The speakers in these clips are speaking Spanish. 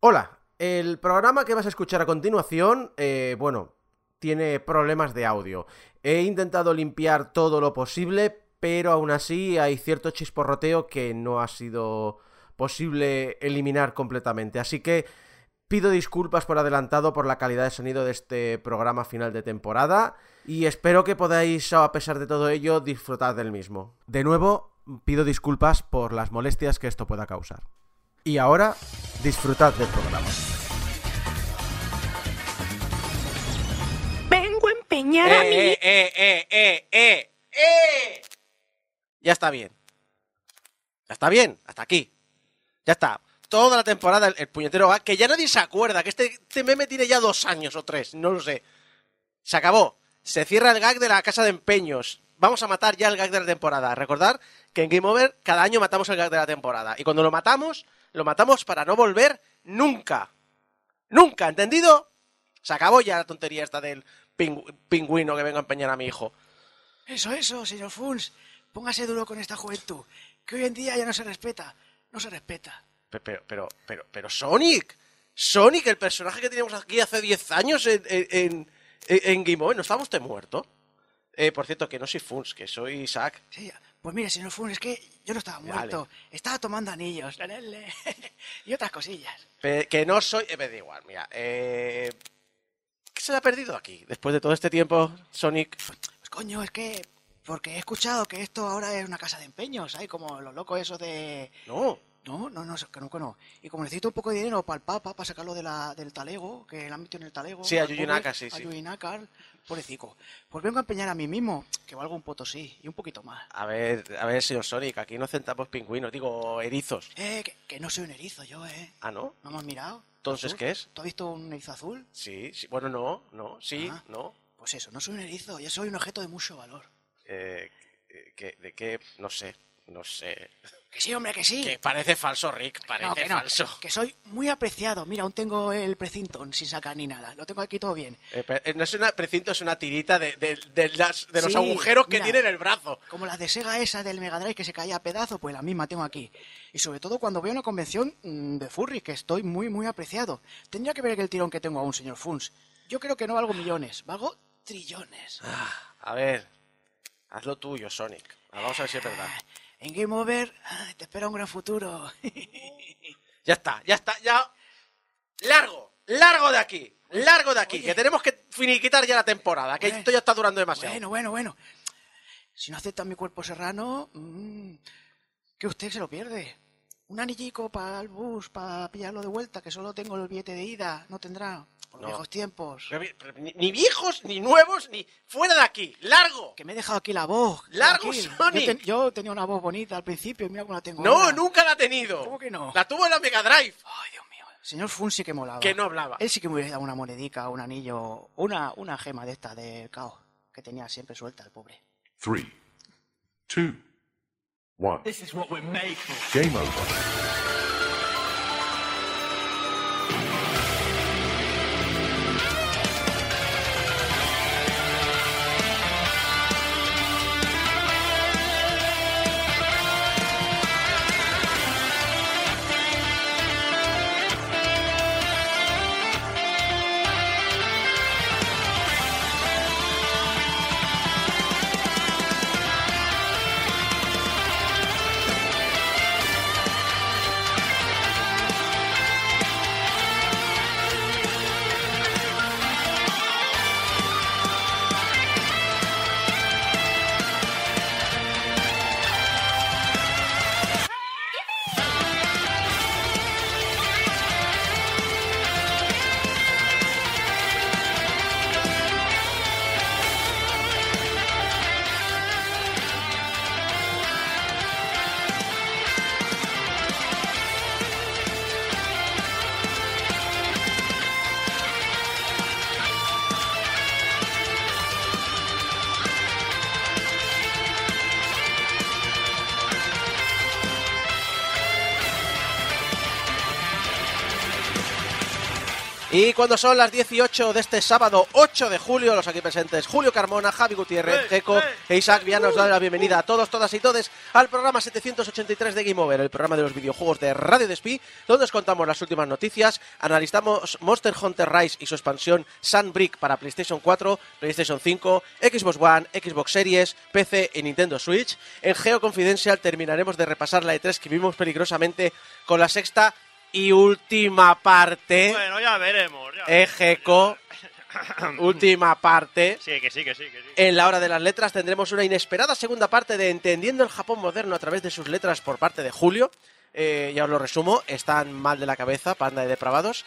Hola, el programa que vas a escuchar a continuación, eh, bueno, tiene problemas de audio. He intentado limpiar todo lo posible, pero aún así hay cierto chisporroteo que no ha sido posible eliminar completamente. Así que pido disculpas por adelantado por la calidad de sonido de este programa final de temporada y espero que podáis, a pesar de todo ello, disfrutar del mismo. De nuevo, pido disculpas por las molestias que esto pueda causar. Y ahora, disfrutad del programa. Vengo a empeñar a mi... Eh, eh, eh, eh, eh, eh. Ya está bien. Ya está bien, hasta aquí. Ya está. Toda la temporada el, el puñetero gag, que ya nadie se acuerda, que este, este meme tiene ya dos años o tres, no lo sé. Se acabó. Se cierra el gag de la casa de empeños. Vamos a matar ya el gag de la temporada. Recordar que en Game Over cada año matamos el gag de la temporada. Y cuando lo matamos, lo matamos para no volver nunca. Nunca, ¿entendido? Se acabó ya la tontería esta del pingü- pingüino que vengo a empeñar a mi hijo. Eso, eso, señor Funs. Póngase duro con esta juventud, que hoy en día ya no se respeta. No se respeta. Pe- Pero, pero, pero, pero, Sonic. Sonic, el personaje que teníamos aquí hace 10 años en, en, en- en Game ¿no estaba usted muerto? Eh, por cierto, que no soy Funs, que soy Isaac. Sí, pues mire, señor Funs, es que yo no estaba muerto. Estaba tomando anillos, lelele, y otras cosillas. Pe- que no soy... Eh, me da igual, mira. Eh, ¿Qué se le ha perdido aquí? Después de todo este tiempo, Sonic... Pues coño, es que... Porque he escuchado que esto ahora es una casa de empeños, ¿sabes? Como los locos esos de... No, No, no, no, que no, que no. Y como necesito un poco de dinero para el Papa, para sacarlo de la, del talego, que la han metido en el talego. Sí, a al Yuyu pobre, Naka, sí, A sí. Pobrecito. Pues vengo a empeñar a mí mismo, que valgo un potosí, y un poquito más. a ver, a ver, señor Sonic, aquí no centamos pingüinos, digo erizos. Eh, que, que no soy un erizo yo, eh. Ah, ¿no? ¿No me has mirado? Entonces, ¿Azul? ¿qué es? ¿Tú has visto un erizo azul? Sí, sí, bueno, no, no, sí, Ah. no. Pues eso, no soy un erizo, yo soy un objeto de mucho valor. Eh, eh, que- ¿De qué? No sé, no sé. Que sí, hombre, que sí. Que parece falso, Rick, parece no, que no, falso. que soy muy apreciado. Mira, aún tengo el precinton sin sacar ni nada. Lo tengo aquí todo bien. Eh, eh, no es una precinto, es una tirita de, de- de las- de los Sí, agujeros que mira. tiene en el brazo. Como las de Sega esa del Mega Drive que se caía a pedazos, pues la misma tengo aquí. Y sobre todo cuando voy a una convención mm, de furry, que estoy muy, muy apreciado. Tendría que ver el tirón que tengo aún, señor Funs. Yo creo que no valgo millones, valgo trillones. Ah, a ver, haz lo tuyo, Sonic. Ah, Vamos a ver si es verdad. En Game Over ah, te espera un gran futuro. Ya está, ya está, ya. Largo, largo de aquí, largo de aquí, Oye. que tenemos que finiquitar ya la temporada, que Bueno. esto ya está durando demasiado. Bueno, bueno, bueno. Si no aceptan mi cuerpo serrano, mm, que usted se lo pierde. Un anillico para el bus, para pillarlo de vuelta, que solo tengo el billete de ida. No tendrá. No. viejos tiempos. Pero pero ni, ni viejos, ni nuevos, ni fuera de aquí, largo. Que me he dejado aquí la voz. ¡Largo. Sonic! Yo, ten- yo tenía una voz bonita al principio y mira cómo la tengo No, ahora. nunca la ha tenido. ¿Cómo que no? La tuvo en la Mega Drive, Ay, Dios mío. Señor Fun sí que molaba. que no hablaba. Él sí que me hubiera dado una monedica, un anillo, una, una gema de esta de caos que tenía siempre suelta el pobre. Three, two, one. This is what we're made for. Game over. Cuando son las 18 de este sábado 8 de julio, los aquí presentes Julio Carmona, Javi Gutiérrez, Geco e Isaac Viana nos dan la bienvenida a todos, todas y todes al programa 783 de Game Over, el programa de los videojuegos de Radio Despí, donde os contamos las últimas noticias, analizamos Monster Hunter Rise y su expansión Sunbreak para PlayStation 4, PlayStation 5, Xbox One, Xbox Series, PC y Nintendo Switch. En Geo Confidencial terminaremos de repasar la E3 que vimos peligrosamente con la sexta y última parte. Bueno, ya veremos. ya Ejeco, última parte. Sí, que sí, que sí, que sí. En la hora de las letras tendremos una inesperada segunda parte de Entendiendo el Japón moderno a través de sus letras por parte de Julio. Eh, ya os lo resumo, están mal de la cabeza, panda de depravados.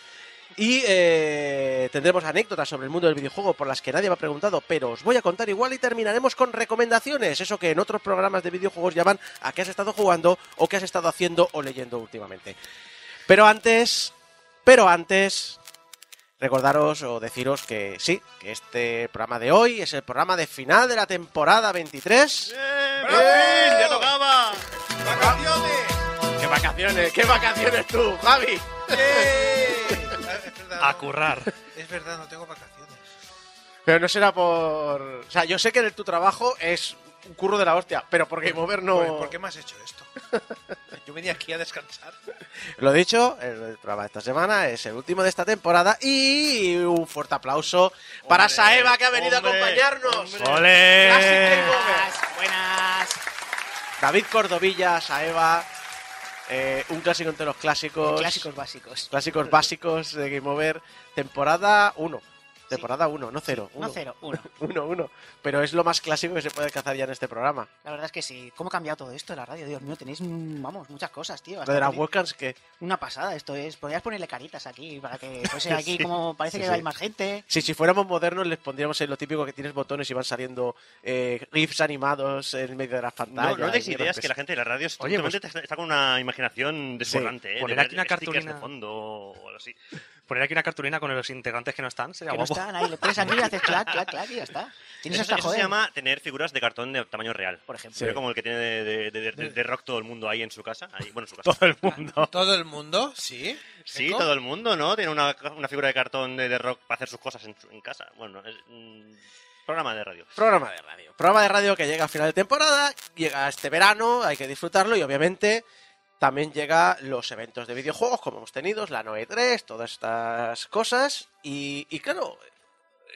Y eh, tendremos anécdotas sobre el mundo del videojuego por las que nadie me ha preguntado, pero os voy a contar igual y terminaremos con recomendaciones, eso que en otros programas de videojuegos llaman a qué has estado jugando o qué has estado haciendo o leyendo últimamente. Pero antes, pero antes, recordaros o deciros que sí, que este programa de hoy es el programa de final de la temporada 23. ¡Eh, fin! ¡Ya tocaba! ¡Qué vacaciones! ¿Qué vacaciones tú, Javi? Es verdad, A currar. es verdad, no tengo vacaciones. Pero no será por... O sea, yo sé que en tu trabajo es un curro de la hostia, pero por Game Over no... ¿Por, por qué me has hecho esto? Yo venía aquí a descansar. Lo dicho, el programa de esta semana es el último de esta temporada y un fuerte aplauso para Saeva que ha venido hombre, a acompañarnos. ¡Ole! Classic Game Over. Buenas, buenas. David Cordovilla, Saeva, eh, un clásico entre los clásicos. Clásicos básicos. Clásicos básicos de Game Over, temporada 1. Temporada 1, no 0. No cero, uno. 1, 1. Pero es lo más clásico que se puede cazar ya en este programa. La verdad es que sí. ¿Cómo ha cambiado todo esto de la radio? Dios mío, tenéis, mm, vamos, muchas cosas, tío. Lo de las webcams que... Una pasada esto es. Podrías ponerle caritas aquí para que fuese aquí Sí. como parece Sí, que sí. hay más gente. Sí, si fuéramos modernos les pondríamos en lo típico que tienes botones y van saliendo eh, GIFs animados en medio de las pantallas. No, no deis y ideas que la gente de la radio Oye, pues- está, con una imaginación desbordante, ¿eh? poner De aquí una cartulina. de fondo o algo así. Poner aquí una cartulina con los integrantes que no están sería Que no guapo. están ahí. Le pones aquí y haces clac, clac, clac y ya está. Tienes Eso, hasta eso se joder. llama tener figuras de cartón de tamaño real. Por ejemplo. Se ve como el que tiene de, de- de- de- de rock todo el mundo ahí en su casa. Ahí, bueno, en su casa. Todo el mundo. ¿Todo el mundo? ¿Sí? Sí, ¿Eco? todo el mundo, ¿no? Tiene una, una figura de cartón de, de rock para hacer sus cosas en, su- en casa. Bueno, es un programa de radio. Programa de radio. Programa de radio que llega a final de temporada, llega este verano, hay que disfrutarlo y obviamente también llega los eventos de videojuegos como hemos tenido, la Noe 3, todas estas cosas. Y, y claro,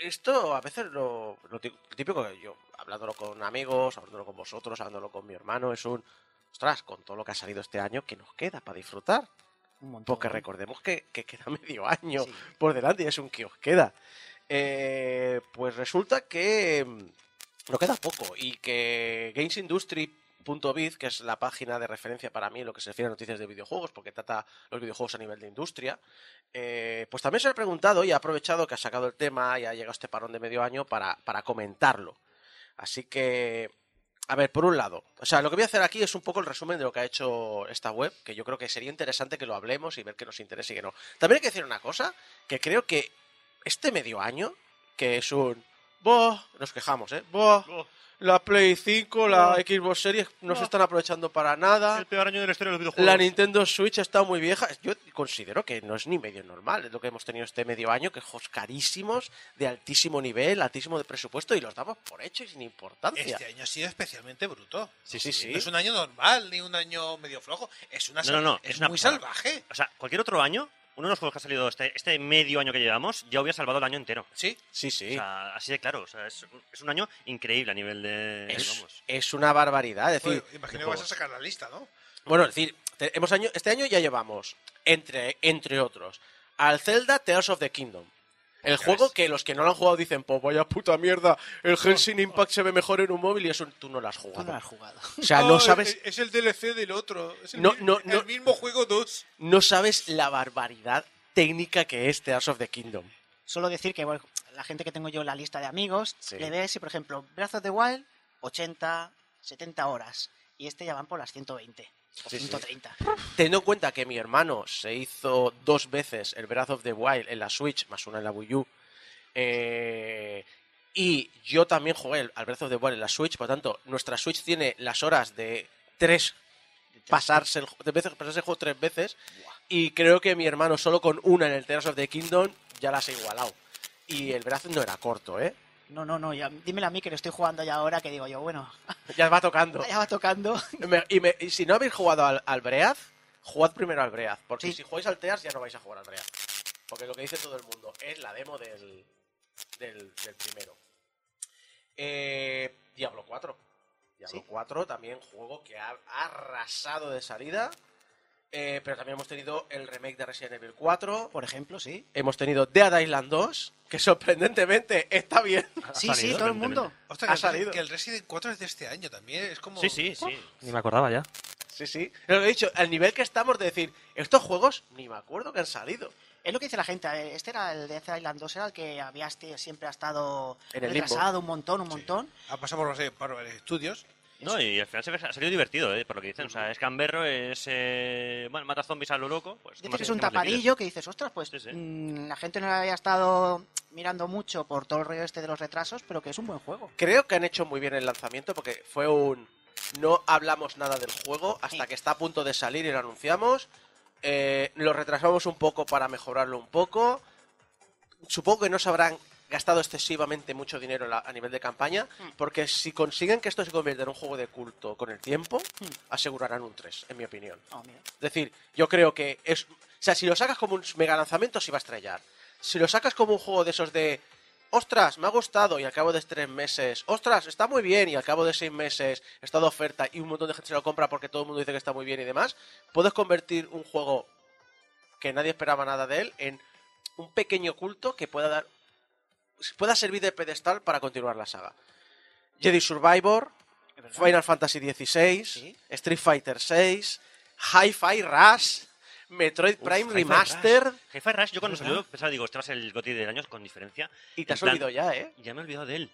esto a veces lo, lo tí- típico que yo, hablándolo con amigos, hablándolo con vosotros, hablándolo con mi hermano, es un... Ostras, con todo lo que ha salido este año, ¿qué nos queda para disfrutar? Un montón. Porque recordemos que, que queda medio año Sí. por delante y es un que os queda. Eh, pues resulta que mm, no queda poco y que gamesindustry.biz, que es la página de referencia para mí en lo que se refiere a noticias de videojuegos, porque trata los videojuegos a nivel de industria, eh, pues también se lo he preguntado y ha aprovechado que ha sacado el tema y ha llegado este parón de medio año para, para comentarlo. Así que, a ver, por un lado, o sea, lo que voy a hacer aquí es un poco el resumen de lo que ha hecho esta web, que yo creo que sería interesante que lo hablemos y ver qué nos interesa y qué no. También hay que decir una cosa, que creo que este medio año, que es un... Buah, nos quejamos, ¿eh? Buah, Oh, la Play 5, la Buah. Xbox Series no se Buah. están aprovechando para nada. el peor año de la historia de los videojuegos. La Nintendo Switch está muy vieja. Yo considero que no es ni medio normal. Es lo que hemos tenido este medio año, que juegos carísimos, de altísimo nivel, altísimo de presupuesto, y los damos por hecho y sin importancia. Este año ha sido especialmente bruto. Sí, sí, sí. No es un año normal, ni un año medio flojo. Es una No, no, no, es, es una muy salvaje. O sea, cualquier otro año, uno de los juegos que ha salido este, este medio año que llevamos, ya hubiera salvado el año entero. Sí. Sí, sí. O sea, así de claro. O sea, es, es un año increíble a nivel de. es, Vamos. es una barbaridad. Es decir, imagino que vas a sacar la lista, ¿no? Bueno, es decir, hemos año, este año ya llevamos, entre, entre otros, al Zelda Tears of the Kingdom. El juego que los que no lo han jugado dicen, pues vaya puta mierda, el Genshin Impact se ve mejor en un móvil y eso tú no lo has Tú no jugado. lo has jugado. O sea, no es- sabes, Es, el DLC del otro. Es el, No, no, el mismo juego 2. no sabes la barbaridad técnica que es Tears of the Kingdom. Solo decir que bueno, la gente que tengo yo en la lista de amigos, Sí. le ves y, por ejemplo, Breath of the Wild, 80, 70 horas. Y este ya van por las 120 Sí, sí. 130. Teniendo en cuenta que mi hermano se hizo dos veces el Breath of the Wild en la Switch, más una en la Wii U, eh, y yo también jugué al Breath of the Wild en la Switch, por lo tanto, nuestra Switch tiene las horas de tres pasarse el, de veces pasarse el juego tres veces, y creo que mi hermano solo con una en el Tears of the Kingdom ya las he igualado. Y el brazo no era corto, ¿eh? No, no, no, ya, dímelo a mí que lo estoy jugando ya ahora, que digo yo, bueno, Ya va tocando. ya va tocando. Me- y, me- y si no habéis jugado al, al Breath, jugad primero al Breath. Porque Sí. si jugáis al Tears ya no vais a jugar al Breath. Porque lo que dice todo el mundo es la demo del, del, del primero. Eh, Diablo 4. Diablo Sí. 4 también juego que ha, ha arrasado de salida. Eh, pero también hemos tenido el remake de Resident Evil 4. Por ejemplo, sí. Hemos tenido Dead Island 2, que sorprendentemente está bien. Sí, salido, sí, todo el mundo. Ostras, Ha que el- salido. que el Resident 4 es de este año también. Es como. Sí, sí, sí. Ni me acordaba ya. Sí, sí. Lo que he dicho, al nivel que estamos de decir, estos juegos ni me acuerdo que han salido. Es lo que dice la gente. eh, Este era el Death Island 2, era el que había este- siempre ha estado En el limbo. retrasado un montón, un Sí. montón. Ha pasado por los, por los estudios. No, y al final se ve- ha salido divertido, ¿eh? Por lo que dicen. O sea, es gamberro, es. Eh... Bueno, mata zombies a lo loco. Pues, Dices es un tapadillo que dices, ostras, pues Sí, sí. mm, la gente no lo había estado mirando mucho por todo el rollo este de los retrasos, pero que es un buen juego. Creo que han hecho muy bien el lanzamiento porque fue un... No hablamos nada del juego hasta Sí. que está a punto de salir y lo anunciamos. Eh, lo retrasamos un poco para mejorarlo un poco. Supongo que no se habrán gastado excesivamente mucho dinero a nivel de campaña, Hmm. porque si consiguen que esto se convierta en un juego de culto con el tiempo, Hmm. asegurarán un 3, en mi opinión. Oh. Es decir, yo creo que es. O sea, si lo sacas como un mega lanzamiento, sí va a estrellar. Si lo sacas como un juego de esos de. Ostras, me ha gustado y al cabo de tres meses. Ostras, está muy bien y al cabo de seis meses está de oferta y un montón de gente se lo compra porque todo el mundo dice que está muy bien y demás. Puedes convertir un juego que nadie esperaba nada de él en un pequeño culto que pueda dar. Pueda servir de pedestal para continuar la saga. Jedi Survivor. Final Fantasy XVI, Sí. Street Fighter VI, Hi-Fi Rush, Metroid Uf, Prime Hi-Fi Remastered. Rush. Hi-Fi Rush, yo cuando salió pensaba, digo, este va a ser el GOTY del año con diferencia. Y te has plan- olvidado ya, ¿eh? Y ya me he olvidado de él.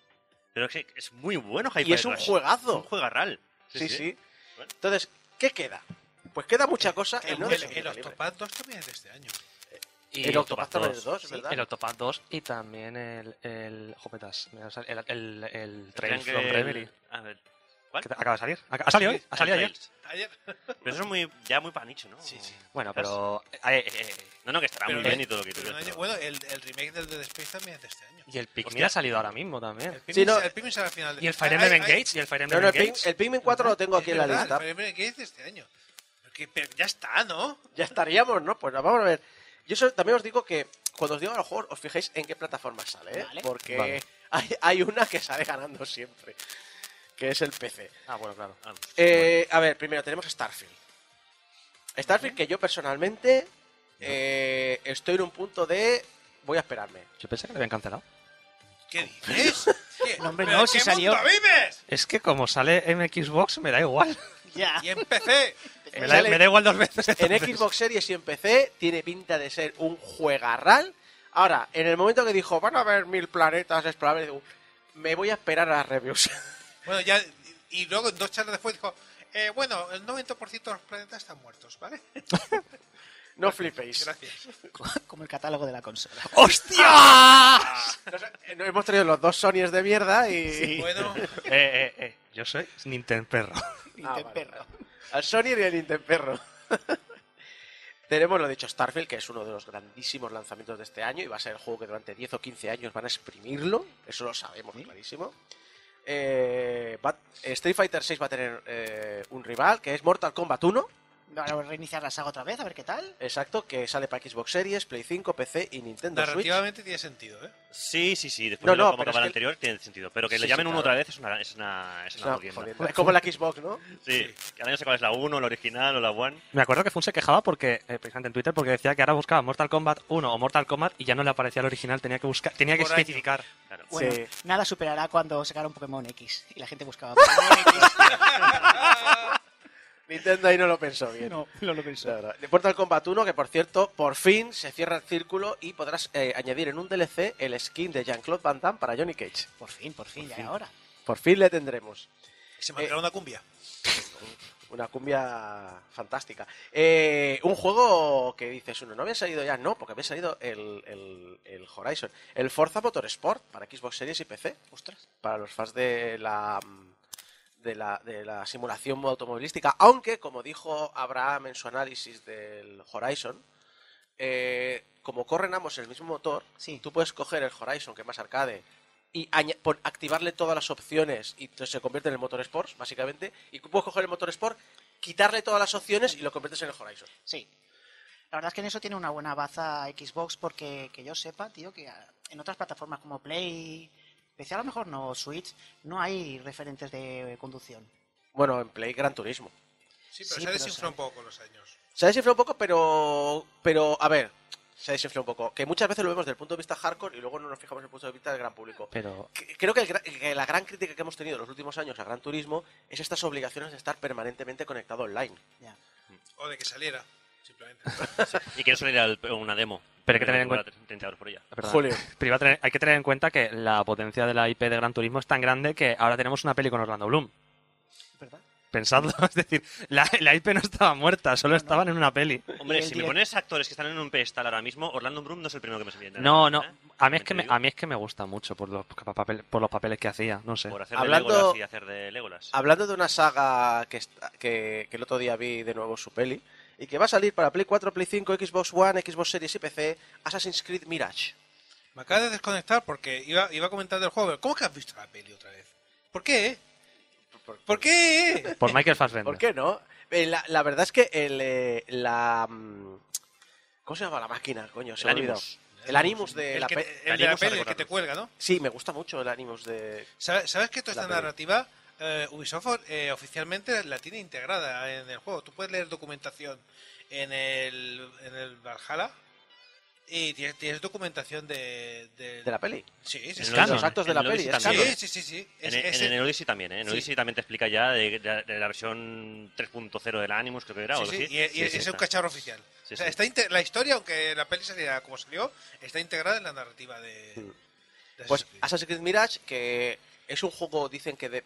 Pero es que es muy bueno Hi-Fi Y es un Rush. juegazo. Un juegarral. Sí, sí. Bueno. Entonces, ¿qué queda? Pues queda mucha cosa en el, de el Libre. Octopath 2 también es de este año. Y El Octopath es 2. 2, Sí, ¿verdad? el Octopath 2 y también el. el jopetas, me va a sal- el, el, el Trail que from el- Reverie. A ver. ¿Cuál? acaba de salir. ¿Ha salido hoy? ¿Ha salido El ayer? Ayer. Pero eso es muy, ya muy para nicho, ¿no? Sí, sí. Bueno, pero. eh, eh, eh, No, no, que estará Pero muy no- bien y todo lo que tú no quieras, pero- Bueno, el, el remake del Dead Space también es de este año. y el Pikmin Hostia. ha salido ahora mismo también. El Pikmin, Sí, no. el Pikmin sale al final. de- Y el Fire Ay, Emblem Engage. Y el Fire No, Emblem no, el, Ping- Engage. el Pikmin 4 lo tengo aquí en la lista. El Fire Emblem Engage es de este año. Pero que- pero ya está, ¿no? Ya estaríamos, ¿no? Pues vamos a ver. Yo eso también os digo que cuando os digo a los juegos, os fijéis en qué plataforma sale, ¿eh? Vale. Porque Vale. hay, hay una que sale ganando siempre, que es el PC. Ah, bueno, claro. Ah, pues, Eh, a ver, primero tenemos Starfield. Starfield que yo personalmente eh, estoy en un punto de... Voy a esperarme. Yo pensé que lo habían cancelado. ¿Qué dices? ¿Qué? No, hombre, ¿Pero no, si salió- vives? Es que como sale en Xbox, me da igual. Ya. Y en PC. Me da, Sale- me da igual dos veces. En entonces. Xbox Series y en PC tiene pinta de ser un juegarral. Ahora, en el momento que dijo, van a haber mil planetas explorables, digo, me voy a esperar a las reviews. Bueno, ya. Y luego, dos charlas después, dijo: eh, Bueno, el 90% de los planetas están muertos, ¿vale? no flipéis. Gracias. Como el catálogo de la consola. Nos- eh, nos hemos traído los dos Sonys de mierda y... Bueno, Eh, eh, eh. Yo soy Nintendo perro. vale, Perro. Al Sony y al Nintendo Perro. Tenemos lo dicho Starfield, que es uno de los grandísimos lanzamientos de este año y va a ser el juego que durante 10 o 15 años van a exprimirlo. Eso lo sabemos clarísimo. Eh, va- Street Fighter 6 va a tener eh, un rival que es Mortal Kombat 1. Ahora reiniciar la saga otra vez, a ver qué tal. Exacto, que sale para Xbox Series, Play 5, PC y Nintendo Switch. narrativamente tiene sentido, ¿eh? Sí, sí, sí. Después No, de lo no, como el anterior tiene sentido. Pero que Sí, le llamen sí, uno claro. otra vez es una, es una, es Es, una. Es como la Xbox, ¿no? Sí, que ahora no sé cuál es la 1, la original o la One. Me acuerdo que Fun se quejaba porque, eh, precisamente en Twitter, porque decía que ahora buscaba Mortal Kombat 1 o Mortal Kombat y ya no le aparecía el original, tenía que buscar, tenía que Por especificar. Claro. Bueno, Sí. nada superará cuando sacaron Pokémon X y la gente buscaba Pokémon X. Nintendo ahí no lo pensó bien. no, no lo pensó. Mortal Kombat 1, que por cierto, por fin se cierra el círculo y podrás eh, añadir en un DLC el skin de Jean-Claude Van Damme para Johnny Cage. Por fin, por fin, Por ya fin. era hora. Por fin le tendremos. Se me ha una cumbia. Una cumbia fantástica. Eh, un juego que dices uno, ¿no había salido ya? No, porque había salido el, el- el Horizon. El Forza Motorsport para Xbox Series y PC. Ostras. Para los fans de la, de la, de la simulación automovilística. Aunque, como dijo Abraham en su análisis del Horizon, eh, como corren ambos el mismo motor, Sí. tú puedes coger el Horizon, que es más arcade, y pon- activarle todas las opciones y se convierte en el motor Sports, básicamente. Y tú puedes coger el motor Sport, quitarle todas las opciones y lo conviertes en el Horizon. Sí. La verdad es que en eso tiene una buena baza Xbox porque que yo sepa, tío, que en otras plataformas como Play, PC a lo mejor no, Switch, no hay referentes de conducción. Bueno, en Play Gran Turismo. Sí, pero Sí, se ha desinflado un poco con los años. Se ha desinflado un poco, pero. Pero, a ver, se ha desinflado un poco. Que muchas veces lo vemos desde el punto de vista hardcore y luego no nos fijamos en el punto de vista del gran público. Pero Que- Creo que, el que la gran crítica que hemos tenido en los últimos años a Gran Turismo es estas obligaciones de estar permanentemente conectado online. Ya. O de que saliera, simplemente. Y quiero salir al- una demo. Pero hay que tener en cobrar 30 euros por ella. es verdad. Julio. Pero iba a tener- hay que tener en cuenta que la potencia de la IP de Gran Turismo es tan grande que ahora tenemos una peli con Orlando Bloom. ¿Verdad? Pensadlo, es decir, la, la IP no estaba muerta, solo estaban en una peli. Hombre, si me pones actores que están en un pedestal ahora mismo, Orlando Bloom no es el primero que me se viene. No, cabeza, no, ¿eh? a mí es que me, a mí es que me gusta mucho por los, papel- por los papeles que hacía, no sé. Por hacer Hablando- de Legolas y hacer de Legolas. Hablando de una saga que, está- que, que el otro día vi de nuevo su peli y que va a salir para Play 4, Play 5, Xbox One, Xbox Series y PC, Assassin's Creed Mirage. Me acabas de desconectar porque iba, iba comentando el juego. ¿Cómo que has visto la peli otra vez? ¿Por qué? ¿Por qué? Por Michael Fassbender. ¿Por qué no? Eh, la, la verdad es que el, eh, la... mm, ¿Cómo se llama la máquina, coño? Se El me ha olvidado. Animus. El Animus de El, la que, pe- el de la a peli, el que te cuelga, ¿no? Sí, me gusta mucho el Animus de... ¿Sabes, sabes que toda La esta peli. Eh, Ubisoft eh, oficialmente la tiene integrada en el juego? Tú puedes leer documentación en el, en el Valhalla y tienes, tienes documentación de, de... de la peli. Sí, sí, En sí. el Los actos de la el peli, es. Sí, sí, sí, sí. En, Es- en- es- en el Odyssey también, ¿eh? En Sí. Odyssey también te explica ya de, de- de la versión 3.0 del Animus, creo que era, o sí, algo sí, y, y Sí, es sí, un cacharro oficial. Sí, o sea, está la historia, aunque la peli saliera como salió, está integrada en la narrativa de... de Pues Assassin's Creed. Assassin's Creed Mirage, que es un juego, dicen que de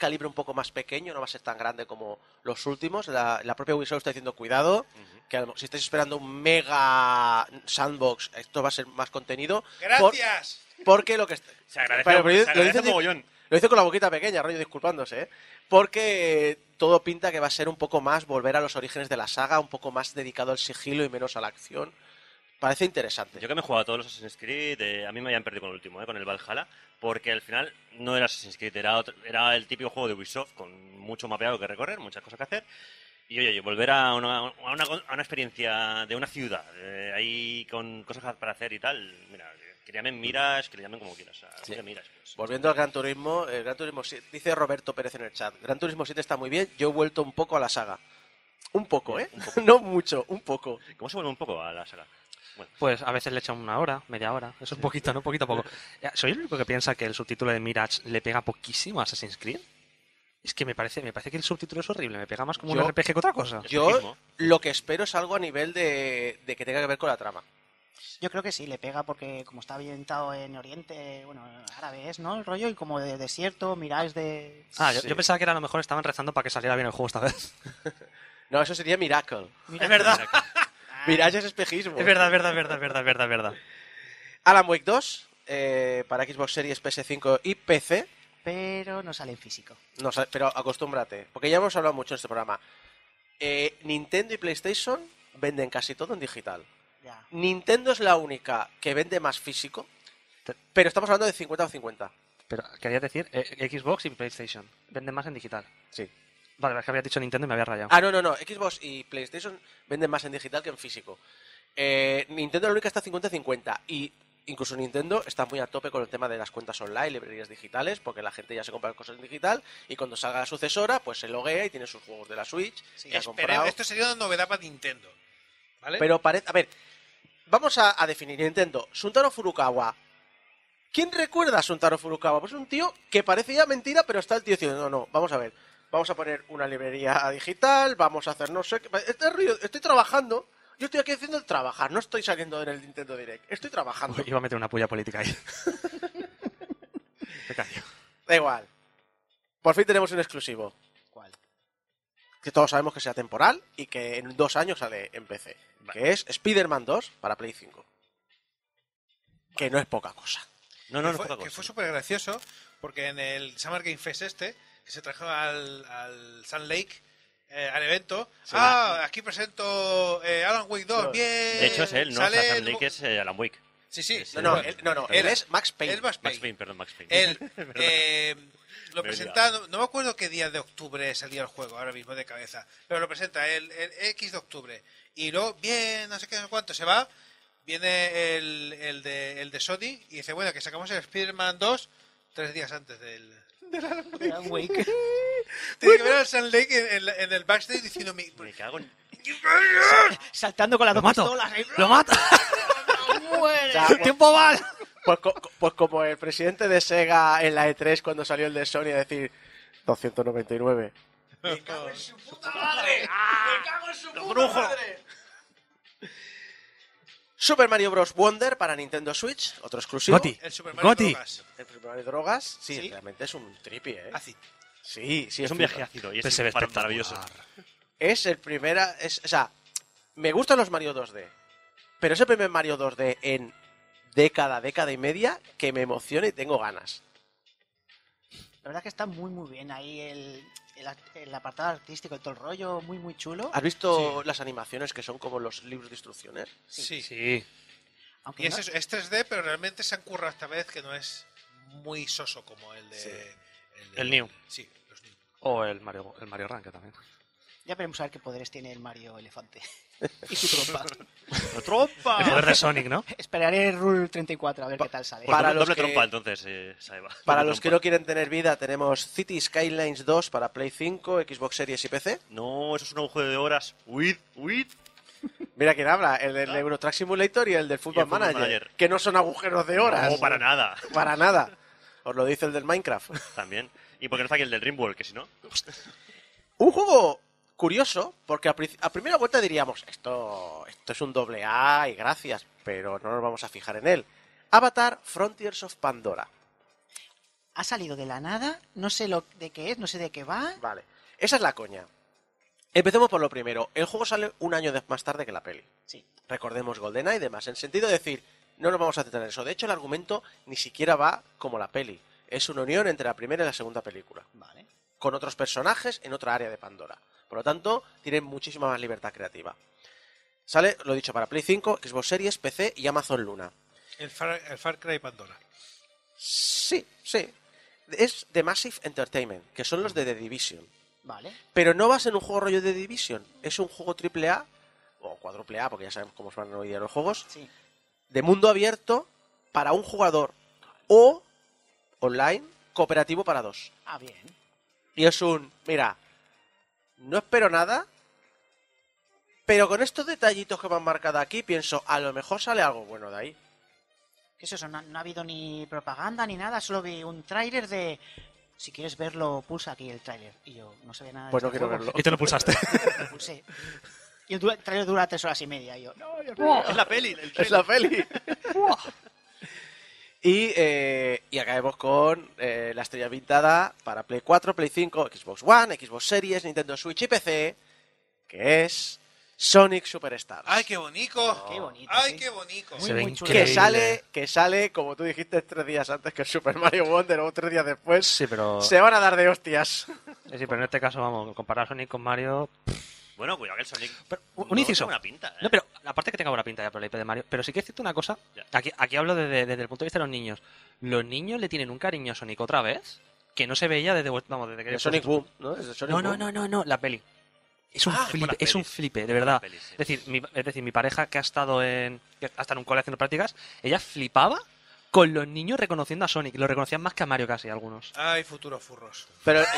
calibre un poco más pequeño, no va a ser tan grande como los últimos. La, la propia Ubisoft está diciendo cuidado, que a lo- si estáis esperando un mega sandbox, esto va a ser más contenido. por- ¡Gracias! porque lo que... Se agradece, Pero- pero se lo dice- mogollón. Lo dice con la boquita pequeña, rollo disculpándose, ¿eh? Porque todo pinta que va a ser un poco más volver a los orígenes de la saga, un poco más dedicado al sigilo y menos a la acción. Parece interesante. Yo que me he jugado a todos los Assassin's Creed, eh, a mí me habían perdido con el último, eh, con el Valhalla, porque al final no era Assassin's Creed, era, otro- era el típico juego de Ubisoft con mucho mapeado que recorrer, muchas cosas que hacer. Y oye, oye, volver a una, a una, a una experiencia de una ciudad, eh, ahí con cosas para hacer y tal, mira, que le llamen Miras, que le llamen como quieras. Sí. Miras, pues. Volviendo al Gran Turismo, el Gran Turismo 7, dice Roberto Pérez en el chat, Gran Turismo 7 está muy bien, yo he vuelto un poco a la saga. Un poco, ¿eh? Un poco. no mucho, un poco. ¿Cómo se vuelve un poco a la saga? Bueno, Pues a veces le echan una hora, media hora. Eso es un poquito, ¿no? Poquito a poco. ¿Soy el único que piensa que el subtítulo de Mirage le pega poquísimo a Assassin's Creed? Es que me parece, me parece que el subtítulo es horrible, me pega más como Yo- un RPG que otra cosa. Yo lo que espero es algo a nivel de, de que tenga que ver con la trama. Yo creo que sí, le pega porque como está ambientado en Oriente, bueno, árabe es, ¿no? El rollo y como de desierto, miráis de... Ah, yo, Sí. yo pensaba que era a lo mejor estaban rezando para que saliera bien el juego esta vez. No, eso sería Miracle. Mira- Es verdad. Mirage es espejismo. Es verdad, es verdad, es verdad, es verdad, es verdad, verdad. Alan Wake 2, eh, para Xbox Series, PS5 y PC. Pero no sale en físico. No, pero acostúmbrate, porque ya hemos hablado mucho en este programa. Eh, Nintendo y PlayStation venden casi todo en digital. Ya. Nintendo es la única que vende más físico, pero estamos hablando de 50 o 50. Pero quería decir eh, Xbox y PlayStation. Venden más en digital. Sí. Vale, es que había dicho Nintendo y me había rayado. Ah, no, no, no. Xbox y PlayStation venden más en digital que en físico. Eh, Nintendo la única está 50-50 y incluso Nintendo está muy a tope con el tema de las cuentas online, librerías digitales, porque la gente ya se compra cosas en digital y cuando salga la sucesora, pues se loguea y tiene sus juegos de la Switch Sí, que ha Espere- comprado. esto sería una novedad para Nintendo. ¿Vale? Pero parece... A ver, vamos a, a definir Nintendo. Suntaro Furukawa. ¿Quién recuerda a Suntaro Furukawa? Pues un tío que parecía mentira, pero está el tío diciendo, no, no, vamos a ver. Vamos a poner una librería digital, vamos a hacer no sé qué... Este río- estoy trabajando, yo estoy aquí haciendo el trabajar, no estoy saliendo en el Nintendo Direct, estoy trabajando. Uy, Iba a meter una puya política ahí. Me callo. Da igual. Por fin tenemos un exclusivo. ¿Cuál? Que todos sabemos que sea temporal y que en dos años sale en PC. Que es Spider-Man 2 para Play 5. Que no es poca cosa. No, no, no que es poca que cosa. fue súper gracioso porque en el Summer Game Fest este, que se trajo al, al Sun Lake, eh, al evento. ah, aquí presento eh, Alan Wake 2, bien. De hecho, es él, ¿no? Sale O sea, Sam el- Lake es eh, Alan Wake. Sí, sí. No, no, él, no, no, Él- es Max Payne. Él Max Max Payne. Payne, perdón, Max Payne. Él, eh, lo Me presenta, no, no me acuerdo qué día de octubre salía el juego, ahora mismo de cabeza, pero lo presenta el, el X de octubre. Y luego, bien, no sé qué, no sé cuánto, se va, viene el, el, de, el de Sony y dice, bueno, que sacamos el Spider-Man 2 tres días antes del... Alan Wake. Tiene que ver al Sun Lake en, en la- en el backstage diciendo, mi- Me cago en... Saltando con las ¡Lo dos mato! pistolas. ahí. ¡Lo mata! O sea, pues- ¡Tiempo mal! Pues, co- pues como el presidente de Sega en la E3 cuando salió el de Sony a decir 299. Super Mario Bros. Wonder para Nintendo Switch, otro exclusivo. Goti. el Super Mario Goti. Drogas. El Super Mario Drogas, sí, Sí. realmente es un tripi, ¿eh? Acid. Sí, sí, Es un viaje ácido y es se ve maravilloso. Es el primera, es, o sea, me gustan los Mario 2D, pero es el primer Mario 2D en década, década y media que me emociona y tengo ganas. La verdad que está muy, muy bien ahí el, el, el apartado artístico, el todo el rollo, muy, muy chulo. ¿Has visto las animaciones que son como los libros de instrucciones? Sí. Sí. Aunque Y es, no- eso, es 3D, pero realmente se han currado esta vez que no es muy soso como el de... Sí. de- El New. Sí, los New. O el Mario, el Mario Rank también. Ya veremos a ver qué poderes tiene el Mario Elefante. y su trompa. ¡La trompa! El poder de Sonic, ¿no? Esperaré Rule 34 a ver qué tal sale. Pues Para doble, los doble que- trompa, entonces, eh, Saeva. Para Doble los que trompa. no quieren tener vida, tenemos City Skylines 2 para Play 5, Xbox Series y PC. No, eso es un agujero de horas. ¡Huid! ¡Huid! Mira quién habla, el del Euro Truck Simulator y el del Football, Football Manager, Manager. que no son agujeros de horas. No, para nada. Para nada. Os lo dice el del Minecraft. También. Y porque no está aquí el del Dreamworld, que si no... Un juego curioso, porque a, pri- a primera vuelta diríamos, esto, esto es un doble A y gracias, pero no nos vamos a fijar en él. Avatar Frontiers of Pandora. Ha salido de la nada, no sé lo de qué es, no sé de qué va. Vale, esa es la coña. Empecemos por lo primero. El juego sale un año más tarde que la peli. Sí. Recordemos GoldenEye y demás. En sentido de decir, no nos vamos a centrar en eso. De hecho, el argumento ni siquiera va como la peli. Es una unión entre la primera y la segunda película. Vale. Con otros personajes en otra área de Pandora. Por lo tanto, tienen muchísima más libertad creativa. Sale, lo he dicho, para Play 5, Xbox Series, PC y Amazon Luna. El Far, el Far Cry Pandora. Sí, sí. Es de Massive Entertainment, que son los de The Division. Vale. Pero no va a ser un juego rollo de Division. Es un juego triple A, o cuádruple A, porque ya sabemos cómo son hoy día los juegos, Sí. de mundo abierto para un jugador o online cooperativo para dos. Ah, bien. Y es un, mira, no espero nada, pero con estos detallitos que me han marcado aquí, pienso, a lo mejor sale algo bueno de ahí. ¿Qué es eso? No, no ha habido ni propaganda ni nada, solo vi un tráiler de... Si quieres verlo, pulsa aquí el tráiler. Y yo, no ve nada de Pues no este quiero juego. verlo. Y te lo pulsaste. Lo pulsé. Y el, tráiler dura tres horas y media. Y yo, no, Dios mío. Es la peli. el Es la peli. y, eh, y acabemos con eh, la estrella pintada para Play 4, Play 5, Xbox One, Xbox Series, Nintendo Switch y PC, que es Sonic Superstars. ¡Ay, qué bonito! Qué bonito, ¡Ay, sí. qué bonito! Muy, muy chulo. que sale, que sale, como tú dijiste, tres días antes que el Super Mario Wonder o tres días después. Sí, pero... Se van a dar de hostias. Sí, pero en este caso, vamos, comparar Sonic con Mario... Bueno, cuidado que el Sonic... Pero, un no inciso. tiene buena pinta, ¿eh? No, pero aparte que tenga buena pinta ya por la IP de Mario, pero sí que es cierto una cosa, Ya. aquí, aquí hablo desde, desde el punto de vista de los niños. Los niños le tienen un cariño a Sonic otra vez que no se veía desde, vamos, desde que... De Sonic Boom, ¿no? Es de Sonic No, no, Boom. no, no, no, la peli. Es un Ah, flipe, es un flipe, de verdad. sí. Es decir, mi, es decir, mi pareja que ha estado en que ha estado en un cole haciendo prácticas, ella flipaba con los niños reconociendo a Sonic, lo reconocían más que a Mario casi algunos. ¡Ay, futuros furros! Pero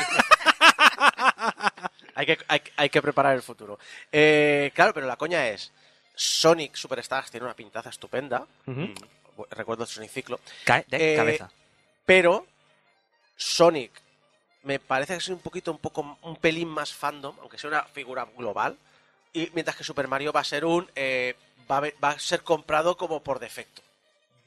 hay, que, hay, hay que preparar el futuro. Eh, claro, pero la coña es Sonic Superstars tiene una pintaza estupenda. Mm. Recuerdo Sonic Ciclo. Cae de Eh, cabeza. Pero Sonic me parece que es un poquito, un poco, un pelín más fandom, aunque sea una figura global. Y mientras que Super Mario va a ser un, eh, va, a, va a ser comprado como por defecto.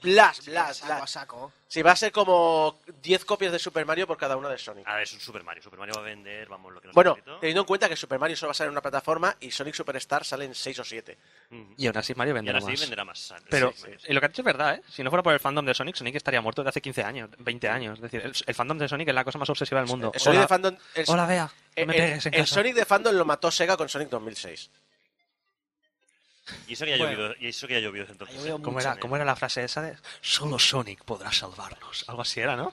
Blas, blas, saco a blas. saco. Sí, va a ser como 10 copias de Super Mario por cada una de Sonic. A ver, es un Super Mario. Super Mario va a vender, vamos, lo que nos Bueno, teniendo en cuenta que Super Mario solo va a salir en una plataforma y Sonic Superstar salen 6 o 7. Ujú. Y aún así Mario Y venderá ahora sí más. venderá más. Pero Sí, sí. y lo que has dicho es verdad, ¿eh? Si no fuera por el fandom de Sonic, Sonic estaría muerto desde hace 15 años, 20 años. Es decir, el, el fandom de Sonic es la cosa más obsesiva del mundo. El Sonic Hola, de Fandom. El, hola, Bea, no el- me el- pegues en el casa. Sonic de Fandom lo mató Sega con Sonic 2006. Y eso que ha Bueno. llovido, y eso que ha llovido desde entonces. Ha llovido ¿eh? ¿Cómo mucho, era, ¿Cómo era la frase esa de solo Sonic podrá salvarnos? Algo así era, ¿no?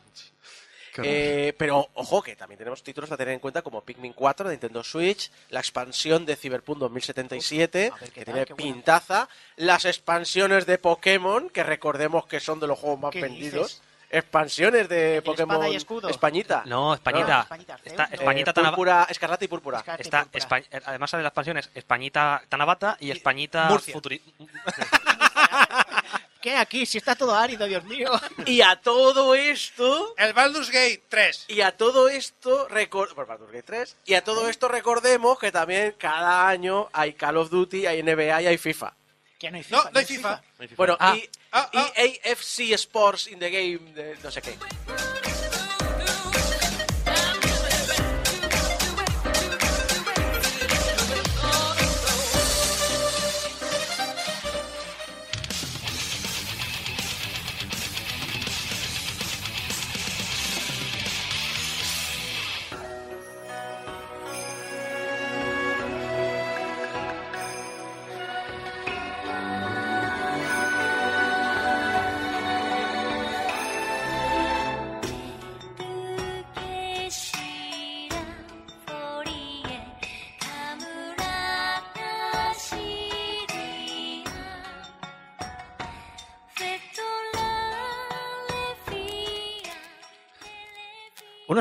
Eh, pero ojo que también tenemos títulos a tener en cuenta como Pikmin 4 de Nintendo Switch, la expansión de Cyberpunk 2077, a ver qué que tal, tiene buena. pintaza, las expansiones de Pokémon, que recordemos que son de los juegos más ¿Qué vendidos, dices? Expansiones de ¿El Pokémon espada y escudo? Españita, no, Españita. No, Españita está. Españita Eh, púrpura, escarlata y púrpura. Escarlata y Está púrpura. Espa- eh, además de las expansiones, Españita Tanabata y Españita Murcia. Futuri- ¿Qué aquí? Si está todo árido, Dios mío. Y a todo esto, El Baldur's Gate 3. y a todo esto, recor- por Baldur's Gate 3, y a todo esto recordemos que también cada año hay Call of Duty, hay NBA y hay FIFA. Que no hay No, FIFA. no hay FIFA. No hay FIFA. Bueno, Ah. y Ah, ah. EAFC Sports in the Game, de no sé qué.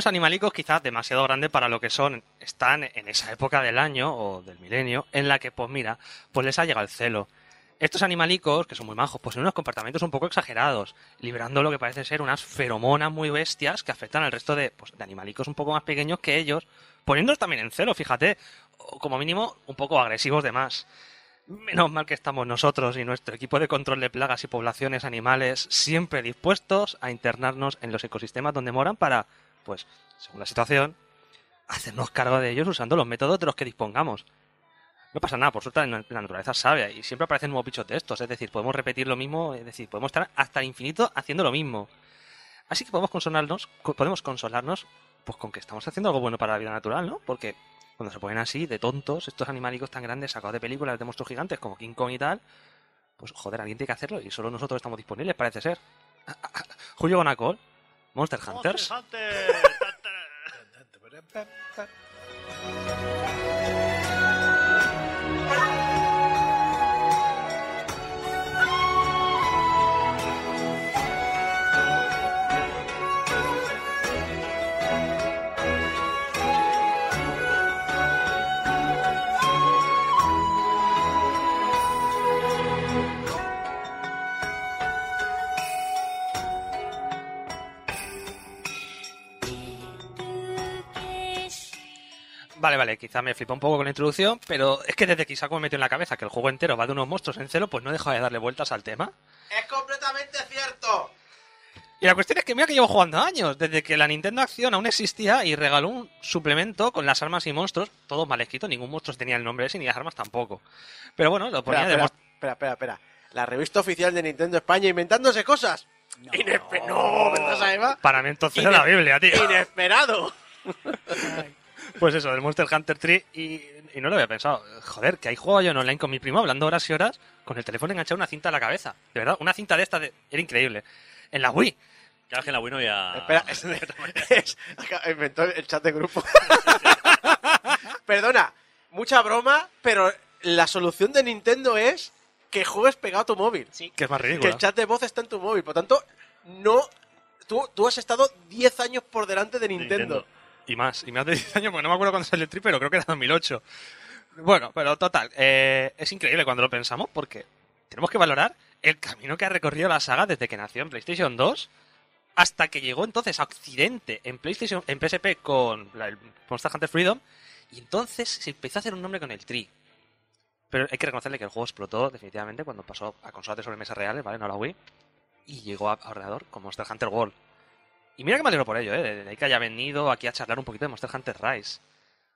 Animalicos quizás demasiado grandes para lo que son, están en esa época del año o del milenio en la que, pues mira, pues les ha llegado el celo. Estos animalicos, que son muy majos, poseen unos comportamientos un poco exagerados, liberando lo que parece ser unas feromonas muy bestias que afectan al resto de, pues, de animalicos un poco más pequeños que ellos, poniéndolos también en celo, fíjate, o como mínimo un poco agresivos de más. Menos mal que estamos nosotros y nuestro equipo de control de plagas y poblaciones animales siempre dispuestos a internarnos en los ecosistemas donde moran para, pues, según la situación, hacernos cargo de ellos usando los métodos de los que dispongamos. No pasa nada, por suerte la naturaleza sabia y siempre aparecen nuevos bichos de estos, es decir, podemos repetir lo mismo, es decir, podemos estar hasta el infinito haciendo lo mismo. Así que podemos consolarnos, co- podemos consolarnos pues con que estamos haciendo algo bueno para la vida natural, ¿no? Porque cuando se ponen así, de tontos, estos animalicos tan grandes sacados de películas de monstruos gigantes como King Kong y tal, pues joder, alguien tiene que hacerlo y solo nosotros estamos disponibles, parece ser. Julio Gonacol, Monster Hunters. Hunter. Vale, vale, quizá me flipa un poco con la introducción, pero es que desde que Isaac me metió en la cabeza que el juego entero va de unos monstruos en celo, pues no he dejado de darle vueltas al tema. ¡Es completamente cierto! Y la cuestión es que mira que llevo jugando años, desde que la Nintendo Acción aún existía y regaló un suplemento con las armas y monstruos, todo mal escrito, ningún monstruo tenía el nombre ese ni las armas tampoco. Pero bueno, lo ponía Espera, de espera, espera, espera, espera. La revista oficial de Nintendo España inventándose cosas. Inespe- no, ¿verdad, Eva? Para mí entonces Ine- era la Biblia, tío. Inesperado. Pues eso, del Monster Hunter 3 y, y no lo había pensado. Joder, que ahí juego yo en online con mi primo hablando horas y horas con el teléfono enganchado una cinta a la cabeza. De verdad, una cinta de esta de... era increíble. En la Wii. Claro que en la Wii no había... Espera, es, inventó el chat de grupo. Perdona, mucha broma, pero la solución de Nintendo es que juegues pegado a tu móvil. Que es más Que ridículo. el chat de voz está en tu móvil. Por tanto, no. Tú, tú has estado 10 años por delante de Nintendo. Nintendo. Y más, y más de 10 años, porque no me acuerdo cuándo salió el 3, pero creo que era 2008. Bueno, pero total, eh, es increíble cuando lo pensamos porque tenemos que valorar el camino que ha recorrido la saga desde que nació en PlayStation 2 hasta que llegó entonces a Occidente en PlayStation, en PSP con Monster Hunter Freedom y entonces se empezó a hacer un nombre con el Tree. Pero hay que reconocerle que el juego explotó definitivamente cuando pasó a consolas de sobremesa reales, ¿vale? No a la Wii. y llegó a ordenador con Monster Hunter World. Y mira que me alegro por ello, ¿eh? de ahí que haya venido aquí a charlar un poquito de Monster Hunter Rise,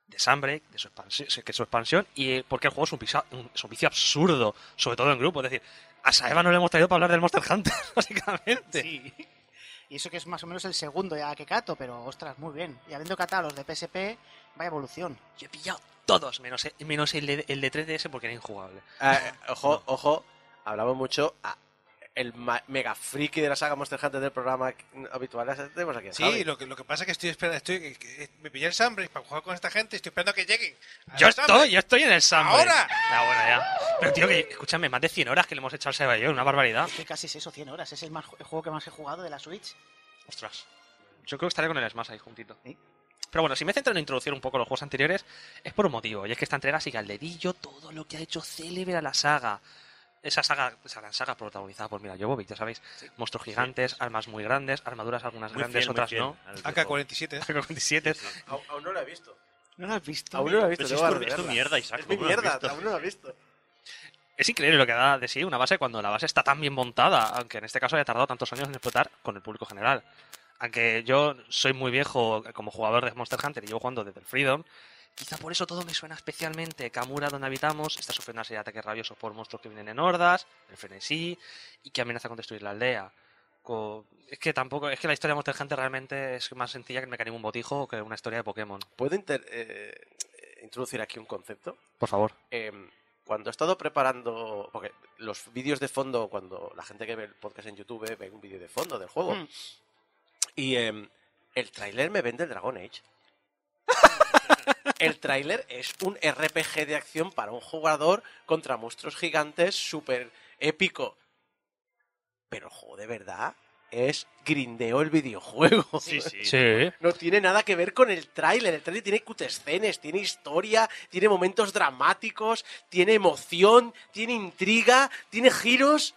de Sunbreak, de su expansión, que su expansión y eh, porque el juego es un, vicio, un- es un vicio absurdo, sobre todo en grupo. Es decir, a Saeva no le hemos traído para hablar del Monster Hunter, básicamente. Sí. Y eso que es más o menos el segundo ya que cato, pero ostras, muy bien. Y habiendo catado los de PSP, vaya evolución. Yo he pillado todos, menos, el- menos el, de, el de 3DS porque era injugable. Eh, ojo, ojo, hablamos mucho. ah, el ma- mega friki de la saga Monster Hunter del programa habitual. Tenemos aquí Sí, Javi. lo que, lo que pasa es que estoy esperando, estoy, que- que- me pillé el Sunbreak para jugar con esta gente y estoy esperando a que lleguen. Yo Sunbreak. estoy, yo estoy en el Sunbreak. ¡Ahora! Ya, bueno, ya. Pero tío, que, escúchame, más de 100 horas que le hemos hecho al Seba y yo, una barbaridad. Que casi es eso, 100 horas. Es el, más, el juego que más he jugado de la Switch. Ostras. Yo creo que estaré con el Smash ahí juntito. Sí. Pero bueno, si me centro en introducir un poco los juegos anteriores, es por un motivo. Y es que esta entrega sigue al dedillo todo lo que ha hecho célebre a la saga. Esa saga, esa gran saga protagonizada por Mira Jovovich, ya sabéis. Monstruos gigantes, armas muy grandes, armaduras algunas Muy grandes, fiel, otras no. al videojuego. AK-47. AK-47. Aún, aún no lo he visto. ¿No lo has visto? Aún no lo he visto. Pero tengo es tu- tu mierda, Isaac, Es mi ¿cómo no lo has mierda, aún no lo he visto. Es increíble lo que da de sí una base cuando la base está tan bien montada, aunque en este caso haya tardado tantos años en explotar con el público general. Aunque yo soy muy viejo como jugador de Monster Hunter y llevo jugando desde el Freedom, quizá por eso todo me suena especialmente. Kamura, donde habitamos, está sufriendo una serie de ataques rabiosos por monstruos que vienen en hordas, el frenesí, y que amenaza con destruir la aldea. Co- Es que tampoco, es que la historia de Monster Hunter realmente es más sencilla que el mecanismo un botijo o que una historia de Pokémon. ¿Puedo inter- eh, introducir aquí un concepto? Por favor. Em, cuando he estado preparando. Porque los vídeos de fondo, cuando la gente que ve el podcast en YouTube ve un vídeo de fondo del juego. Mm. Y em, el tráiler me vende el Dragon Age. El tráiler es un RPG de acción para un jugador contra monstruos gigantes súper épico. Pero el juego de verdad es grindeo el videojuego. Sí, sí. Sí. No tiene nada que ver con el tráiler. El tráiler tiene cutescenes, tiene historia, tiene momentos dramáticos, tiene emoción, tiene intriga, tiene giros.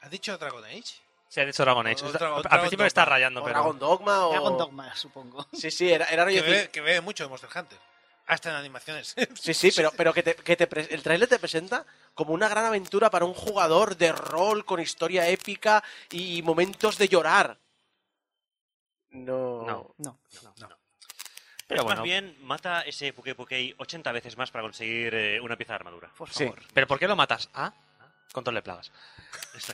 ¿Has dicho Dragon Age? Se ha dicho Dragon Age. Al principio me está rayando, O pero... Dragon Dogma o... Dragon Dogma, supongo. Sí, sí, era, era rollo Que ve, que ve mucho de Monster Hunter. Hasta en animaciones. Sí, sí, pero, pero que, te, que te pre- el tráiler te presenta como una gran aventura para un jugador de rol con historia épica y momentos de llorar. No. No. No. Pero Es bueno, Más bien, mata ese Puke Pukei 80 veces más para conseguir eh, una pieza de armadura. Por Sí. favor. ¿Pero por qué lo matas? Ah, control de plagas.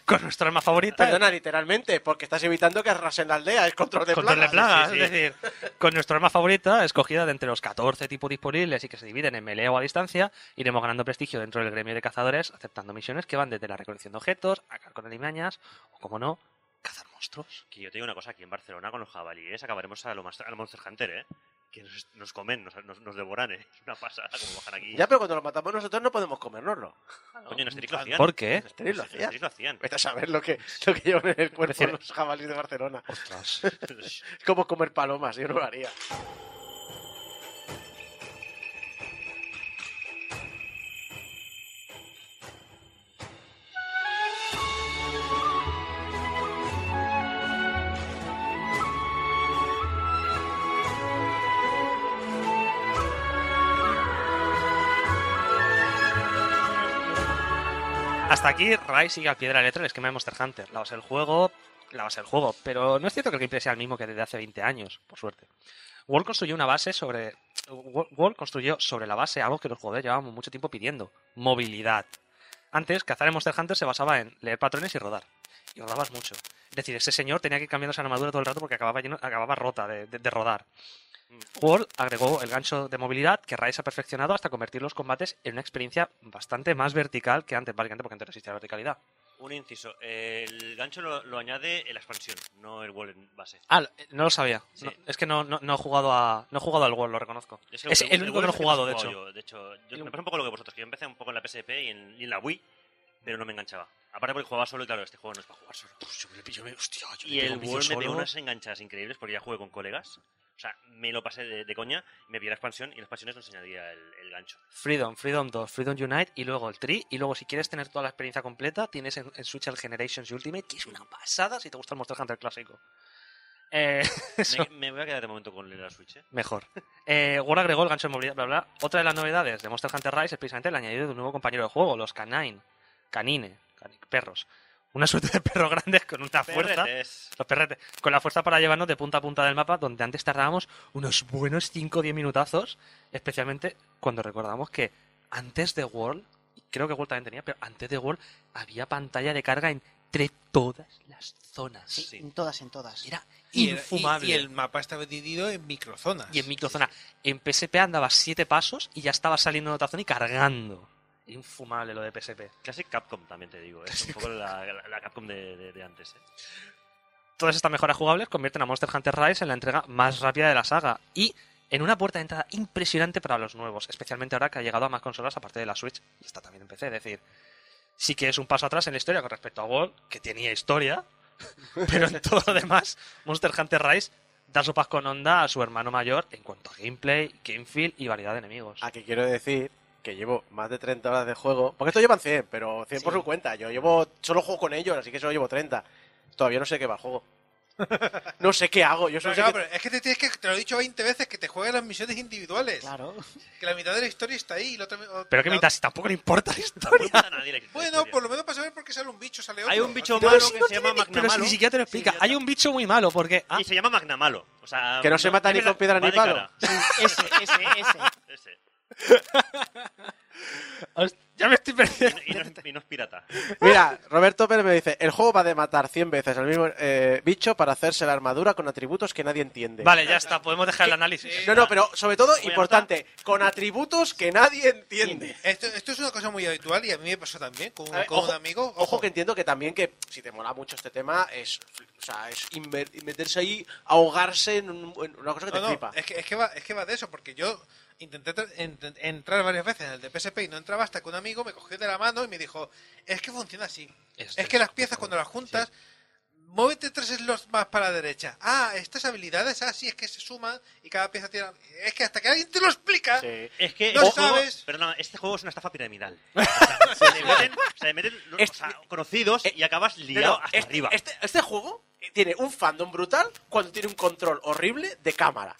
Con nuestra arma favorita. Perdona, literalmente, porque estás evitando que arrasen la aldea, es control de control de plagas. plagas. sí, sí. Es decir, con nuestra arma favorita, escogida de entre los 14 tipos disponibles y que se dividen en melee o a distancia, iremos ganando prestigio dentro del gremio de cazadores, aceptando misiones que van desde la recolección de objetos, acabar con alimañas, o como no, cazar monstruos. Que yo te digo una cosa, aquí en Barcelona con los jabalíes acabaremos a lo más, al Monster Hunter, ¿eh? Que nos, nos comen, nos, nos, nos devoran, ¿eh? Es una pasada como bajan aquí. Ya, pero cuando lo matamos nosotros no podemos comérnoslo. Coño, en Asterix lo hacían. ¿Por qué? En Asterix lo En hacían. Asterix lo hacían. Vete a saber lo que, lo que llevan en el cuerpo decir- los jabalíes de Barcelona. Ostras. Es como comer palomas, yo no lo haría. Hasta aquí, Rai sigue al pie de la letra el esquema de Monster Hunter. La base del juego, la base del juego. Pero no es cierto que el gameplay sea el mismo que desde hace 20 años, por suerte. World construyó una base sobre. World construyó sobre la base algo que los jugadores llevábamos mucho tiempo pidiendo: movilidad. Antes, cazar en Monster Hunter se basaba en leer patrones y rodar. Y rodabas mucho. Es decir, ese señor tenía que ir cambiando esa armadura todo el rato porque acababa, acababa rota de rodar. World agregó el gancho de movilidad que Rise ha perfeccionado hasta convertir los combates en una experiencia bastante más vertical que antes, básicamente porque antes resistía la verticalidad. Un inciso. El gancho lo, lo añade la expansión, no el wall en base. Ah, no lo sabía. Sí. No, es que no, no, no he jugado a no he jugado al World, lo reconozco. Es Es el único que no he jugado, de hecho. Yo. De hecho, yo- me pasa un poco lo que vosotros, que yo empecé un poco en la PSP y en, y en la Wii, pero no me enganchaba. Aparte porque jugaba solo y claro, este juego no es para jugar solo. Y el World me pegó unas enganchadas increíbles porque ya jugué con colegas. O sea, me lo pasé de, de coña, me vi la expansión y en la expansión nos añadía el, el gancho. Freedom, Freedom 2, Freedom Unite y luego el Tree. Y luego, si quieres tener toda la experiencia completa, tienes en, en Switch el Generations Ultimate, que es una pasada si te gusta el Monster Hunter clásico. Eh, Me, me voy a quedar de momento con la Switch, ¿eh? mejor. Eh, agregó el gancho de movilidad, bla, bla. Otra de las novedades de Monster Hunter Rise es precisamente el añadido de un nuevo compañero de juego, los Canine. Canine, cani- perros. Una suerte de perros grandes con una fuerza. Perretes. Los perretes. Con la fuerza para llevarnos de punta a punta del mapa, donde antes tardábamos unos buenos 5 o 10 minutazos, especialmente cuando recordamos que antes de World, creo que World también tenía, pero antes de World había pantalla de carga entre todas las zonas. Sí, en todas, en todas. Era Y el, infumable. y- y el mapa estaba dividido en microzonas. Y en microzona. En PSP andaba 7 pasos y ya estaba saliendo de otra zona y cargando. Infumable lo de PSP. Casi Capcom también te digo. Es un poco la, la- la Capcom de, de- de antes. ¿eh? Todas estas mejoras jugables convierten a Monster Hunter Rise en la entrega más rápida de la saga y en una puerta de entrada impresionante para los nuevos, especialmente ahora que ha llegado a más consolas aparte de la Switch y está también en PC. Es decir, sí que es un paso atrás en la historia con respecto a World, que tenía historia, pero en todo lo demás, Monster Hunter Rise da sopas con onda a su hermano mayor en cuanto a gameplay, game feel y variedad de enemigos. Aquí quiero decir que llevo más de 30 horas de juego. Porque estos llevan 100, pero 100 por su cuenta. Yo llevo, solo juego con ellos, así que solo llevo 30. Todavía no sé qué va el juego. no sé qué hago. Yo Pero solo sé claro, que- pero es que te tienes que, te lo he dicho 20 veces, que te juegues las misiones individuales. Claro. Que la mitad de la historia está ahí y la otra o- Pero que la- mitad, si tampoco le importa la historia. importa a nadie la- la Bueno, historia. por lo menos para saber por qué sale un bicho, sale otro. Hay un bicho malo si que no se llama ni- pero si Magnamalo. ni siquiera te lo explica. Sí, Hay un bicho muy malo porque... ah, Y se llama Magnamalo. O sea, Que no se mata ni con piedra ni palo. ese, ese. Ese. Ya me estoy perdiendo. Y, no, y no es- y no es pirata. Mira, Roberto Pérez me dice: el juego va de matar 100 veces al mismo eh, bicho para hacerse la armadura con atributos que nadie entiende. Vale, ya está, podemos dejar el análisis. No, no, pero sobre todo, importante, con atributos que nadie entiende. Esto, esto es una cosa muy habitual y a mí me pasó también con, ver, con ojo- un amigo. Ojo que entiendo que también que si te mola mucho este tema es, o sea, es meterse ahí, ahogarse en, un- en una cosa que No, te no, flipa. es que, es, que va, es que va de eso, porque yo intenté tra- ent- entrar varias veces en el de PSP y no entraba hasta que un amigo me cogió de la mano y me dijo, es que funciona así. Es Es que las piezas cuando las juntas, muévete tres slots más para la derecha. Ah, estas habilidades, ah, sí, es que se suman y cada pieza tiene... Es que hasta que alguien te lo explica... Sí. Es que No este juego- sabes. pero no, este juego es una estafa piramidal. O sea, se meten, se meten o Este- sea, conocidos y acabas liado hasta este, arriba. este- este juego tiene un fandom brutal cuando tiene un control horrible de cámara.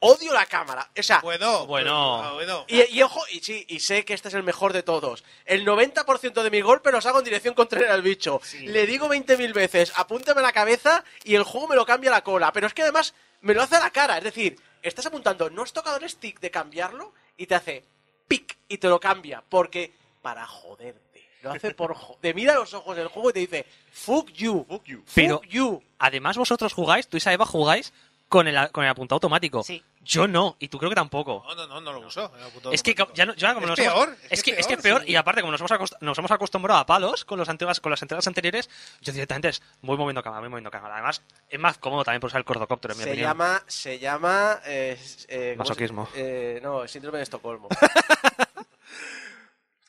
Odio la cámara. O sea, Bueno, Bueno. ah, y, y ojo, y sí, y sé que este es el mejor de todos. El 90% de mis golpes los hago en dirección contraria al bicho. Le digo 20.000 veces, apúntame a la cabeza y el juego me lo cambia a la cola. Pero es que además me lo hace a la cara. Es decir, estás apuntando, no has tocado el stick de cambiarlo y te hace pic y te lo cambia. Porque para joderte. Lo hace por jo- Te mira a los ojos del juego y te dice, fuck you. Fuck you. Pero- Fuck you. Además, vosotros jugáis, tú y Saeva jugáis con el, con el apuntado automático. Sí. Yo no, y tú creo que tampoco. No, no, no, no lo uso. el Es que ya, no, ya como Es nos peor, hemos, es que es que, es es que es peor, y aparte como nos hemos, acost- nos hemos acostumbrado a palos con, los entregas, con las entregas anteriores, yo directamente es voy moviendo cámara, voy moviendo cámara. Además, es más cómodo también por usar el cordocóptero, en mi Se opinión. llama, se llama... eh, eh, ¿cómo se- Masoquismo. eh, no, síndrome de Estocolmo.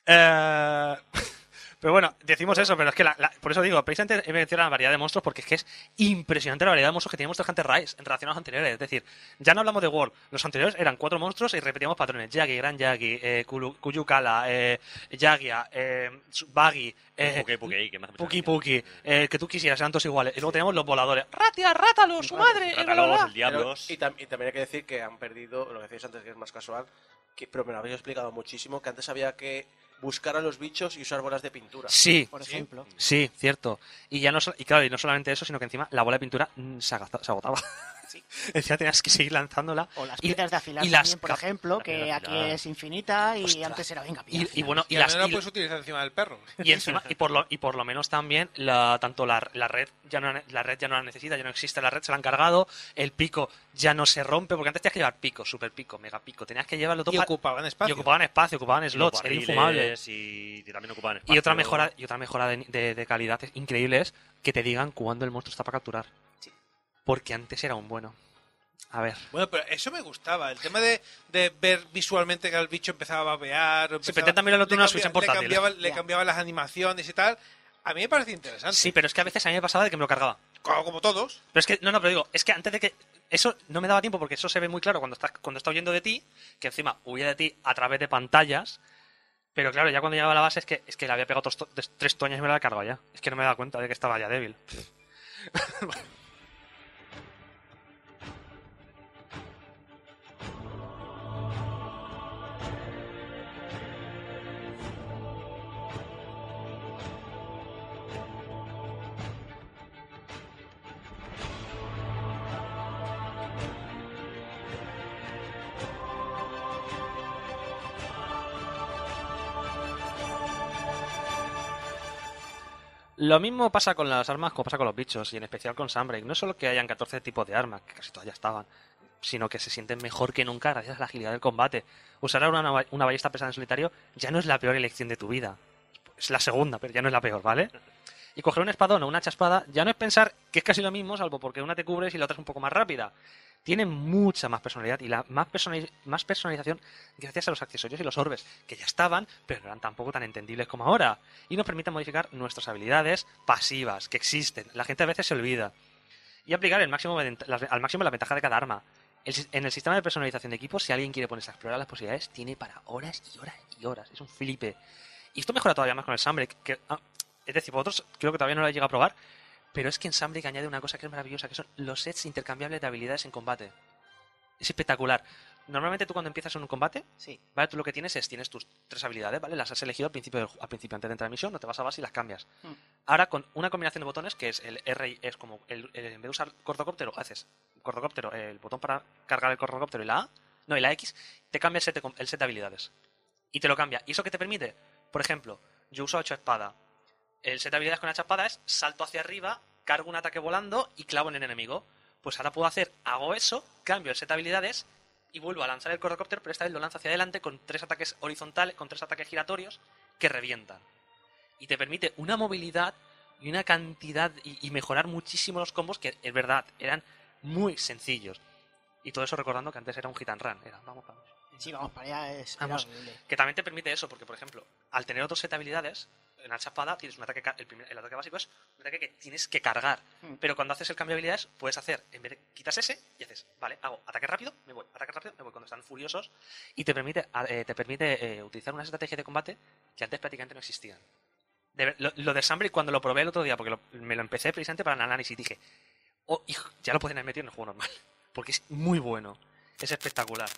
Eh, Pero bueno, decimos eso, pero es que la- la- por eso digo, precisamente he mencionado la variedad de monstruos porque es que es impresionante la variedad de monstruos que tiene Monster Hunter Rise en relación a los anteriores. Es decir, ya no hablamos de World, los anteriores eran cuatro monstruos y repetíamos patrones. Yagi, Gran Yagi, eh, Kuyukala, eh, Yagia, eh, Buggy, eh, Puki Puki, que me hace mucha Puki eh, que tú quisieras, eran todos iguales. Y luego teníamos los voladores. ¡Ratia, Rátalo, su madre! Rátalos, el y, tam- y también hay que decir que han perdido, lo que decíais antes que es más casual, que, pero me lo habéis explicado muchísimo, que antes había que buscar a los bichos y usar bolas de pintura. Sí, por ejemplo. Sí, cierto. Y ya no y claro, y no solamente eso, sino que encima la bola de pintura mm, se, agaza- Encima tenías que seguir lanzándola. O las Y- piedras de afilar y las también, por cap- ejemplo, la que aquí es infinita y Ostras. antes era venga, Y, piedra y bueno, y, Y, las, no la y- puedes utilizar encima del perro. y encima y por lo y por lo menos también la tanto la, la red ya no la red ya no la necesita, ya no existe la red, se la han cargado, el pico ya no se rompe porque antes tenías que llevar pico, super pico, mega pico, tenías que llevarlo todo Y pa- ocupaban y espacio. ocupaban espacio, ocupaban Y slots, era infumable. Y, y también ocupaban Y espacio. otra mejora, y otra mejora de, de- de calidad increíble es que te digan cuándo el monstruo está para capturar. Porque antes era un bueno. A ver. Bueno, pero eso me gustaba. El tema de, de ver visualmente que el bicho empezaba a babear. Sí, empezaba- pero le en una cambia- Switch en Le portátil. cambiaba, le cambiaba las animaciones y tal. A mí me parece interesante. Sí, pero es que a veces a mí me pasaba de que me lo cargaba. Como, como todos. Pero es que, no, no, pero digo, es que antes de que. Eso no me daba tiempo porque eso se ve muy claro cuando está, cuando está huyendo de ti, que encima huía de ti a través de pantallas. Pero claro, ya cuando llegaba a la base es que, es que le había pegado to- tres toñas y me la había cargado ya. Es que no me daba cuenta de que estaba ya débil. Lo mismo pasa con las armas como pasa con los bichos, y en especial con Sunbreak. No solo que hayan 14 tipos de armas, que casi todas ya estaban, sino que se sienten mejor que nunca gracias a la agilidad del combate. Usar ahora una, una ballesta pesada en solitario ya no es la peor elección de tu vida. Es la segunda, pero ya no es la peor, ¿vale? Y coger un espadón o una hacha espada ya no es pensar que es casi lo mismo, salvo porque una te cubres y la otra es un poco más rápida. Tiene mucha más personalidad y la más, personali- más personalización gracias a los accesorios y los orbes, que ya estaban, pero no eran tampoco tan entendibles como ahora. Y nos permiten modificar nuestras habilidades pasivas, que existen. La gente a veces se olvida. Y aplicar el máximo, al máximo la ventaja de cada arma. El en el sistema de personalización de equipos, si alguien quiere ponerse a explorar las posibilidades, tiene para horas y horas y horas. Es un flipe. Y esto mejora todavía más con el Sunbreak. Que, ah, es decir, vosotros creo que todavía no lo he llegado a probar, pero es que en Sunbreak añade una cosa que es maravillosa, que son los sets intercambiables de habilidades en combate. Es espectacular. Normalmente tú cuando empiezas en un combate, Sí. ¿vale? Tú lo que tienes es, tienes tus tres habilidades, ¿vale? Las has elegido al principio, del al principio antes de entrar a la misión, no te vas a base y las cambias. Mm. Ahora con una combinación de botones, que es el R, es como, el, el- en vez de usar cordocóptero, haces cordocóptero, el botón para cargar el cordocóptero y la A, no, y la X, te cambia el set de, el set de habilidades. Y te lo cambia. ¿Y eso qué te permite? Por ejemplo, yo uso hacha espada. El set de habilidades con hacha espada es salto hacia arriba, cargo un ataque volando y clavo en el enemigo. Pues ahora puedo hacer, hago eso, cambio el set de habilidades y vuelvo a lanzar el cordocóptero, pero esta vez lo lanzo hacia adelante con tres ataques horizontales, con tres ataques giratorios que revientan. Y te permite una movilidad y una cantidad y, y mejorar muchísimo los combos que, es verdad, eran muy sencillos. Y todo eso recordando que antes era un hit and run. Era, vamos, vamos. Sí, vamos para allá. Es, Vamos. Que también te permite eso, porque por ejemplo, al tener otros set de habilidades, en hacha espada tienes un ataque, el, primer- el ataque básico es un ataque que tienes que cargar. Mm. Pero cuando haces el cambio de habilidades, puedes hacer, en vez de quitas ese y haces, vale, hago ataque rápido, me voy, ataque rápido, me voy cuando están furiosos. Y te permite, eh, te permite eh, utilizar unas estrategias de combate que antes prácticamente no existían. De lo, lo de Sunbreak cuando lo probé el otro día, porque lo- me lo empecé precisamente para el análisis, dije, oh, hijo, ya lo pueden haber metido en el juego normal. Porque es muy bueno. Es espectacular.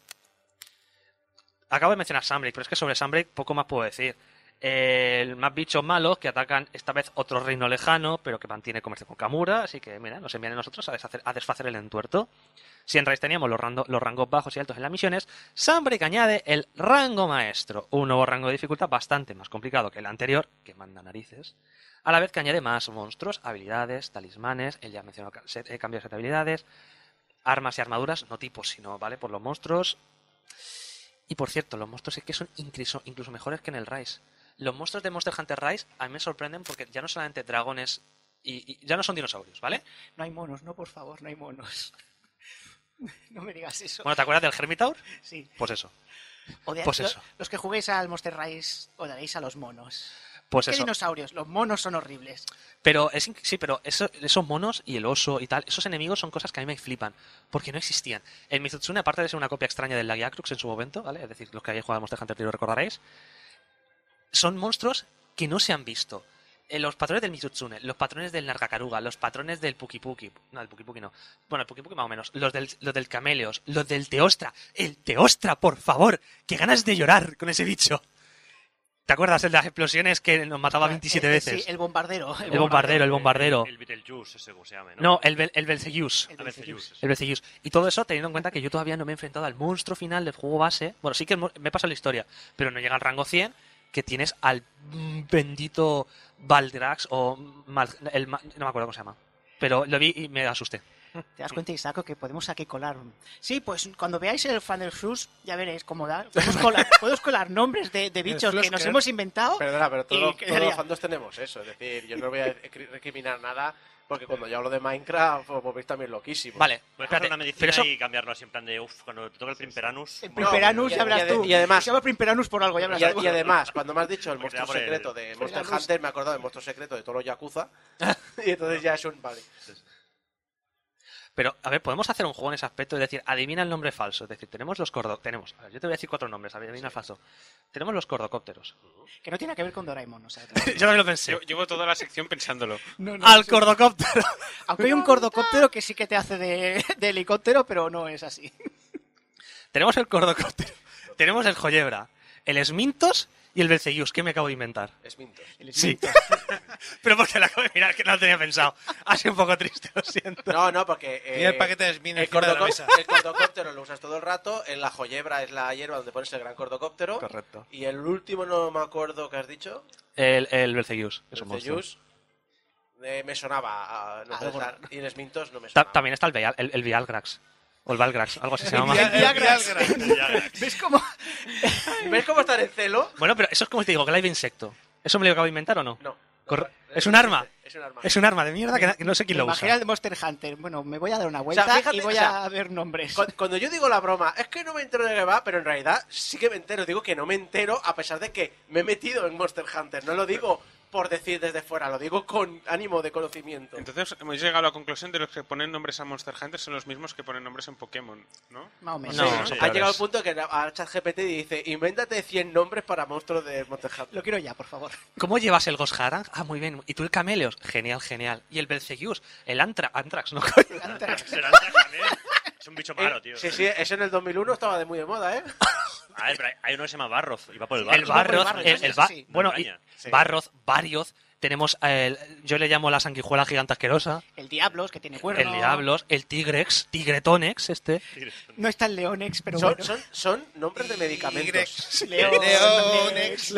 Acabo de mencionar Sunbreak, pero es que sobre Sunbreak poco más puedo decir. El más bichos malos que atacan esta vez otro reino lejano, pero que mantiene comercio con Kamura, así que mira, nos envían a nosotros a deshacer, a desfacer el entuerto. Si en Rise teníamos los, los rangos bajos y altos en las misiones, Sunbreak añade el rango maestro, un nuevo rango de dificultad bastante más complicado que el anterior, que manda narices, a la vez que añade más monstruos, habilidades, talismanes, el ya mencionado set- eh, de habilidades, armas y armaduras, no tipos, sino, ¿vale? Por los monstruos. Y por cierto, los monstruos es que son incluso, incluso mejores que en el Rise. Los monstruos de Monster Hunter Rise a mí me sorprenden porque ya no solamente dragones y, y ya no son dinosaurios, ¿vale? No hay monos, no, por favor, no hay monos. no me digas eso. Bueno, ¿te acuerdas del Hermitaur? Sí. Pues eso. Odiáis- pues eso. Los que juguéis al Monster Rise odiaréis a los monos. Pues ¿Qué eso. dinosaurios? Los monos son horribles. Pero es, sí, pero eso- esos monos y el oso y tal, esos enemigos son cosas que a mí me flipan, porque no existían. El Mizutsune, aparte de ser una copia extraña del Lagiacrux en su momento, ¿vale? Es decir, los que hayáis jugado a Monster Hunter lo recordaréis, son monstruos que no se han visto. Eh, los patrones del Mizutsune, los patrones del Nargakaruga, los patrones del Puki Puki, no, el Puki Puki no, bueno, el Puki Puki más o menos, los del, los del Cameleos, los del Teostra, el Teostra, por favor, qué ganas de llorar con ese bicho. ¿Te acuerdas de las explosiones que nos mataba 27 Eh, eh, veces? Sí, el bombardero. El bombardero, el bombardero. El, el Beetlejuice, ese como se llame, ¿no? No, el, Bel- el Belzeus. El A ver, Betelgeuse. Beetlejuice. El Belzeus. Y todo eso teniendo en cuenta que yo todavía no me he enfrentado al monstruo final del juego base. Bueno, sí que el me pasa la historia, pero no llega al rango 100 que tienes al bendito Baldrax o Mal- el, no me acuerdo cómo se llama. Pero lo vi y me asusté. ¿Te das cuenta, Isaco, que podemos aquí colar? Sí, pues cuando veáis el fan del Flux, ya veréis cómo da. Podemos colar, podemos colar nombres de, de bichos que nos hemos inventado. Perdona, pero todos, todos los fandos tenemos eso. Es decir, yo no voy a recri- recriminar nada porque cuando yo hablo de Minecraft, pues me veis también loquísimo. Vale, hacer espérate. una medicina Pero eso, y cambiarlo así en plan de, uff, cuando te toca el Primperanus... El Primperanus, y- ya y ade- tú. y además- Se llama Primperanus por algo, ya Y, verás tú. y además, cuando me has dicho el monstruo el- secreto de Monster. Hunter, me he acordado del monstruo secreto de todos los Yakuza. y entonces ya es un. Vale. Pero, a ver, podemos hacer un juego en ese aspecto, es decir, adivina el nombre falso. Es decir, tenemos los cordo... Tenemos, a ver, yo te voy a decir cuatro nombres, adivina el falso. Tenemos los cordocópteros. Que no tiene que ver con Doraemon, o sea. yo también lo pensé. Llevo, llevo toda la sección pensándolo. no, no, Al sí. cordocóptero. Aunque hay un cordocóptero que sí que te hace de, de helicóptero, pero no es así. Tenemos el cordocóptero. Tenemos el joyebra. El esmintos y el Belzeus, que me acabo de inventar. Es Mintos. Sí. Pero porque la acabo de mirar, que no lo tenía pensado. Ha sido un poco triste, lo siento. No, no, porque. eh, el paquete de Smin el, el cordocóptero lo usas todo el rato. En la joyebra es la hierba donde pones el gran cordocóptero. Correcto. Y el último no me acuerdo que has dicho. El, el Belzeus, es un. Belzeus. eh, me sonaba. a- no, Algo. pensar, y en Mintos no me Ta- sonaba. también está el, Vial, el, el Vialgrax. O el Valgrax, algo así se llama. El. ¿Ves cómo? ¿Ves cómo está en celo? Bueno, pero eso es como te digo, Glaive Insecto. ¿Eso me lo acabo de inventar o no? No. Corre- ¿Es un arma? Es un arma. Es un arma de mierda que no sé quién lo Imagina usa. el de Monster Hunter. Bueno, me voy a dar una sea, vuelta fíjate, y voy o sea, a ver nombres. Cu- Cuando yo digo la broma, es que no me entero de qué va, pero en realidad sí que me entero. Digo que no me entero a pesar de que me he metido en Monster Hunter. No lo digo por decir desde fuera, lo digo con ánimo de conocimiento. Entonces hemos llegado a la conclusión de los que ponen nombres a Monster Hunter son los mismos que ponen nombres en Pokémon, ¿no? Más o menos. No, Sí, ha llegado el punto que a ChatGPT dice, invéntate 100 nombres para monstruos de Monster Hunter. Lo quiero ya, por favor. ¿Cómo llevas el Ghost Harang? Ah, muy bien. ¿Y tú el Cameleos? Genial, genial. ¿Y el Belzeus? El Antra Antrax, ¿no? Será también. Es un bicho malo, tío. Eh, Sí, sí, eso en el 2001 estaba de muy de moda, ¿eh? A ver, pero hay- uno que se llama Barroz y va por el el barro. Barroz, Barroz, el, eso el Ba- sí. bueno, y. Sí. Barroz, Barioz, tenemos el, yo le llamo la sanguijuela gigante asquerosa, El Diablos, que tiene cuerno. el Diablos, el Tigrex, Tigretonex, este, No está el Leonex, pero Son, bueno. son, son nombres de medicamentos. León, Leonex.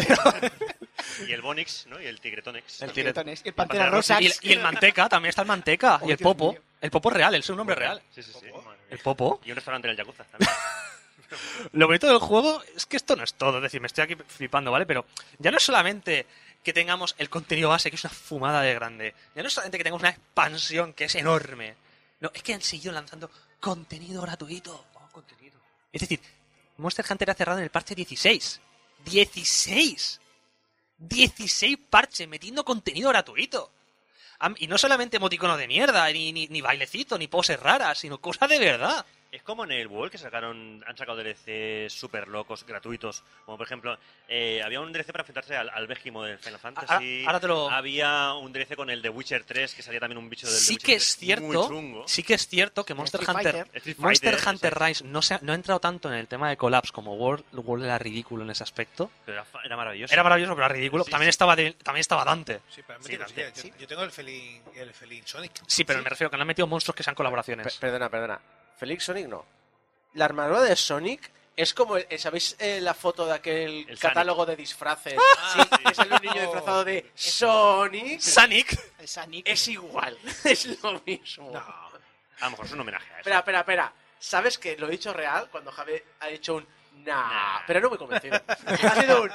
Y el Bonix, ¿no? Y el Tigretonex. El Tigretonex. El Pantera Pantera Rosa. y el, y el Manteca, también está el Manteca, Oh, y el Popo, mío. El Popo real, es un nombre real, Sí, sí, sí. el Popo. Y un restaurante en el Yakuza también. Lo bonito del juego es que esto no es todo, es decir, me estoy aquí flipando, ¿vale? Pero ya no es solamente que tengamos el contenido base, que es una fumada de grande, ya no es solamente que tengamos una expansión que es enorme, no, es que han seguido lanzando contenido gratuito. Oh, contenido. Es decir, Monster Hunter ha cerrado en el parche 16. ¡16! 16 parches metiendo contenido gratuito. Am- Y no solamente emoticonos de mierda, ni, ni, ni bailecito, ni poses raras, sino cosas de verdad. Es como en el World que sacaron, han sacado DLCs súper locos, gratuitos. Como por ejemplo, eh, había un DLC para enfrentarse al, al Vegimo del Final Fantasy. Ahora- ahora te lo- Había un DLC con el de Witcher 3, que salía también un bicho del The sí Witcher que es 3 muy cierto, sí que es cierto que Monster Street Hunter, Fighter. Monster Fighter, Hunter. Rise no, se ha, no ha entrado tanto en el tema de collapse como World. World era ridículo en ese aspecto. Pero era, maravilloso. Era maravilloso, pero era ridículo. Sí, también sí. estaba de- también estaba Dante. Sí, pero Sí, yo, yo tengo el Felin, el Felin Sonic. Sí, pero me refiero que no han metido monstruos que sean colaboraciones. perdona, perdona. Felix Sonic no. La armadura de Sonic es como, el- ¿sabéis eh, la foto de aquel El catálogo de disfraces? Ah, sí, sí. que sale un niño disfrazado de Sonic. Sonic. El Sonic. Es igual, es lo mismo. A lo mejor es un homenaje a eso. Espera, espera, espera. ¿Sabes que lo he dicho real cuando Javi ha dicho un nah, Nah. pero no muy convencido? ha sido un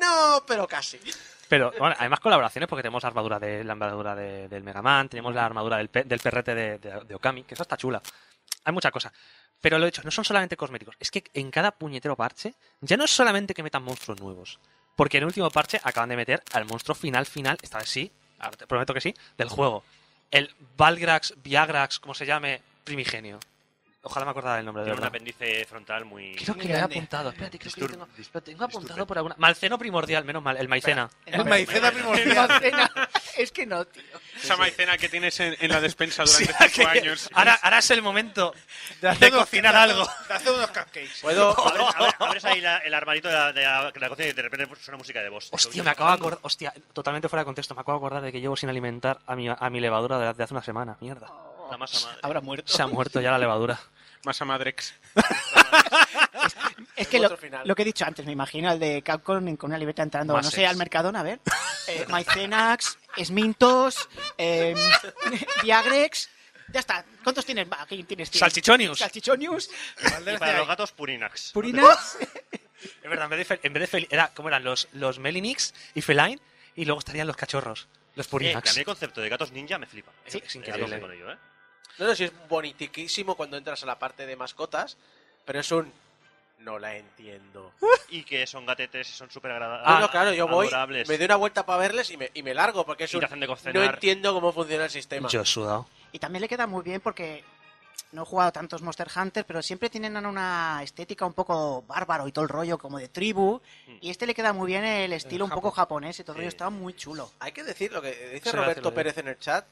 no, pero casi. Pero bueno, hay más colaboraciones porque tenemos la armadura de la armadura de- del Mega Man, tenemos la armadura del, pe- del perrete de, de- de Okami, que eso está chula. Hay mucha cosa. Pero lo he dicho, no son solamente cosméticos, es que en cada puñetero parche ya no es solamente que metan monstruos nuevos, porque en el último parche acaban de meter al monstruo final final, esta vez sí, ahora te prometo que sí, del juego. El Valgrax, Viagrax, como se llame, primigenio. Ojalá me acordara del nombre de Tiene un verdad. apéndice frontal muy... Creo que lo he grande. apuntado. Espérate, creo que lo Distur- tengo, lo tengo apuntado disturbe. por alguna. Malceno primordial, menos mal, el maicena. El maicena primordial. Es que no, tío. Esa maicena que tienes en, en la despensa durante cinco años. Ahora, ahora es el momento de, cocinar algo. Te hace unos cupcakes. Puedo. Abres, abres- abres ahí la- el armadito de la, de la- de la cocina y de repente suena música de voz. Hostia, me acabo de acordar. Hostia, totalmente fuera de contexto. Me acabo de acordar de que llevo sin alimentar a mi, a mi levadura de, de hace una semana. Mierda. La masa madre. Habrá muerto. Se ha muerto ya la levadura. Masa Madrex. Es que lo, que he dicho antes, me imagino al de Capcom en- con una libreta entrando, Más no sé, sex. al Mercadona, a ver. Eh, Maicenax, Esmintos, eh, Viagrex. Ya está. ¿Cuántos tienes? Va, aquí tienes. Salchichonius. Salchichonius, Y para los gatos, Purinax. Purinax. Es verdad, en vez de, fel- en vez de fel- era, ¿cómo eran? Los, los Melinix y Feline. Y luego estarían los cachorros. Los que a Purinax. mí el concepto de gatos ninja me flipa. Sí, es increíble. Lo sé con ello, ¿eh? No sé si es bonitiquísimo cuando entras a la parte de mascotas, pero es un. No la entiendo. Y que son gatetes y son súper agradables. Ah, no, claro, yo voy, adorables. me doy una vuelta para verles y me, y me largo, porque es Y un. te hacen de No cocinar. entiendo cómo funciona el sistema. Yo he sudado. Y también le queda muy bien porque no he jugado tantos Monster Hunter, pero siempre tienen una estética un poco bárbaro y todo el rollo como de tribu. Mm. Y este le queda muy bien el estilo un poco japonés y todo el rollo está muy chulo. Hay que decir lo que dice Roberto. Pérez en el chat.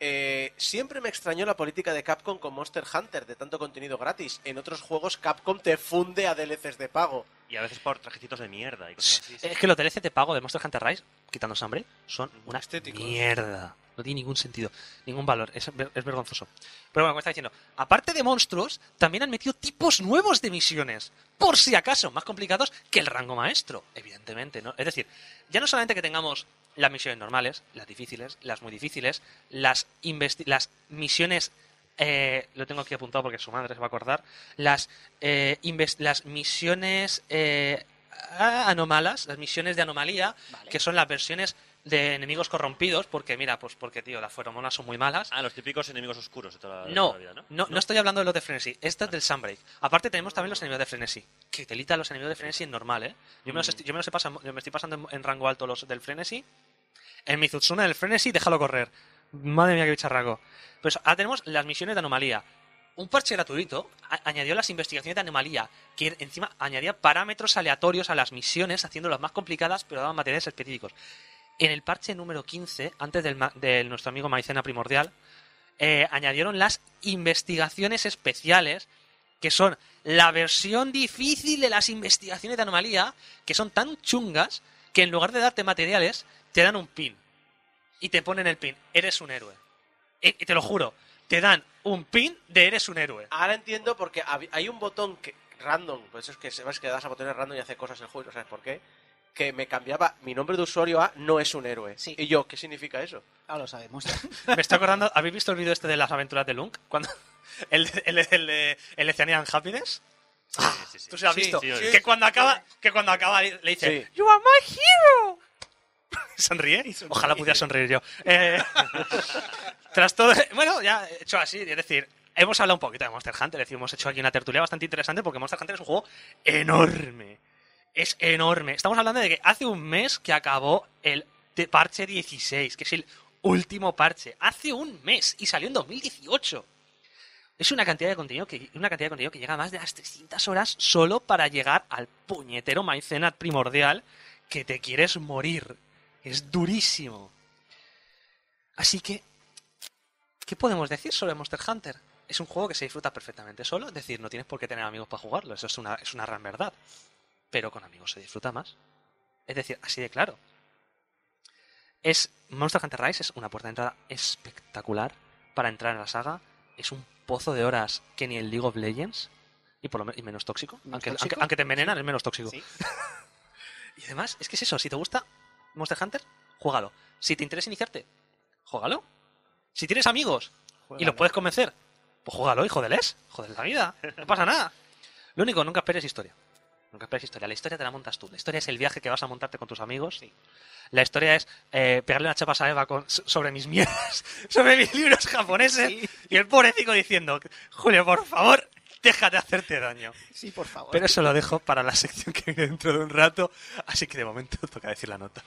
Eh, siempre me extrañó la política de Capcom con Monster Hunter de tanto contenido gratis. En otros juegos Capcom te funde a DLCs de pago. Y a veces por trajecitos de mierda y cosas así. Es que los DLC de pago de Monster Hunter Rise, quitando hambre, son una Estéticos. mierda. No tiene ningún sentido, ningún valor. Es, es vergonzoso. Pero bueno, como está diciendo, aparte de monstruos, también han metido tipos nuevos de misiones. Por si acaso, más complicados que el rango maestro, evidentemente. ¿no? Es decir, ya no solamente que tengamos las misiones normales, las difíciles, las muy difíciles, las, las misiones, eh, lo tengo aquí apuntado porque su madre se va a acordar, las, eh, las misiones eh, a- anómalas, las misiones de anomalía, Vale. que son las versiones de enemigos corrompidos, porque mira, pues porque, tío, las feromonas son muy malas. Ah, los típicos enemigos oscuros de toda, de No, toda la vida, ¿no? no, no estoy hablando de los de Frenesí. Este es del Sunbreak. Aparte tenemos también los enemigos de Frenesí. Que telita los enemigos de Frenesí en normal, ¿eh? Yo me los, estoy, yo me los he pasado- yo me estoy pasando en, en rango alto los del Frenesí. En Mizutsuna del Frenesí, déjalo correr. Madre mía, qué bicharraco. Pues ahora tenemos las misiones de anomalía. Un parche gratuito añadió las investigaciones de anomalía, que encima añadía parámetros aleatorios a las misiones, haciéndolas más complicadas, pero daban materiales específicos. En el parche número 15, antes del, de nuestro amigo Maicena Primordial, eh, añadieron las investigaciones especiales, que son la versión difícil de las investigaciones de anomalía, que son tan chungas que en lugar de darte materiales, te dan un pin. Y te ponen el pin, eres un héroe. Y, y te lo juro, te dan un pin de eres un héroe. Ahora entiendo porque hay un botón que random, pues es que sabes que das a botones random y hace cosas el juego, y no sabes por qué, que me cambiaba mi nombre de usuario a no es un héroe. Sí. Y yo, ¿qué significa eso? Ahora lo sabemos. Me estoy acordando, ¿habéis visto el vídeo este de las aventuras de Lunk? Cuando, el, el, el, de- el de Oceanian Happiness. Sí, sí, sí. ¿Tú se has Sí, visto? sí, sí. que cuando acaba, que cuando acaba le dice, Sí. You are my hero. ¿Sonríe? Ojalá pudiera sonreír yo. Eh, tras todo, bueno, ya he hecho así, es decir, hemos hablado un poquito de Monster Hunter, es decir, hemos hecho aquí una tertulia bastante interesante porque Monster Hunter es un juego enorme. Es enorme. Estamos hablando de que hace un mes que acabó el parche 16, que es el último parche. Hace un mes y salió en 2018. Es una cantidad de contenido que una cantidad de contenido que llega a más de las 300 horas solo para llegar al puñetero Maicenat primordial que te quieres morir. Es durísimo. Así que ¿qué podemos decir sobre Monster Hunter? Es un juego que se disfruta perfectamente solo, es decir, no tienes por qué tener amigos para jugarlo, eso es una es una gran verdad. Pero con amigos se disfruta más. Es decir, así de claro. Es Monster Hunter Rise es una puerta de entrada espectacular para entrar en la saga. Es un pozo de horas que ni el League of Legends y por lo y menos tóxico. ¿Menos Aunque, tóxico? aunque, aunque te envenenan, es menos tóxico. Sí. y además, es que es eso. Si te gusta Monster Hunter, juégalo. Si te interesa iniciarte, juégalo. Si tienes amigos y los puedes convencer, pues juégalo, hijo de les. Joder, la vida. No pasa nada. Lo único, nunca esperes historia. Nunca esperes historia. La historia te la montas tú. La historia es el viaje que vas a montarte con tus amigos. La historia es eh, pegarle una chapas a Eva con- so- sobre mis mierdas, sobre mis libros japoneses. Y el pobrecito diciendo, Julio, por favor, déjate hacerte daño. Sí, por favor. Pero eso lo dejo para la sección que viene dentro de un rato. Así que de momento toca decir la nota.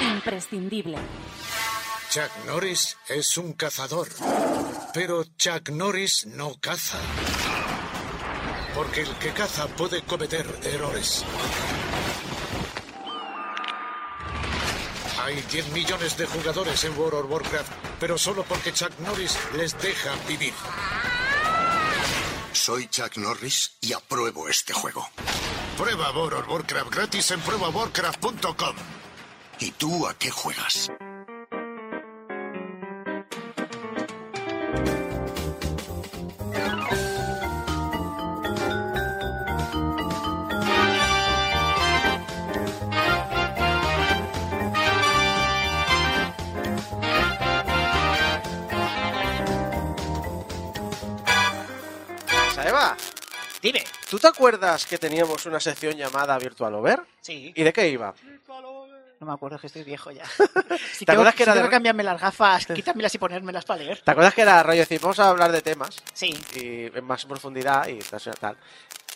Imprescindible. Chuck Norris es un cazador, pero Chuck Norris no caza. Porque el que caza puede cometer errores. Hay 10 millones de jugadores en World of Warcraft, pero solo porque Chuck Norris les deja vivir. Soy Chuck Norris y apruebo este juego. Prueba World of Warcraft gratis en pruebawarcraft.com. ¿Y tú a qué juegas? Dime. ¿tú te acuerdas que teníamos una sección llamada Virtual Over? Sí. ¿Y de qué iba? No me acuerdo que estoy viejo ya. Si ¿Te tengo, acuerdas que si era de- cambiarme las gafas, quítamenlas y ponérmelas para leer. ¿Te acuerdas que era rollo decir, vamos a hablar de temas Sí. y en más profundidad y tal, tal?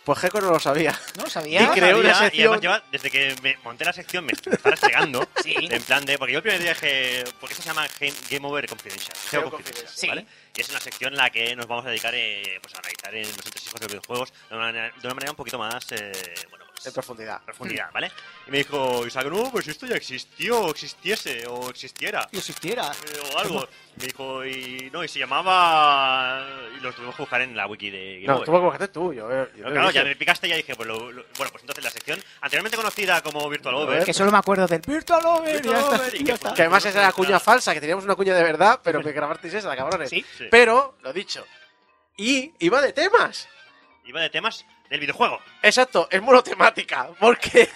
Pues Gecko no lo sabía. No lo Y sabía. creo una Sabía, Y sección. además lleva, desde que me monté la sección me estaba estregando. Sí. En plan de. Porque yo el primer día dije. Porque esto se llama Game, Game Over Confidential. Geo Confidential. ¿vale? Y es una sección en la que nos vamos a dedicar eh, pues, a analizar en los entresijos de los videojuegos de una manera, de una manera un poquito más. eh, bueno, En profundidad. profundidad, ¿vale? Y me dijo Isaac, no, pues esto ya existió, o existiese, o existiera. Si existiera. eh, o algo. Me dijo, y no, y se llamaba. Y lo tuvimos que buscar en la wiki de Game No, Over. tú me coges tú. Yo, yo Pero claro, dije, ya me picaste y ya dije, pues lo- lo- bueno, pues entonces la sección anteriormente conocida como Virtual Over. Que solo me acuerdo del Virtual Over. Virtual ya está, Over, y ya que está. Que además esa era la cuña falsa, que teníamos una cuña de verdad, pero me grabasteis esa, cabrones. Sí. Sí. Pero, lo dicho. Y iba de temas. Iba de temas del videojuego. Exacto, es monotemática. Porque,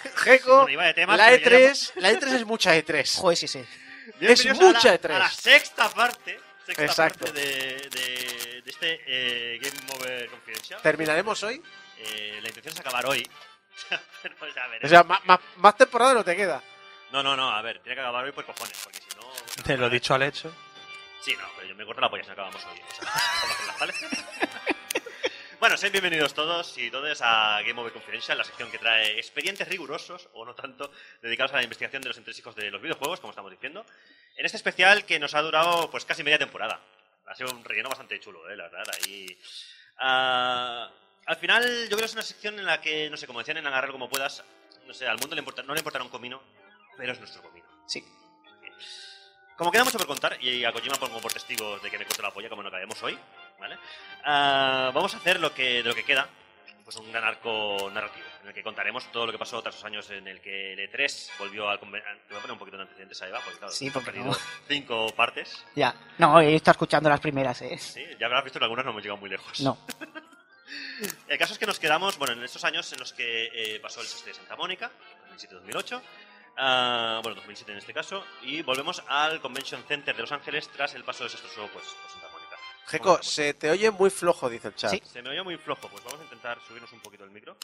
Bueno, temas, la pero E3, la E3 es mucha E3. Joder, sí, sí. Bienvenidos mucha a la, E3. a la sexta parte, sexta Exacto. parte de, de- de este eh, Game Over Confidential. ¿Terminaremos hoy? Eh, la intención es acabar hoy. Pero ya veremos. O sea, más, más, más temporada no te queda. no, no, no, a ver, tiene que acabar hoy por cojones, porque si no... De lo dicho al hecho. Sí, no, pero yo me corto la polla si no acabamos hoy. O sea, Bueno, sean bienvenidos todos y todas a Game Over Confidential, la sección que trae expedientes rigurosos, o no tanto, dedicados a la investigación de los entresijos de los videojuegos, como estamos diciendo. En este especial que nos ha durado pues casi media temporada. Ha sido un relleno bastante chulo, eh, la verdad. Ahí... Ah, al final, yo creo que es una sección en la que, no sé, como decían en Agarrarlo como puedas, no sé, al mundo le importa, no le importará un comino, pero es nuestro comino. Sí. Como queda mucho por contar, y a Kojima pongo por testigos de que me corto la polla como no acabemos hoy, ¿vale? Ah, vamos a hacer lo que, de lo que queda, pues un gran arco narrativo, en el que contaremos todo lo que pasó tras los años en el que el E3 volvió al conven- Te voy a poner un poquito de antecedentes a Eva, porque claro, Sí, porque perdido no. cinco partes. Ya. No, he estado escuchando las primeras, ¿eh? Sí, ya habrás visto que algunas no hemos llegado muy lejos. No. El caso es que nos quedamos, bueno, en estos años en los que eh, pasó el SST de Santa Mónica, 2007-2008, ah, bueno, 2007 en este caso, y volvemos al Convention Center de Los Ángeles tras el paso desastroso pues, por Mónica. Geco, se te oye muy flojo, dice el chat. Sí. Se me oye muy flojo, pues vamos a intentar subirnos un poquito el micro.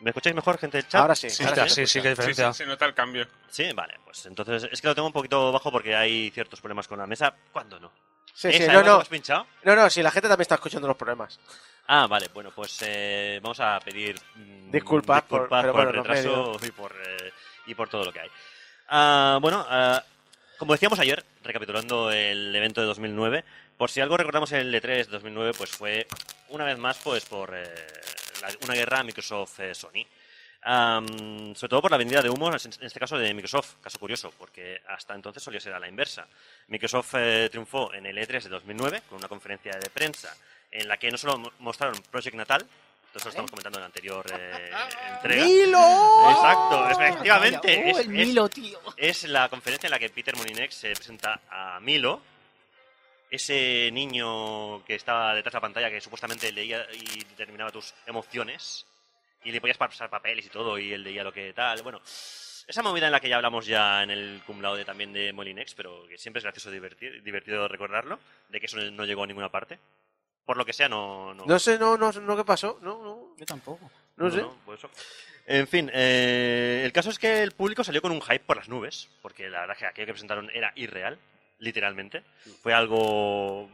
¿Me escucháis mejor, gente del chat? Ahora sí, Sí, ahora sí, sí, Sí, diferencia. sí, se nota el cambio. Sí, vale, pues entonces es que lo tengo un poquito bajo porque hay ciertos problemas con la mesa. ¿Cuándo no? Sí, ¿Esa, sí, no, que no. has pinchado? No, no, si la gente también está escuchando los problemas. Ah, vale, bueno, pues eh, vamos a pedir mm, Disculpas por- disculpas pero por, bueno, el retraso y por, eh, y por todo lo que hay. Ah, bueno, ah, como decíamos ayer, recapitulando el evento de 2009, por si algo recordamos el E3 de 2009, pues fue una vez más pues por eh, la- una guerra Microsoft-Sony. Am, sobre todo por la vendida de humo, en este caso de Microsoft, caso curioso, porque hasta entonces solía ser a la inversa. Microsoft eh, triunfó en el E3 de 2009 con una conferencia de prensa en la que no solo mo- mostraron Project Natal, eso lo estamos comentando en la anterior eh, entrega. ¡Milo! Exacto, efectivamente. Oh, es, el es- Milo, tío. es la conferencia en la que Peter Molinex se presenta a Milo, ese niño que estaba detrás de la pantalla que supuestamente leía y determinaba tus emociones y le podías pasar papeles y todo y él leía lo que tal. Bueno, esa movida en la que ya hablamos ya en el cum laude también de Molinex, pero que siempre es gracioso y divertido, recordarlo, de que eso no llegó a ninguna parte. Por lo que sea, no... no No sé, no, no, no, ¿qué pasó? No, no, Yo tampoco. no sé. por eso. En fin, eh, el caso es que el público salió con un hype por las nubes, porque la verdad es que aquello que presentaron era irreal, literalmente. Fue algo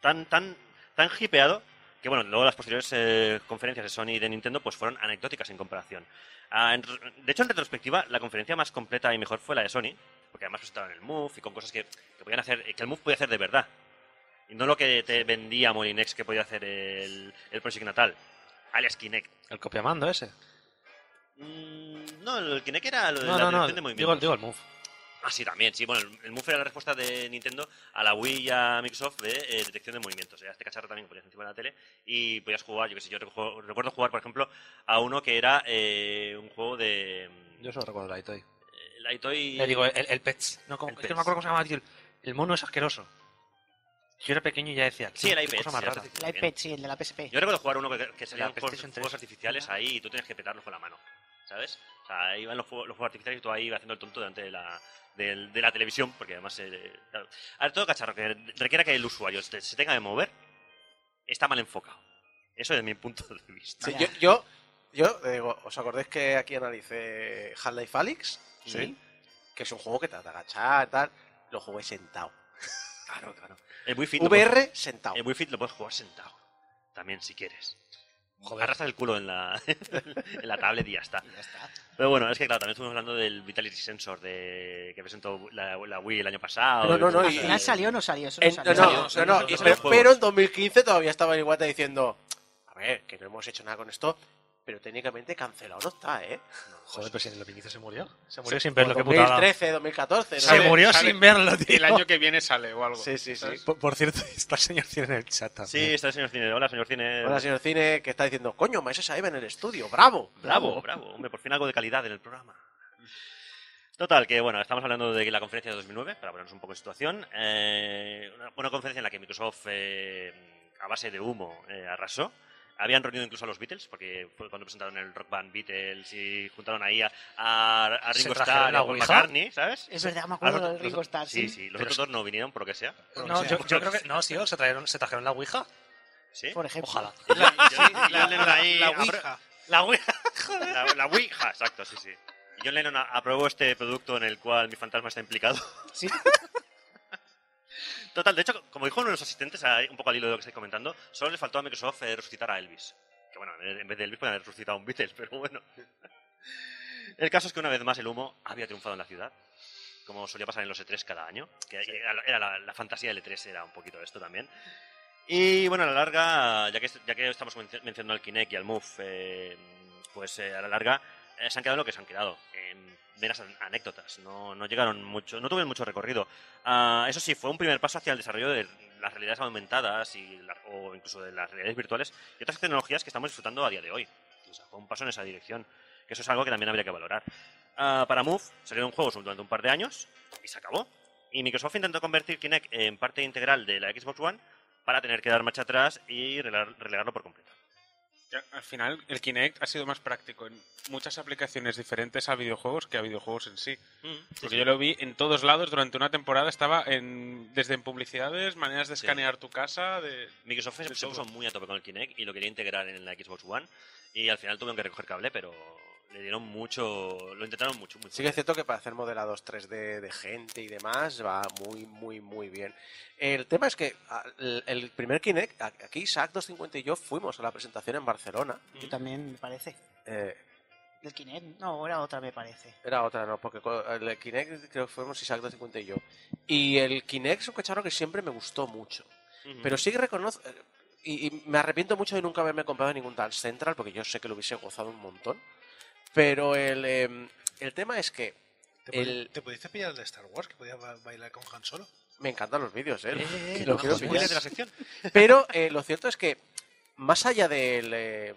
tan, tan, tan hipeado que, bueno, luego las posteriores eh, conferencias de Sony y de Nintendo pues fueron anecdóticas en comparación. Ah, en de hecho, en retrospectiva, la conferencia más completa y mejor fue la de Sony, porque además presentaron el Move y con cosas que, que podían hacer, que el Move podía hacer de verdad. Y no lo que te vendía Molinex que podía hacer el, el Project Natal, alias Kinect. El copiamando ese. Mm, no, el Kinect era lo de No, la no, no. de Digo, movimientos. digo el move. Ah, sí, también, sí. Bueno, el, el Move era la respuesta de Nintendo a la Wii y a Microsoft de eh, detección de movimientos. Era este cacharro también que ponías encima de la tele y podías jugar, yo que sé, yo recu- recuerdo jugar, por ejemplo, a uno que era eh, un juego de... Yo solo recuerdo la Itoy. eh, La Itoy... Le digo, el, el Pets. No, como, El es que no me acuerdo cómo se llama, tío. El, el mono es asqueroso. Yo era pequeño y ya decía. Sí, el qué iPad. sí, bien. iPad, sí, el de la PSP. Yo recuerdo jugar uno que, que salían La fuegos, PlayStation 3. fuegos artificiales ahí y tú tenías que petarlos con la mano, ¿sabes? O sea, ahí iban los fuegos, los fuegos artificiales y tú ahí haciendo el tonto delante de la, del- de la televisión, porque además... eh, claro. A ver, todo cacharro que requiera que el usuario se, se tenga que mover está mal enfocado. Eso desde mi punto de vista. Sí, yo, yo, yo, digo, ¿os acordáis que aquí analicé Half-Life Alyx? Sí. Que es un juego que te hace agachar, tal. Lo jugué sentado. Claro, claro. El Wii Fit, puedes- VR sentado. el Wii Fit lo puedes jugar sentado. También, si quieres. Joder. Arrastras el culo en la, en la tablet y ya está. Y ya está. Pero bueno, es que claro, también estuvimos hablando del Vitality Sensor de, que presentó la, la Wii el año pasado. No, no, no, Al salió o no salió, eso no En- no, salió. no, no, salió, no, salió pero, en 2015 todavía estaba en Iwata diciendo, a ver, que no hemos hecho nada con esto, pero técnicamente cancelado no está, ¿eh? Joder, pero si en el 2015 se murió. Se murió sin verlo, qué putada. 2013, 2014, ¿no? Se murió sale- sin verlo, tío. El año que viene sale o algo. Sí, sí, sí. Por, por cierto, está el señor Cine en el chat también. Sí, está el señor Cine. Hola, señor Cine. Hola, señor Cine, que está diciendo, coño, Maese Saeva en el estudio, bravo. Bravo, bravo. Hombre, por fin algo de calidad en el programa. Total, que bueno, estamos hablando de la conferencia de 2009, para ponernos un poco en situación. Eh, una, una conferencia en la que Microsoft, eh, a base de humo, eh, arrasó. Habían reunido incluso a los Beatles, porque fue cuando presentaron el Rock Band Beatles y juntaron ahí a, a, a ¿Se Ringo Starr y la a Paul? McCartney, ¿sabes? Es verdad, me acuerdo los- del Ringo Starr, Sí, sí. sí, los Pero otros dos no vinieron por lo que sea. No, yo, yo creo que. No, sí, se trajeron, se trajeron la Ouija. ¿Sí? Por ejemplo. Ojalá. La, la, Lennon la- ahí la Ouija. La Ouija. La, la Ouija, exacto, sí, sí. John Lennon aprobó este producto en el cual mi fantasma está implicado. Sí. Total, de hecho, como dijo uno de los asistentes, un poco al hilo de lo que estáis comentando, solo le faltó a Microsoft resucitar a Elvis. Que bueno, en vez de Elvis pueden haber resucitado a un Beatles, pero bueno. El caso es que una vez más el humo había triunfado en la ciudad, como solía pasar en los E3 cada año, que era, la- era la, la fantasía del E3, era un poquito esto también. Y bueno, a la larga, ya que, ya que estamos mencio- mencionando al Kinect y al Move, eh, pues eh, a la larga se han quedado lo que se han quedado, en meras an- anécdotas, no, no llegaron mucho, no tuvieron mucho recorrido. Ah, eso sí, fue un primer paso hacia el desarrollo de las realidades aumentadas y o incluso de las realidades virtuales y otras tecnologías que estamos disfrutando a día de hoy. O fue un paso en esa dirección, que eso es algo que también habría que valorar. Ah, para Move salieron juegos durante un par de años y se acabó. Y Microsoft intentó convertir Kinect en parte integral de la Xbox One para tener que dar marcha atrás y relegar- relegarlo por completo. Al final, el Kinect ha sido más práctico en muchas aplicaciones diferentes a videojuegos que a videojuegos en sí. Porque sí. yo lo vi en todos lados durante una temporada. Estaba en, desde en publicidades, maneras de Sí. escanear tu casa. De, Microsoft se, puso muy a tope con el Kinect y lo quería integrar en la Xbox One y al final tuvieron que recoger cable, pero le dieron mucho, lo intentaron mucho. Muy Sí que es cierto que para hacer modelados 3D de gente y demás va muy, muy, muy bien. El tema es que a- el, primer Kinect, aquí Isaac 250 y yo fuimos a la presentación en Barcelona. Yo también, me parece. Eh, ¿El Kinect? No, era otra, me parece. era otra, no, porque el Kinect creo que fuimos Isaac 250 y yo. Y el Kinect es un cacharro que siempre me gustó mucho. Ujú. Pero sí que reconozco... eh, Y, y me arrepiento mucho de nunca haberme comprado ningún Dance Central, porque yo sé que lo hubiese gozado un montón. Pero el, em, el tema es que ¿Te, el, ¿Te pudiste pillar el de Star Wars que podías ba- bailar con Han Solo? me encantan los vídeos, ¿eh? Eh, Lo quiero de la sección. Pero eh, lo cierto es que, más allá del, eh,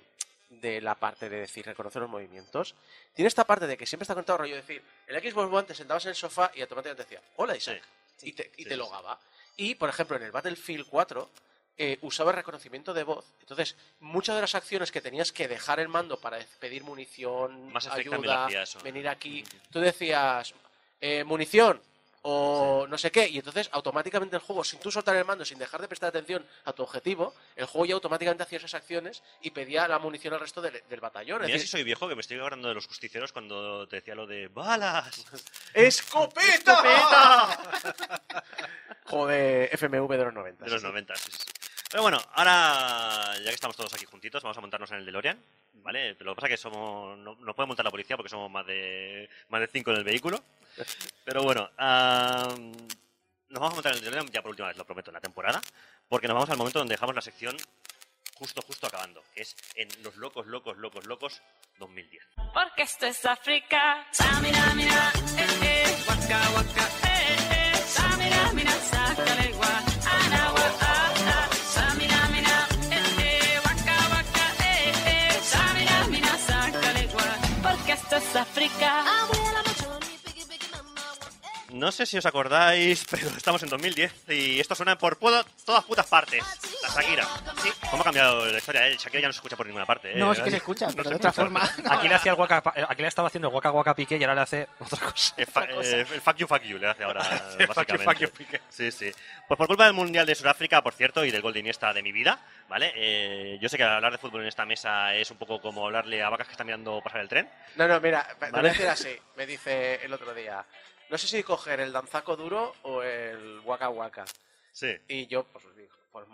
de la parte de decir, reconocer los movimientos, tiene esta parte de que siempre está conectado rollo de decir, el Xbox One te sentabas en el sofá y automáticamente decía, hola Isaac, y te, y sí, te sí, logaba. Y, por ejemplo, en el Battlefield 4 eh, usaba reconocimiento de voz. Entonces, muchas de las acciones que tenías que dejar el mando para pedir munición, lo ayuda, venir aquí, tú decías, eh, munición, o no sé qué, y entonces automáticamente el juego, sin tú soltar el mando, sin dejar de prestar atención a tu objetivo, el juego ya automáticamente hacía esas acciones y pedía la munición al resto del, del batallón. Es Mira si decir, soy viejo que me estoy acordando de los justicieros cuando te decía lo de balas. ¡Escopeta! Joder, FMV de los 90. De los sí, sí. 90, sí, sí, sí. Pero bueno, ahora ya que estamos todos aquí juntitos, vamos a montarnos en el DeLorean, ¿vale? Lo que pasa es que somos, no, puede montar la policía porque somos más de más de cinco en el vehículo. Pero bueno, am, nos vamos a montar en el DeLorean ya por última vez, lo prometo, en la temporada, porque nos vamos al momento donde dejamos la sección justo, justo acabando, que es en Los Locos, Locos, Locos, Locos 2010. Porque esto es África. Samina, mina, eh, eh, waka, waka, eh, eh. Samina, mina, sácale, gua, ana, África. No sé si os acordáis, pero estamos en 2010 y esto suena por puedo- todas putas partes. La Shakira. Sí. ¿Cómo ha cambiado la historia? eh? Shakira ya no se escucha por ninguna parte. ¿eh? No, sí que se escucha, pero de otra forma. Aquí le hacía el guaca, aquí le estaba haciendo el guaca guaca pique y ahora le hace otra cosa. El, fa- eh, el fuck you, fuck you le hace ahora, fuck you, básicamente. fuck you. Sí, sí. Pues por culpa del Mundial de Sudáfrica, por cierto, y del gol de Iniesta de mi vida, ¿vale? Eh, yo sé que hablar de fútbol en esta mesa es un poco como hablarle a vacas que están mirando pasar el tren. No, no, mira, Vale. a decir así. Me dice el otro día, no sé si coger el danzaco duro o el waka waka. Sí. Y yo, pues, digo, por-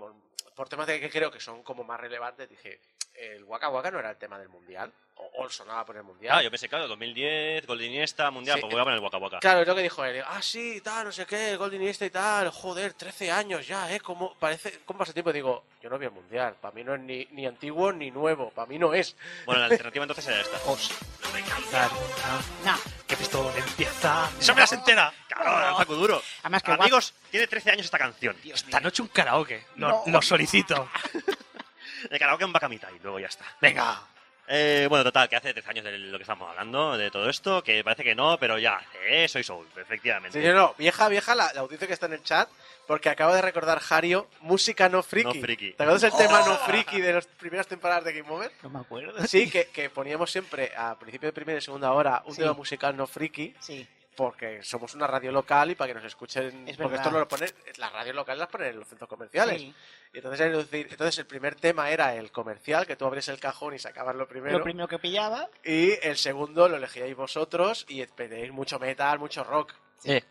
por temas de que creo que son como más relevantes, dije, el waka waka no era el tema del mundial. O, o sonaba por el mundial. Ah, yo pensé, claro, 2010, gol de Iniesta, Mundial, Sí. pues voy a poner el Waka Waka. Claro, es lo que dijo él. Ah, sí, tal, no sé qué, Golden Iniesta y tal. Joder, 13 años ya, ¿eh? ¿Cómo, parece, ¿Cómo pasa el tiempo? Digo, yo no vi el Mundial. Para mí no es ni, ni antiguo ni nuevo. Para mí no es. Bueno, la alternativa entonces era esta. Nah. Que esto empieza. ¡Eso me las entera! Claro, danzaco duro. Además que Amigos, tiene 13 años esta canción. Esta noche un karaoke. Lo, No. lo solicito. El karaoke en Bacamita y luego ya está. Venga. Eh, bueno, total, que hace 13 años de lo que estamos hablando, de todo esto, que parece que no, pero ya hace, soy Soul, efectivamente. Sí, no, no, vieja, vieja la, la audiencia que está en el chat, porque acabo de recordar, Hario, música no friki. No friki. ¿Te acuerdas el tema no friki de las primeras temporadas de Game Over? No me acuerdo. Sí, que, que poníamos siempre a principio de primera y segunda hora un Sí. tema musical no friki, Sí. Porque somos una radio local y para que nos escuchen. Es porque esto no lo ponen, las radios locales las ponen en los centros comerciales. Sí. Y entonces, entonces el primer tema era el comercial, que tú abres el cajón y sacabas lo primero. Lo primero que pillaba. Y el segundo lo elegíais vosotros y pedíais mucho metal, mucho rock. Eh,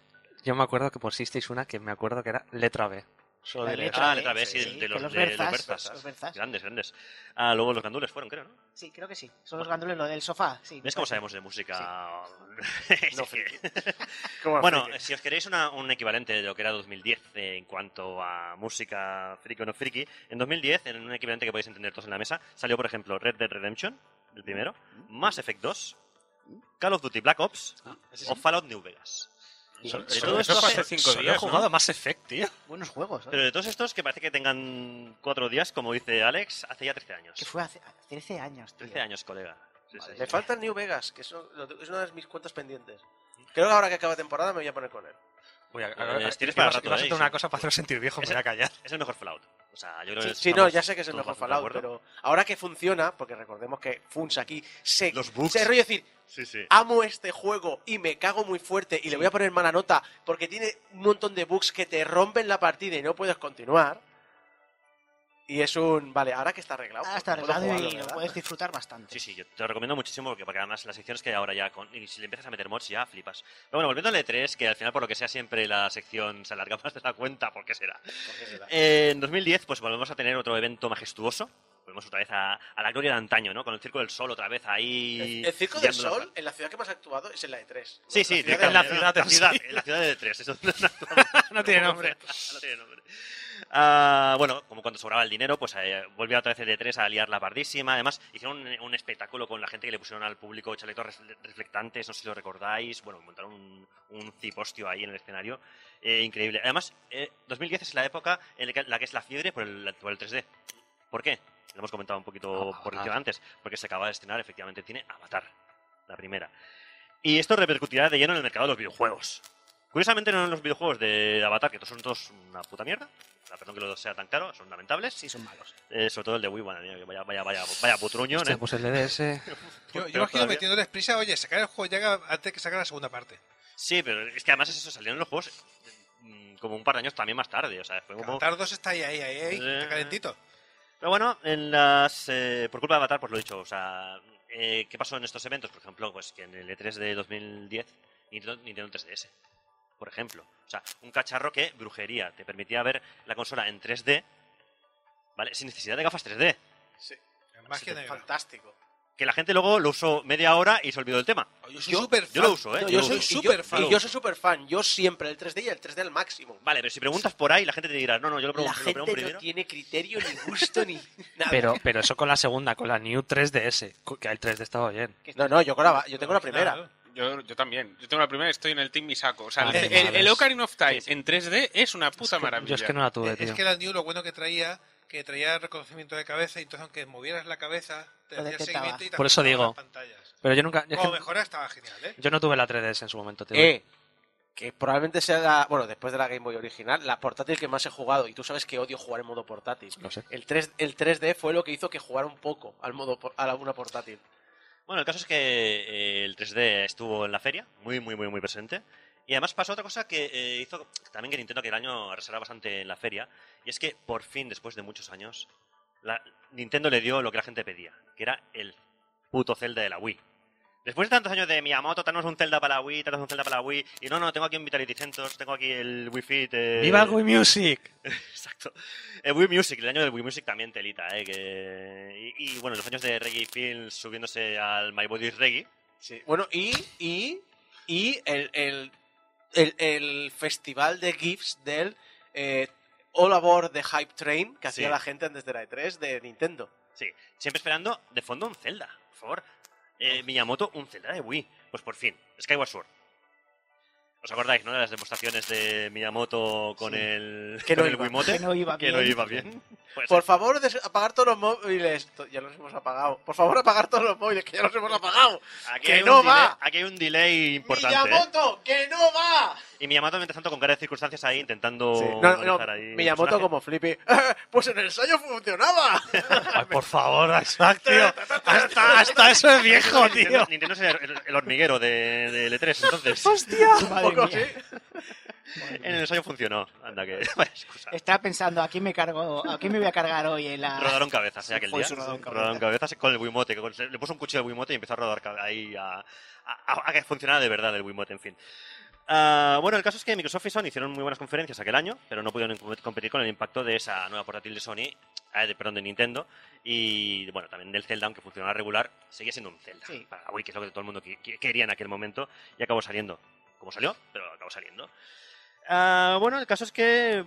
yo me acuerdo que pusisteis una que me acuerdo que era letra B. Solo La de letra Ah, B, letra B, sí, de los, Berzas, los Berzas. los Berzas. Grandes, grandes. Ah, luego los gandules fueron, creo, ¿no? Sí, creo que sí. Son los gandules, lo del sofá. Sí, ¿Ves cómo sabemos de música? No Sí. ¿Cómo Bueno, friki? si os queréis una- un equivalente de lo que era 2010 eh, en cuanto a música friki o no friki, en 2010, en un equivalente que podéis entender todos en la mesa, salió, por ejemplo, Red Dead Redemption, el primero, Mass Effect 2, Call of Duty Black Ops o Fallout New Vegas. Eso, De eso- todo eso esto fue hace- cinco Solo he días, jugado ¿no? Mass Effect, tío. Buenos juegos. ¿eh? Pero de todos estos que parece que tengan cuatro días, como dice Alex, hace ya 13 años. Que fue hace hace 13 años, tío. 13 años, colega. Sí, sí, Me sí. falta el New Vegas, que es una de mis cuentas pendientes. Creo que ahora que acaba temporada me voy a poner con él. Eh, ahora- tienes ibas- para rato, ibas a eh, hacer sí. una cosa para hacerlo sentir viejo, me Ese- voy a callar. Es el mejor Fallout. O sea, yo creo Sí, que sí, no, ya sé que es el mejor Fallout, pero ahora que funciona, porque recordemos que Funs aquí se, Los bugs. se rollo decir, Sí, sí. amo este juego y me cago muy fuerte y le voy a poner mala nota porque tiene un montón de bugs que te rompen la partida y no puedes continuar. Y es un, vale, ahora que está arreglado. Ah, está arreglado jugarlo, y lo puedes disfrutar bastante. Sí, sí, yo te lo recomiendo muchísimo porque, porque además las secciones que hay ahora ya, con, y si le empiezas a meter mods ya flipas. Pero bueno, volviendo al E3, que al final por lo que sea siempre la sección se alarga más de la cuenta, ¿por qué será? Eh, en 2010 pues volvemos a tener otro evento majestuoso. Volvemos otra vez a, a la gloria de antaño, ¿no? Con el Circo del Sol otra vez ahí... El, el Circo del. Sol, en la ciudad que más ha actuado, es en la E3. Sí, sí, en la de- ciudad, la ciudad, sí. en la ciudad de E3. Eso no, No tiene nombre. no tiene nombre. Ah, bueno, como cuando sobraba el dinero, pues eh, volvió otra vez el E3 a liar la pardísima. Además, hicieron un, un espectáculo con la gente que le pusieron al público chalecos res- reflectantes, no sé si lo recordáis. Bueno, montaron un, un cipostio ahí en el escenario. Eh, increíble. Además, eh, 2010 es la época en la que, es la fiebre por el, por el 3D. ¿Por qué? Lo hemos comentado un poquito por encima antes. Porque se acaba de estrenar, efectivamente, tiene Avatar, la primera. Y esto repercutirá de lleno en el mercado de los videojuegos. Curiosamente, no en los videojuegos de Avatar, que son todos una puta mierda. Ah, Perdón que lo sea tan claro, son lamentables. Sí, son malos. Eh, sobre todo el de Wii, que vaya, vaya, vaya, vaya putruñón, Hostia, ¿eh? pues el DDS. Yo, yo imagino todavía. metiéndoles prisa, oye, sacar el juego ya antes que sacar la segunda parte. Sí, pero es que además es eso, salieron los juegos mm, como un par de años también más tarde, o sea, fue como... Avatar 2 está ahí, ahí, ahí, ahí, Eh. está calentito. Pero bueno, en las, eh, por culpa de Avatar, pues lo he dicho, o sea, eh, ¿qué pasó en estos eventos? Por ejemplo, pues que en el E3 de 2010, Nintendo, Nintendo 3DS, por ejemplo. O sea, un cacharro que, brujería, te permitía ver la consola en 3D, ¿vale? Sin necesidad de gafas 3D. Sí, En magia sí, negra. fantástico. Que la gente luego lo usó media hora y se olvidó del tema. Yo soy Yo- súper Yo lo fan. uso, ¿eh? No, Yo yo soy súper fan. fan. Y yo soy súper fan. Yo siempre el 3D y el 3D al máximo. Vale, pero si preguntas por ahí, la gente te dirá, no, no, yo lo La pregunto, lo pregunto gente primero. no tiene criterio, ni gusto, ni nada. Pero, pero eso con la segunda, con la New 3DS. Que el 3D estaba bien. No, no, yo, con la, yo tengo la primera. Yo, yo también. Yo tengo la primera y estoy en el Team Misako. O sea, Vale, el, el- vale. el Ocarina of Time en 3D es una puta Es que- maravilla. Yo es que no la tuve, Eh, tío. Es que la New lo bueno que traía, que traía reconocimiento de cabeza, y entonces aunque movieras la cabeza, te hacía seguimiento y te Por eso digo. las pantallas. Pero yo nunca. Como que- mejora estaba genial, ¿eh? yo no tuve la 3DS en su momento, tío. Eh, que probablemente sea la, bueno, después de la Game Boy original, la portátil que más he jugado. Y tú sabes que odio jugar en modo portátil. Lo sé. El, 3, el 3D fue lo que hizo que jugara un poco al modo a la- una portátil. Bueno, el caso es que eh, el 3D estuvo en la feria, muy, muy, muy, muy presente. Y además pasó otra cosa que eh, hizo también que Nintendo aquel año reserva bastante en la feria. Y es que por fin, después de muchos años, Nintendo le dio lo que la gente pedía, que era el puto Zelda de la Wii. Después de tantos años de Miyamoto, tenemos un Zelda para la Wii, tenemos un Zelda para la Wii, y no, no, tengo aquí un Vitality Centers, tengo aquí el Wii Fit. eh, ¡Viva el Wii Music! Exacto. El Wii Music, el año del Wii Music también telita, ¿eh? Que... Y, y, bueno, los años de Reggae Fields subiéndose al My Body is Reggae. Sí. Bueno, y, y, y el, el, el, el festival de GIFs del eh, All Aboard the Hype Train que hacía Sí. la gente antes de la E3 de Nintendo. Sí, siempre esperando de fondo un Zelda, por favor. Eh, Miyamoto, un Zelda de Wii. Pues por fin, Skyward Sword. ¿Os acordáis, no? De las demostraciones de Miyamoto con Sí. el, Que no con el iba. Wiimote? Que no iba Que no bien. iba bien. Pues, Por favor, apagar todos los móviles. Ya los hemos apagado. Por favor, apagar todos los móviles, que ya los hemos apagado. aquí que no va. Aquí hay un delay importante. ¿eh? ¡Miyamoto, que no va! Y Miyamoto, mientras tanto, con cara de circunstancias ahí, intentando Sí. No, no, ahí Miyamoto como Flippy. pues en el ensayo funcionaba. Ay, por favor, Isaac, tío. Hasta, hasta eso es viejo, tío. Nintendo, Nintendo es el, el- hormiguero de, de L3, entonces. ¡Hostia! Un poco así. En el ensayo funcionó. Anda, que. Vaya excusa. Estaba pensando, ¿a quién me cargo, a quién me voy a cargar hoy en la... Rodaron cabezas, ¿eh? Aquel día. rodaron Rodaron cabezas con el Wiimote. con- Le puso un cuchillo al Wiimote y empezó a rodar ahí a, a- a- a que funcionara de verdad el Wiimote, en fin. Ah, bueno, el caso es que Microsoft y Sony hicieron muy buenas conferencias aquel año, pero no pudieron com- competir con el impacto de esa nueva portátil de Sony, eh, de- perdón, de Nintendo, y bueno, también del Zelda, aunque funcionara regular, seguía siendo un Zelda Sí. para la Wii, que es lo que todo el mundo quería en aquel momento, y acabó saliendo. Como salió, pero acabó saliendo. Ah, bueno, el caso es que,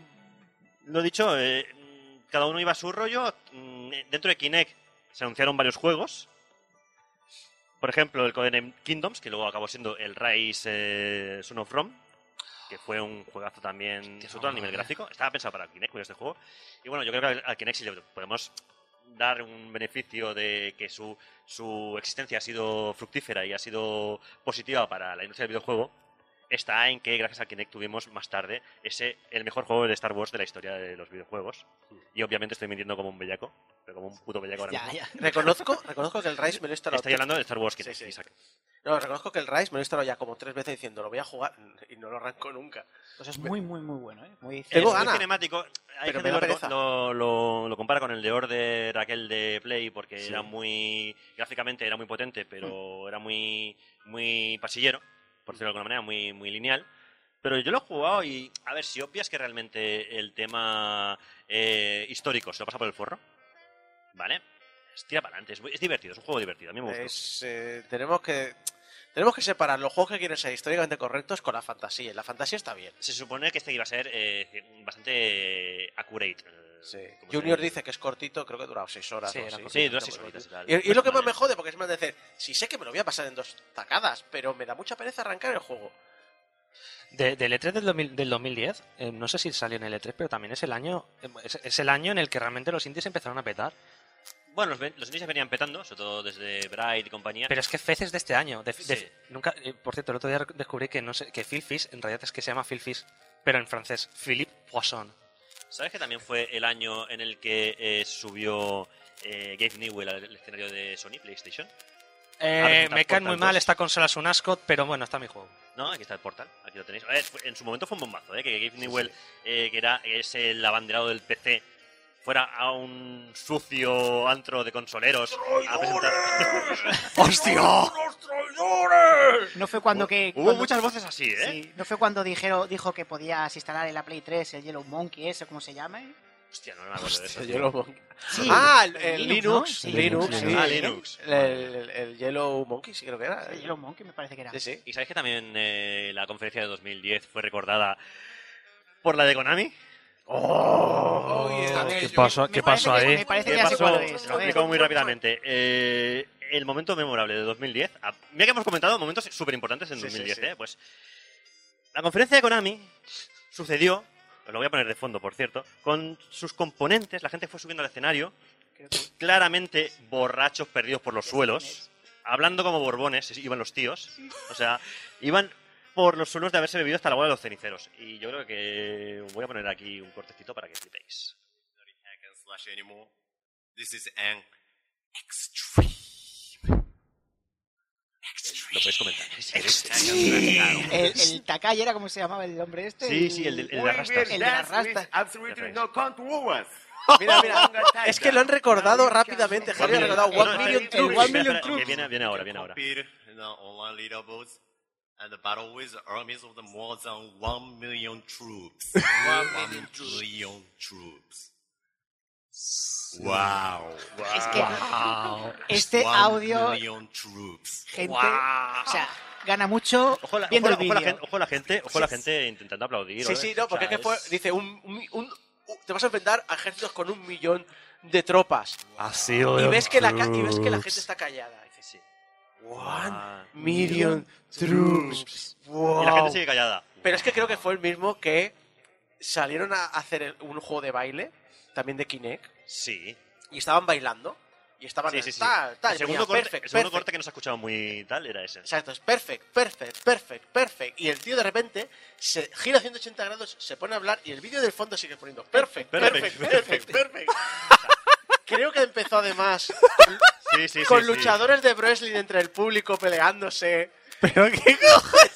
lo dicho, eh, cada uno iba a su rollo. Mm, Dentro de Kinect se anunciaron varios juegos. Por ejemplo, el Codename Kingdoms, que luego acabó siendo el Rise eh, Son of Rome, que fue un juegazo también, sobre todo a nivel gráfico. Estaba pensado para Kinect este juego. Y bueno, yo creo que al- al Kinect sí le podemos dar un beneficio de que su, su existencia ha sido fructífera y ha sido positiva para la industria del videojuego, está en que gracias al Kinect tuvimos más tarde ese el mejor juego de Star Wars de la historia de los videojuegos. Y obviamente estoy mintiendo como un bellaco, pero como un puto bellaco ahora Ya, mismo. ya. Reconozco, reconozco que el Rise me lo he instalado. Estoy hablando de Star Wars Kinect, Sí, sí. Isaac. No, reconozco que el Rise me lo he instalado ya como tres veces diciendo lo voy a jugar y no lo arranco nunca. Pues es muy, muy, muy bueno, ¿eh? Muy... Tengo ganas, cinemático. Hay pero gente me lo, compara con el de Order, aquel de Play, porque Sí. era muy. Gráficamente era muy potente, pero era muy, muy pasillero, por decirlo de alguna manera, muy, muy lineal. Pero yo lo he jugado y, a ver, si obvias que realmente el tema eh, histórico se lo pasa por el forro, ¿vale? Tira para adelante, es, divertido, es un juego divertido, a mí me gusta. Eh, tenemos que tenemos que separar los juegos que quieren ser históricamente correctos con la fantasía. La fantasía está bien. Se supone que este iba a ser eh, bastante accurate. Sí. Junior dice. que es cortito, creo que ha durado seis horas. Sí, o era así. cortito. Sí, dura Está seis muy horitas y. Y, y No lo que más me jode, porque es más decir, si sé que me lo voy a pasar en dos tacadas, pero me da mucha pereza arrancar el juego. De, del E3 del, 2000 del 2010, eh, no sé si salió en el E3, pero también es el año es, es el año en el que realmente los indies empezaron a petar. Bueno, los, los venían petando, sobre todo desde Bright y compañía. Pero es que Fez es de este año. de- de- Sí. nunca, eh, por cierto, el otro día descubrí que no sé, que Phil Fish en realidad es que se llama Phil Fish, pero en francés, Philippe Poisson. ¿Sabes que también fue el año en el que eh, subió eh, Gabe Newell al escenario de Sony PlayStation? Eh, me caen muy mal, 2. esta consola es un ascot, pero bueno, está mi juego. No, aquí está el portal, aquí lo tenéis. En su momento fue un bombazo, ¿eh? que Gabe Newell, eh, que era es el abanderado del PC, fuera a un sucio antro de consoleros a presentar. ¡Hostia! No fue cuando que... Hubo cuando- muchas voces así, ¿eh? Sí, no fue cuando dijeron, dijo que podías instalar en la Play 3 el Yellow Monkey, ese, ¿cómo se llama? eh? Hostia, no me acuerdo de eso. Yellow Monkey. Sí, ah, el, Linux, Linux. ¿no? Sí, Linux, Linux, sí. Linux. Ah, Linux. El, el- el Yellow Monkey, sí creo que era. El Yellow Monkey me parece que era. Sí, sí. ¿Y sabéis que también eh, la conferencia de 2010 fue recordada por la de Konami? Oh, ¿Qué pasó, Me ¿qué pasó que- ahí? Me parece ¿Qué que ya sé pasó? cuál es. Lo a explico muy rápidamente. Eh, el momento memorable de 2010. ah, Mira que hemos comentado momentos súper importantes en Sí, sí, 2010, sí. ¿eh? Pues la conferencia de Konami sucedió, os lo voy a poner de fondo, por cierto, con sus componentes, la gente fue subiendo al escenario, claramente borrachos perdidos por los suelos, hablando como borbones, iban los tíos, o sea, iban por los suelos de haberse bebido hasta la agua de los ceniceros. Y yo creo que voy a poner aquí un cortecito para que flipéis. This is an extreme. Lo podéis comentar. si queréis. El, el Takai era como se llamaba el hombre este. Sí, sí, el de, el de las rastas. El de las rastas. Absolutely no controls. Mira, mira. es que lo han recordado rápidamente. Javi ha recordado One Million One Million viene ahora, viene ahora. And the battle with armies of the more than one million troops. one million troops. Wow. Es que este One audio, million troops. gente, o sea, gana mucho Ojo la, viendo ojo, el ojo la gente, ojo la gente, ojo la gente intentando aplaudir. Sí, ¿eh? sí, no, porque O sea, es que fue, dice, un, un- un- un- te vas a enfrentar a ejércitos con un millón de tropas. Así Y ves que la, y ves que la gente está callada. One million troops. Y la gente sigue callada. Pero es que creo que fue el mismo que salieron a hacer el- un juego de baile, también de Kinect, Sí. y estaban bailando. Y estaban Sí, en sí, sí. tal, tal, el y segundo, corte, perfect, el segundo perfect. corte que nos ha escuchado muy tal era ese. Exacto, es perfect, perfect, perfect, perfect. Y el tío de repente se gira 180 grados, se pone a hablar y el vídeo del fondo sigue poniendo perfect, perfect, Perfect, perfect, perfect. Creo que empezó además Sí, sí, con sí, luchadores de wrestling entre el público peleándose. Pero qué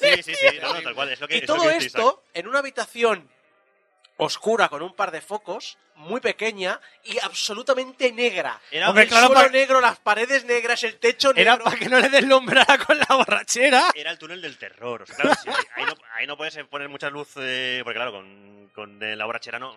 Sí, sí, sí, no, no, tal cual. Es lo que, Y es lo todo que esto en una habitación oscura con un par de focos, muy pequeña y absolutamente negra. Era- Hombre, el claro, suelo pa- negro, las paredes negras, el techo Era negro. para que no le deslumbrara con la borrachera. Era el túnel del terror. O sea, claro, sí, ahí, no, ahí no puedes poner mucha luz, eh, porque claro, con, con eh, la borrachera no...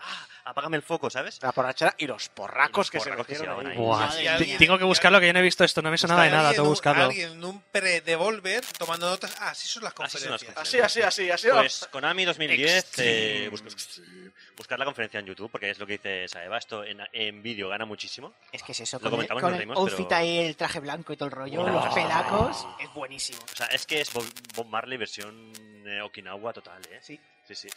¡Ah! Apágame el foco, ¿sabes? La borrachera y los porracos Y los que se porracos que se metieron ahí. ahí. Tengo que buscarlo, que yo no he visto esto, no me sonaba de nada, tengo que buscarlo. Alguien en un pre-devolver tomando notas. Ah, así son las Así son las conferencias. Así, así, así, así. Pues Konami 2010, eh, Extreme. buscar, buscar la conferencia en YouTube, porque es lo que dice Saeva, esto en, en vídeo gana muchísimo. Es que es eso, Lo con, el, con el outfit pero- ahí, el traje blanco y todo el rollo, los pelacos, es buenísimo. O sea, es que es Bob, Bob Marley versión eh, Okinawa total, ¿eh? Sí. Sí, sí.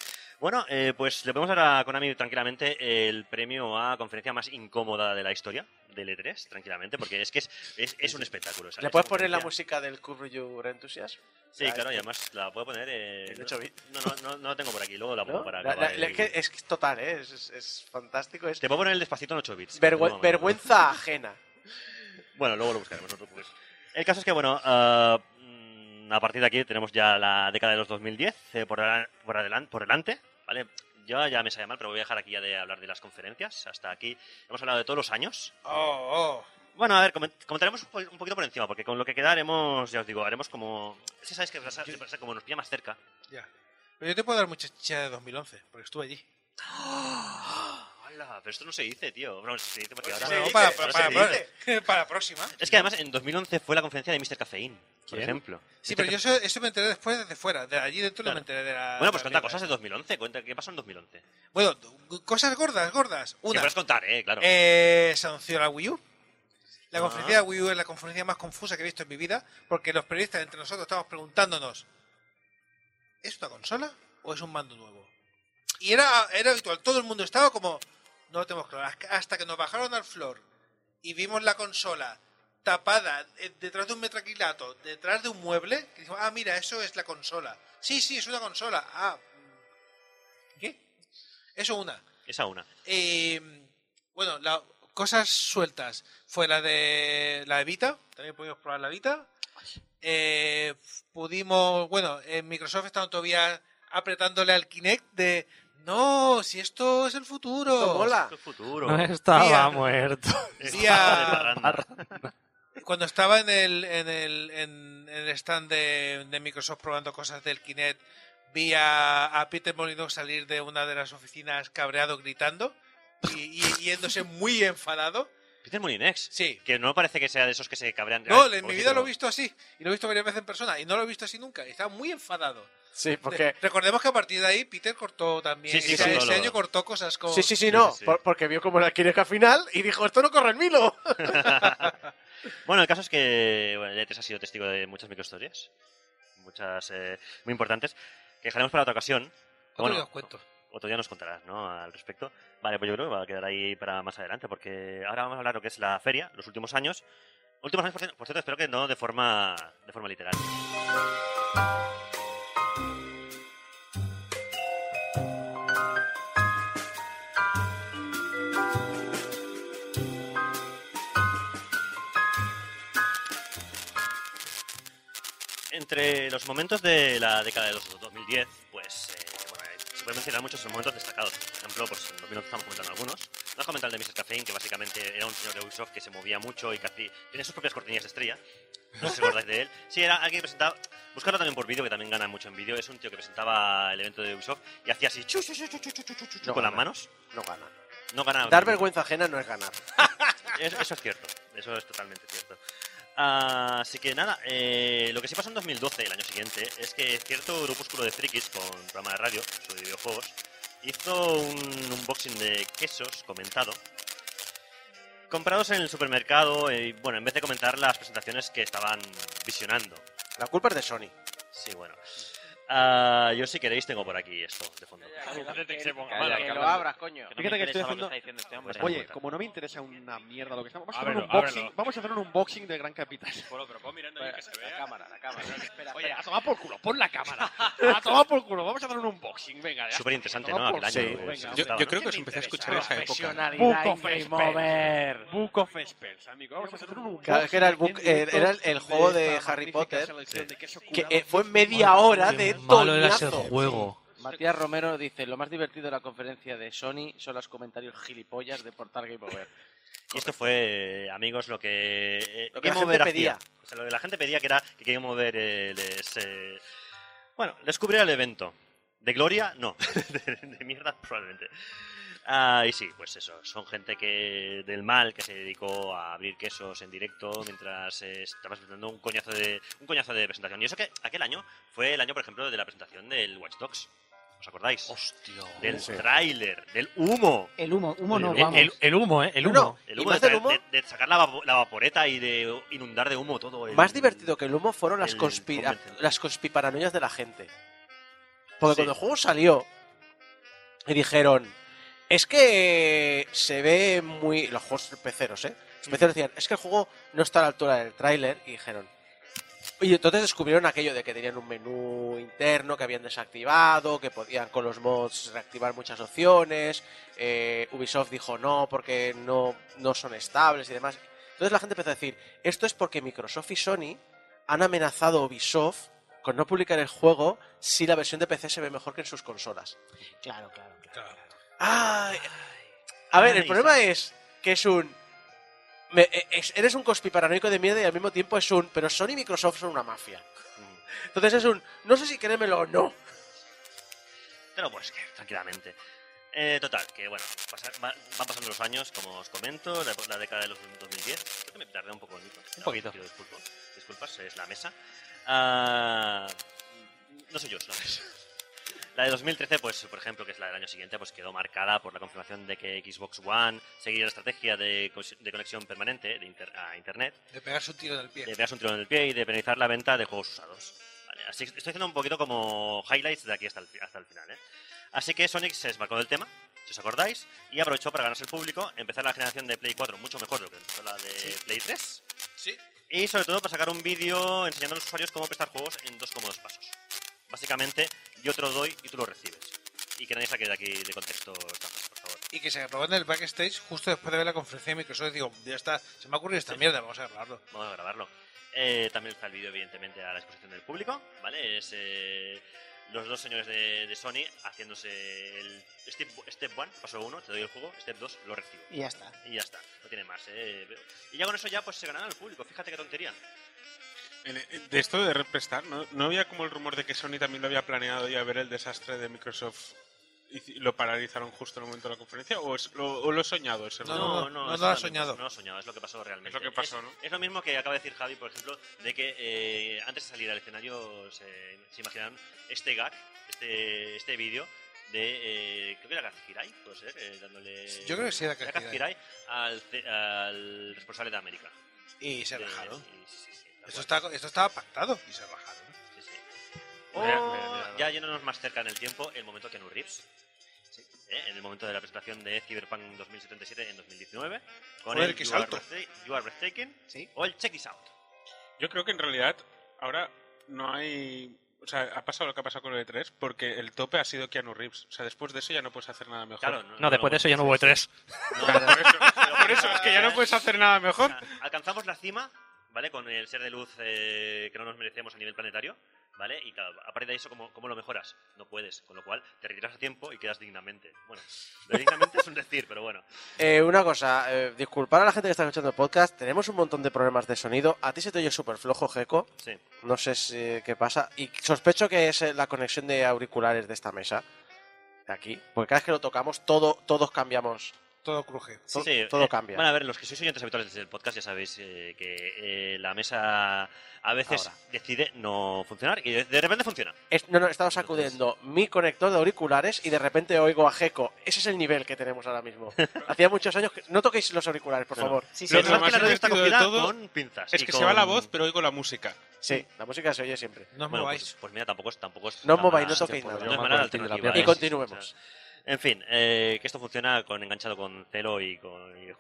Bueno, eh, pues le podemos dar a Konami tranquilamente el premio a conferencia más incómoda de la historia del E3, tranquilamente, porque es que es, es, es un espectáculo. ¿Le puedes poner la música del Curve Your Enthusiasm? Sí, claro, y además la puedo poner. Eh, no, no, no, no, la tengo por aquí, luego la pongo ¿No? para La- acabar la- la- el- es, que es total, ¿eh? Es, es- fantástico. Es Te puedo poner el despacito en 8 bits. vergüe- vergüenza ajena. Bueno, luego lo buscaremos, no te preocupes. El caso es que, bueno, mm, a partir de aquí tenemos ya la década de los 2010 eh, por, por, adelan- por delante, ¿vale? Yo ya me sale mal, pero voy a dejar aquí ya de hablar de las conferencias. Hasta aquí hemos hablado de todos los años. Oh, oh. Bueno, a ver, coment- comentaremos un po- un poquito por encima, porque con lo que queda haremos, ya os digo, haremos como... Que sabes que pasa- pasa como nos pilla más cerca. Ya. Pero yo te puedo dar mucha chicha de 2011, porque estuve allí. Pero esto no se dice, tío. No, se dice porque ahora... No, dice, para, no para, se para, dice. para- para la próxima. Es que además en 2011 fue la conferencia de Mr. Cafeín, por ¿Quién? ejemplo. Sí, Mr. pero yo eso, eso me enteré después desde fuera. De allí dentro no Claro. me enteré de la. Bueno, pues cuenta cosas de mierda. 2011. Cuenta qué pasó en 2011. Bueno, cosas gordas, gordas. Que Una. puedes contar, eh, claro. Eh, se anunció la Wii U. La Ah. conferencia de Wii U es la conferencia más confusa que he visto en mi vida, porque los periodistas entre nosotros estamos preguntándonos, ¿es una consola o es un mando nuevo? Y era, era habitual, todo el mundo estaba como, no lo tenemos claro, hasta que nos bajaron al floor y vimos la consola tapada eh, detrás de un metraquilato, detrás de un mueble, que dijimos, ah, mira, eso es la consola. Sí, sí, es una consola. Ah, ¿qué? Eso una. Esa una. Eh, bueno, la- cosas sueltas fue la de la de Vita, también pudimos probar la Vita. Eh, pudimos, bueno, en Microsoft estaban todavía apretándole al Kinect de no, si esto es el futuro. Esto mola. Esto es futuro. No estaba muerto. Día-. Cuando estaba en el, en el, en, en el stand de, de Microsoft probando cosas del Kinect, vi a, a Peter Molyneux salir de una de las oficinas cabreado gritando y, y yéndose muy enfadado. Peter Molinex. Sí. Que no parece que sea de esos que se cabrean. No, en mi vida lo he visto así. Y lo he visto varias veces en persona. Y no lo he visto así nunca. Y estaba muy enfadado. Sí, porque... Recordemos que a partir de ahí Peter cortó también. Sí, sí, ese, cortó ese año cortó cosas como... Sí, sí, sí, Sí, no. sí, sí. por- porque vio como era Kinect al final y dijo, esto no corre en Milo. Bueno, el caso es que bueno, el E3 ha sido testigo de muchas microhistorias. Muchas eh, muy importantes. Que dejaremos para otra ocasión. Otro Bueno, día os cuento. Otro día nos contarás, ¿no? Al respecto. Vale, pues yo creo que va a quedar ahí para más adelante, porque ahora vamos a hablar de lo que es la feria, los últimos años. Últimos años, por cierto, por cierto, espero que no de forma, de forma literal. entre los momentos de la década de los 2010, pues eh, bueno, eh, se pueden mencionar muchos momentos destacados. Por ejemplo, pues en 2011 estamos comentando algunos. Vamos a comentar el de Mrs. Caffeine, que básicamente era un señor de Ubisoft que se movía mucho y casi tenía sus propias cortinillas de estrella. No sé si acordáis de él. Sí, era alguien que presentaba. Buscarlo también por vídeo, que también gana mucho en vídeo. Es un tío que presentaba el evento de Ubisoft y hacía así chu, chu, chu, no con gana. las manos. No gana. No gana. Dar vergüenza ajena no es ganar. eso es cierto. Eso es totalmente cierto. Ah, así que nada, eh, lo que sí pasó en 2012, el año siguiente, es que cierto grupúsculo de frikis con programa de radio sobre videojuegos hizo un unboxing de quesos comentado comprados en el supermercado y, bueno, en vez de comentar las presentaciones que estaban visionando. La culpa es de Sony. Sí, bueno. Ah, yo si queréis tengo por aquí esto de fondo. Que Que lo abras, coño. Fíjate que estoy haciendo... este Oye, como no me interesa una mierda lo que estamos... Vamos a, hacer un unboxing, ábrelo. vamos a hacer un unboxing de Gran Capital. Bueno, pero pon mirando ahí que se La vea. cámara, la cámara. Espera, Oye, a tomar por culo, pon la cámara. A tomar por culo, vamos a hacer un unboxing, venga. Súper interesante, ¿no? por Aquel año. culo, pues, venga, Yo, creo que os empecé a escuchar en esa época. Book of Spells. Book of Spells, amigo. Vamos a hacer un unboxing. Era el, juego de Harry Potter que eh, fue media hora de malo era ese juego. Matías Romero dice, lo más divertido de la conferencia de Sony son los comentarios gilipollas de Portal Game Over. Y esto fue, amigos, lo que, eh, Lo que la Game gente Over pedía. O sea, lo que la gente pedía que era que Game Over eh, les... eh, bueno, les cubriera el evento. ¿De gloria? No. de, de mierda, probablemente. Ah, y sí, pues eso. Son gente que del mal que se dedicó a abrir quesos en directo mientras eh, estabas presentando un coñazo de un coñazo de presentación. Y eso que aquel año fue el año, por ejemplo, de la presentación del Watch Dogs. ¿Os acordáis? Hostia. Del Sí. tráiler, del humo. El humo, humo no, El- vamos. El, el humo, ¿eh? El humo. no, El humo, más de, del humo, de- de sacar la, la vaporeta y de inundar de humo todo. el- más divertido que el humo fueron las, conspira- las conspiparanoias de la gente. Porque Sí. cuando el juego salió y dijeron, es que se ve muy... Los juegos peceros, ¿eh? Los peceros decían, es que el juego no está a la altura del tráiler y dijeron... Y entonces descubrieron aquello de que tenían un menú interno que habían desactivado, que podían con los mods reactivar muchas opciones. eh, Ubisoft dijo no porque no, no son estables y demás. Entonces la gente empezó a decir, esto es porque Microsoft y Sony han amenazado a Ubisoft con no publicar el juego si la versión de PC se ve mejor que en sus consolas. Claro, claro. Claro. Ay. A ver, el problema es que es un... me- e- es- eres un conspiparanoico de mierda y al mismo tiempo es un... Pero Sony y Microsoft son una mafia. Entonces es un... No sé si querérmelo o no. Pero pues que tranquilamente. Eh, total, que bueno, pasa- va- van pasando los años, como os comento, la, la década de los 2010. Creo que me tardé un poco en. Un poquito. Pido disculpas, es la mesa. Ah, no soy yo, es la mesa. La de 2013, pues por ejemplo, que es la del año siguiente, pues quedó marcada por la confirmación de que Xbox One seguía la estrategia de, de conexión permanente de inter- a Internet, De pegarse un tiro en el pie. de pegarse un tiro en el pie y de penalizar la venta de juegos usados. Vale, así estoy haciendo un poquito como highlights de aquí hasta el, hasta el final. ¿eh? Así que Sonic se desmarcó del tema, si os acordáis, y aprovechó para ganarse el público, empezar la generación de Play 4 mucho mejor de lo que empezó la de Play 3, Sí. y sobre todo para sacar un vídeo enseñando a los usuarios cómo prestar juegos en dos cómodos pasos. Básicamente, yo te lo doy y tú lo recibes. Y que nadie saque de aquí de contexto estafas, por favor. Y que se grabó en el backstage justo después de ver la conferencia de Microsoft. Digo, ya está, se me ha ocurrido esta mierda, vamos a grabarlo. Vamos a grabarlo. Eh, también está el vídeo, evidentemente, a la exposición del público, ¿vale? Es eh, los dos señores de, de Sony haciéndose el step, step 1, paso 1, te doy el juego, step 2, lo recibo. Y ya está. Y ya está, no tiene más. ¿eh? Y ya con eso ya pues se ganará el público, fíjate qué tontería. En- De esto de represtar, ¿no? ¿no había como el rumor de que Sony también lo había planeado y a ver el desastre de Microsoft y lo paralizaron justo en el momento de la conferencia? ¿O, es, lo, o lo he soñado ese No, rumor? no, no, no lo has mismo, soñado. No lo has soñado, es lo que pasó realmente. Es lo que pasó, ¿no? Es lo mismo que acaba de decir Javi, por ejemplo, de que eh, antes de salir al escenario se, se imaginaron este gag, este, este vídeo de. Eh, creo que era Kazkirai, puede ser, eh, dándole. Yo creo que sí era. Kazkirai al, ce- al responsable de América. Y se rajaron. y- sí, sí, Esto, está, esto estaba pactado y se rajaron. Sí, sí. Mira, O, mira, mira. ya yéndonos más cerca en el tiempo, el momento Keanu Reeves. ¿eh? En el momento de la presentación de Cyberpunk 2077 en 2019. Con Joder, el qué you are, salto. Breathta- You Are Breathtaking Sí. o el Check This Out. Yo creo que en realidad ahora no hay... O sea, ha pasado lo que ha pasado con el E3 porque el tope ha sido Keanu Reeves. O sea, después de eso ya no puedes hacer nada mejor. Claro, No, después de eso ya no hubo E3. No, Claro, por, eso, por eso, es que ya no puedes hacer nada mejor. O sea, alcanzamos la cima, ¿vale? Con el ser de luz eh, que no nos merecemos a nivel planetario, ¿vale? Y claro, a partir de eso, ¿cómo, cómo lo mejoras? No puedes, con lo cual te retiras a tiempo y quedas dignamente. Bueno, dignamente es un decir, pero bueno. Eh, una cosa, eh, disculpar a la gente que está escuchando el podcast, tenemos un montón de problemas de sonido. A ti se te oye súper flojo, Geco. Sí. No sé si, qué pasa. Y sospecho que es eh, la conexión de auriculares de esta mesa. De aquí. Porque cada vez que lo tocamos, todo, todos cambiamos Todo cruje. To- Sí, todo eh, cambia. Bueno, a ver, los que sois oyentes habituales del podcast ya sabéis eh, que eh, la mesa a veces Ahora. decide no funcionar y de, de repente funciona. Es- no, no, estaba sacudiendo mi conector de auriculares y de repente oigo a Gecko. Ese es el nivel que tenemos ahora mismo. Hacía muchos años que... No toquéis los auriculares, por favor. sí, sí, Lo- lo lo más que la radio está divertido de cogida todo con pinzas Es que se va la voz, pero oigo la música. Sí, la música se oye siempre. No os Bueno, mováis. pues, pues mira, tampoco es... Tampoco es No os mováis, no toquéis nada. No es Yo me manera acuerdo de la alternativa. pierna. Y ¿eh? continuemos. En fin, eh, que esto funciona con enganchado con celo y con y.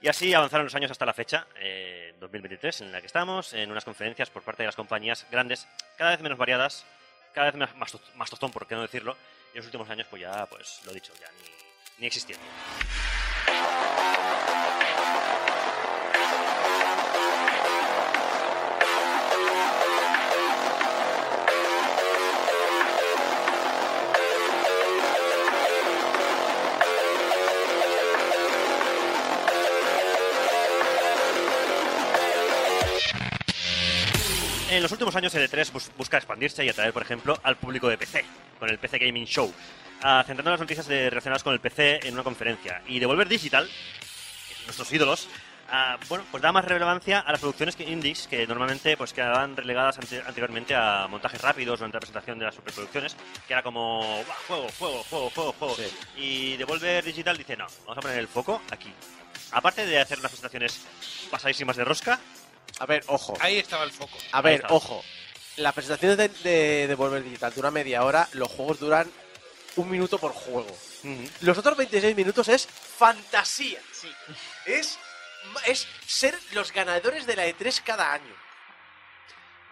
Y así avanzaron los años hasta la fecha, eh, 2023, en la que estamos, en unas conferencias por parte de las compañías grandes, cada vez menos variadas, cada vez más, más, más tostón, por qué no decirlo, y en los últimos años, pues ya, pues lo dicho, ya ni, ni existían. En los últimos años, el E3 bus- busca expandirse y atraer, por ejemplo, al público de PC, con el PC Gaming Show, ah, centrando las noticias de- relacionadas con el PC en una conferencia. Y Devolver Digital, nuestros ídolos, ah, bueno, pues da más relevancia a las producciones que indies que normalmente pues quedaban relegadas ante- anteriormente a montajes rápidos durante la presentación de las superproducciones, que era como "Buah, juego, juego, juego, juego, juego. Y Devolver Digital dice, no, vamos a poner el foco aquí. Aparte de hacer unas presentaciones pasadísimas de rosca, A ver, ojo. Ahí estaba el foco. A ver, ojo. Las presentaciones de, de, de Volver Digital dura media hora, los juegos duran un minuto por juego. Los otros 26 minutos es fantasía. Es, es ser los ganadores de la E3 cada año.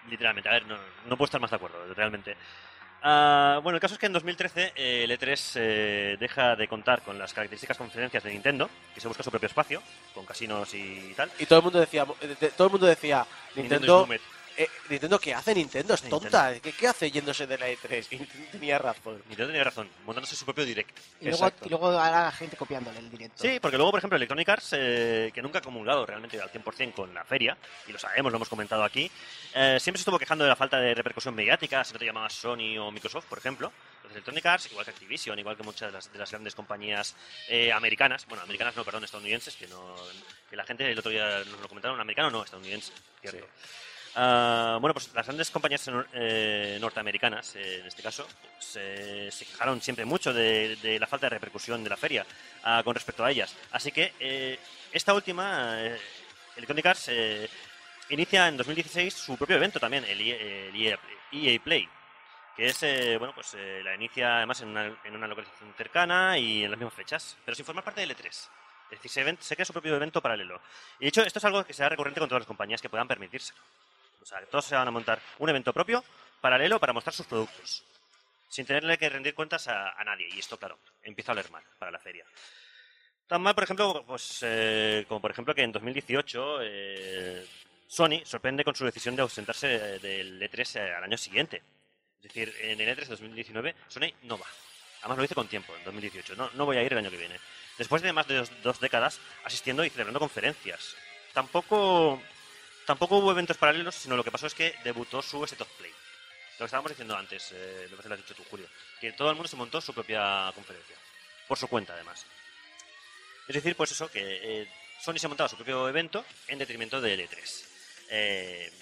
Literalmente, a ver, no, no puedo estar más de acuerdo, realmente. Ah, bueno, el caso es que en 2013 eh, el E3 eh, deja de contar con las características conferencias de Nintendo, que se busca su propio espacio, con casinos y tal. Y todo el mundo decía, de- todo el mundo decía, Nintendo. Eh, Nintendo ¿qué hace Nintendo? Es tonta. ¿Qué, qué hace yéndose de la E3? Y Nintendo tenía razón. Nintendo tenía razón, montándose su propio direct. Y luego, y luego ahora la gente copiándole el directo. Sí, porque luego, por ejemplo, Electronic Arts, eh, que nunca ha acumulado realmente al 100% con la feria, y lo sabemos, lo hemos comentado aquí, eh, siempre se estuvo quejando de la falta de repercusión mediática, si no te llamabas Sony o Microsoft, por ejemplo. Entonces, Electronic Arts, igual que Activision, igual que muchas de las, de las grandes compañías eh, americanas, bueno, americanas no, perdón, estadounidenses, que, no, que la gente el otro día nos lo comentaron, americano no, estadounidense, cierto. Ah, bueno, pues las grandes compañías eh, norteamericanas, eh, en este caso, eh, se quejaron siempre mucho de, de la falta de repercusión de la feria ah, con respecto a ellas. Así que eh, esta última, eh, Electronic Arts, eh, inicia en 2016 su propio evento también, el EA, EA EA Play, que es, eh, bueno, pues eh, la inicia además en una, en una localización cercana y en las mismas fechas, pero sin formar parte del E3. Es decir, se, event- se crea su propio evento paralelo. Y de hecho, esto es algo que será recurrente con todas las compañías que puedan permitírselo. O sea, todos se van a montar un evento propio, paralelo, para mostrar sus productos. Sin tenerle que rendir cuentas a, a nadie. Y esto, claro, empieza a oler mal para la feria. Tan mal, por ejemplo, pues, eh, como por ejemplo que en 2018 eh, Sony sorprende con su decisión de ausentarse del E3 eh, al año siguiente. Es decir, en el E3 de 2019 Sony no va. Además lo dice con tiempo, en 2018. No, no voy a ir el año que viene. Después de más de dos, dos décadas asistiendo y celebrando conferencias. Tampoco, tampoco hubo eventos paralelos, sino lo que pasó es que debutó su State of Play. Lo que estábamos diciendo antes, eh, lo que lo has dicho tú, Julio. Que todo el mundo se montó su propia conferencia. Por su cuenta, además. Es decir, pues eso, que eh, Sony se montaba su propio evento en detrimento del E3. Eh,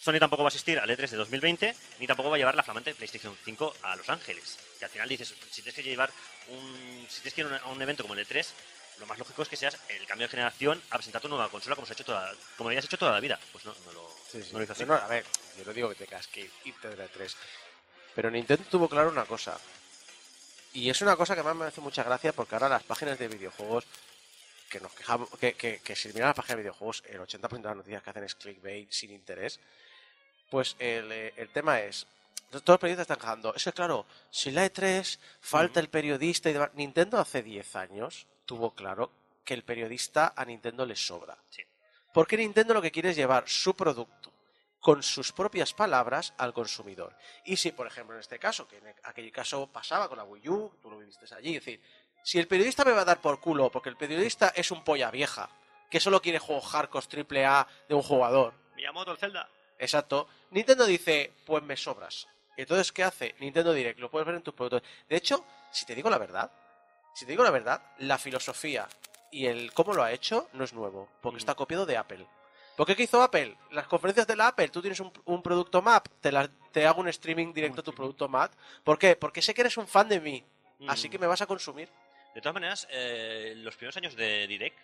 Sony tampoco va a asistir al E3 de 2020, ni tampoco va a llevar la flamante PlayStation 5 a Los Ángeles. Que al final dices, si tienes que llevar un, si tienes que ir a un evento como el E3, lo más lógico es que seas el cambio de generación a presentar tu nueva consola como se ha hecho toda, como habías hecho toda la vida. Pues no, no lo, no lo hizo así. No, a ver, yo no digo que tengas que irte de la E3. Pero Nintendo tuvo claro una cosa. Y es una cosa que más me hace mucha gracia porque ahora las páginas de videojuegos que nos quejamos, que, que, que si miran las páginas de videojuegos, el 80% de las noticias que hacen es clickbait sin interés. Pues el, eh, el tema es, todos los periodistas están quejando, es que claro, si la E3 falta el periodista y demás. Nintendo hace 10 años tuvo claro que el periodista a Nintendo le sobra. Porque Nintendo lo que quiere es llevar su producto con sus propias palabras al consumidor. Y si, por ejemplo, en este caso, que en aquel caso pasaba con la Wii U, tú lo viviste allí, es decir, si el periodista me va a dar por culo porque el periodista es un polla vieja, que solo quiere juegos hardcore triple A de un jugador, Miyamoto, el Zelda. Exacto. Nintendo dice, pues me sobras. Entonces, ¿qué hace? Nintendo Direct, lo puedes ver en tus productos. De hecho, si te digo la verdad, si te digo la verdad, la filosofía y el cómo lo ha hecho no es nuevo, porque está copiado de Apple. Porque ¿qué hizo Apple? Las conferencias de la Apple, tú tienes un, un producto map, te, la- te hago un streaming directo a tu producto map. ¿Por qué? Porque sé que eres un fan de mí, así que me vas a consumir. De todas maneras, eh, los primeros años de Direct,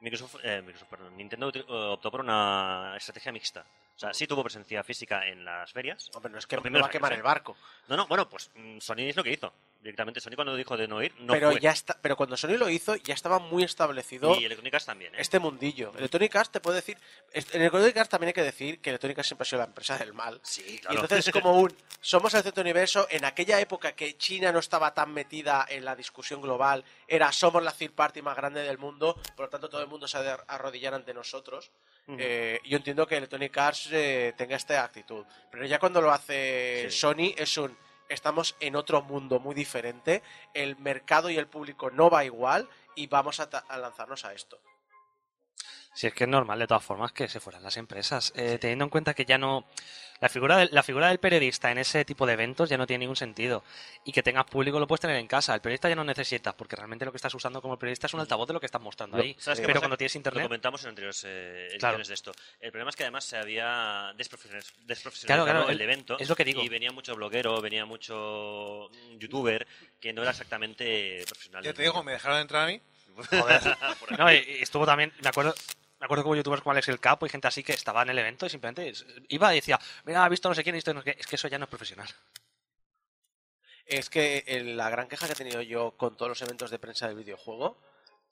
Microsoft, eh, Microsoft, perdón, Nintendo eh, optó por una estrategia mixta. O sea, sí tuvo presencia física en las ferias. Hombre, no es que primeros va a quemar años, el barco. No, no, bueno, pues mm, Sony es lo que hizo. Directamente, Sony cuando dijo de no ir, no pero fue. ya está, pero cuando Sony lo hizo, ya estaba muy establecido Y Electronic Arts también, ¿eh? este mundillo. Electronic Arts te puede decir. En Electronic Arts también hay que decir que Electronic Arts siempre ha sido la empresa del mal. Sí, Y entonces es como un. Somos el centro universo. En aquella época que China no estaba tan metida en la discusión global, era somos la third party más grande del mundo, por lo tanto todo el mundo se ha de arrodillar ante nosotros. Eh, yo entiendo que Electronic Arts eh, tenga esta actitud. Pero ya cuando lo hace Sí. Sony es un. Estamos en otro mundo muy diferente. El mercado y el público no va igual y vamos a lanzarnos a esto. Si es que es normal, de todas formas, que se fueran las empresas. Eh, Teniendo en cuenta que ya no. La figura, del, la figura del periodista en ese tipo de eventos ya no tiene ningún sentido. Y que tengas público lo puedes tener en casa. El periodista ya no necesitas, porque realmente lo que estás usando como periodista es un altavoz de lo que estás mostrando ahí. ¿Sabes Pero cuando tienes Lo internet. comentamos en anteriores eh, ediciones Claro. de esto. El problema es que además se había desprofesionaliz- Claro, desprofesionalizado claro, el el- evento. es lo que digo. Y venía mucho bloguero, venía mucho mm, youtuber que no era exactamente profesional. Ya te digo, me dejaron entrar a mí. Joder. No, y, y estuvo también, me acuerdo, me acuerdo como youtubers como Alex el Capo y gente así que estaba en el evento y simplemente iba y decía, mira, ha visto no sé quién, esto no sé qué". es que eso ya no es profesional. Es que eh, la gran queja que he tenido yo con todos los eventos de prensa del videojuego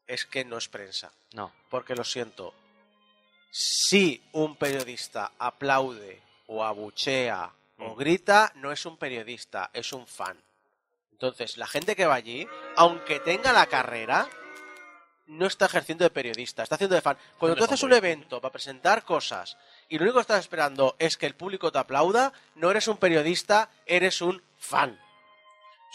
es que no es prensa. No. Porque lo siento. Si un periodista aplaude o abuchea o grita, no es un periodista, es un fan. Entonces, la gente que va allí, aunque tenga la carrera, no está ejerciendo de periodista, está haciendo de fan. Cuando tú haces un evento para presentar cosas y lo único que estás esperando es que el público te aplauda, no eres un periodista, eres un fan.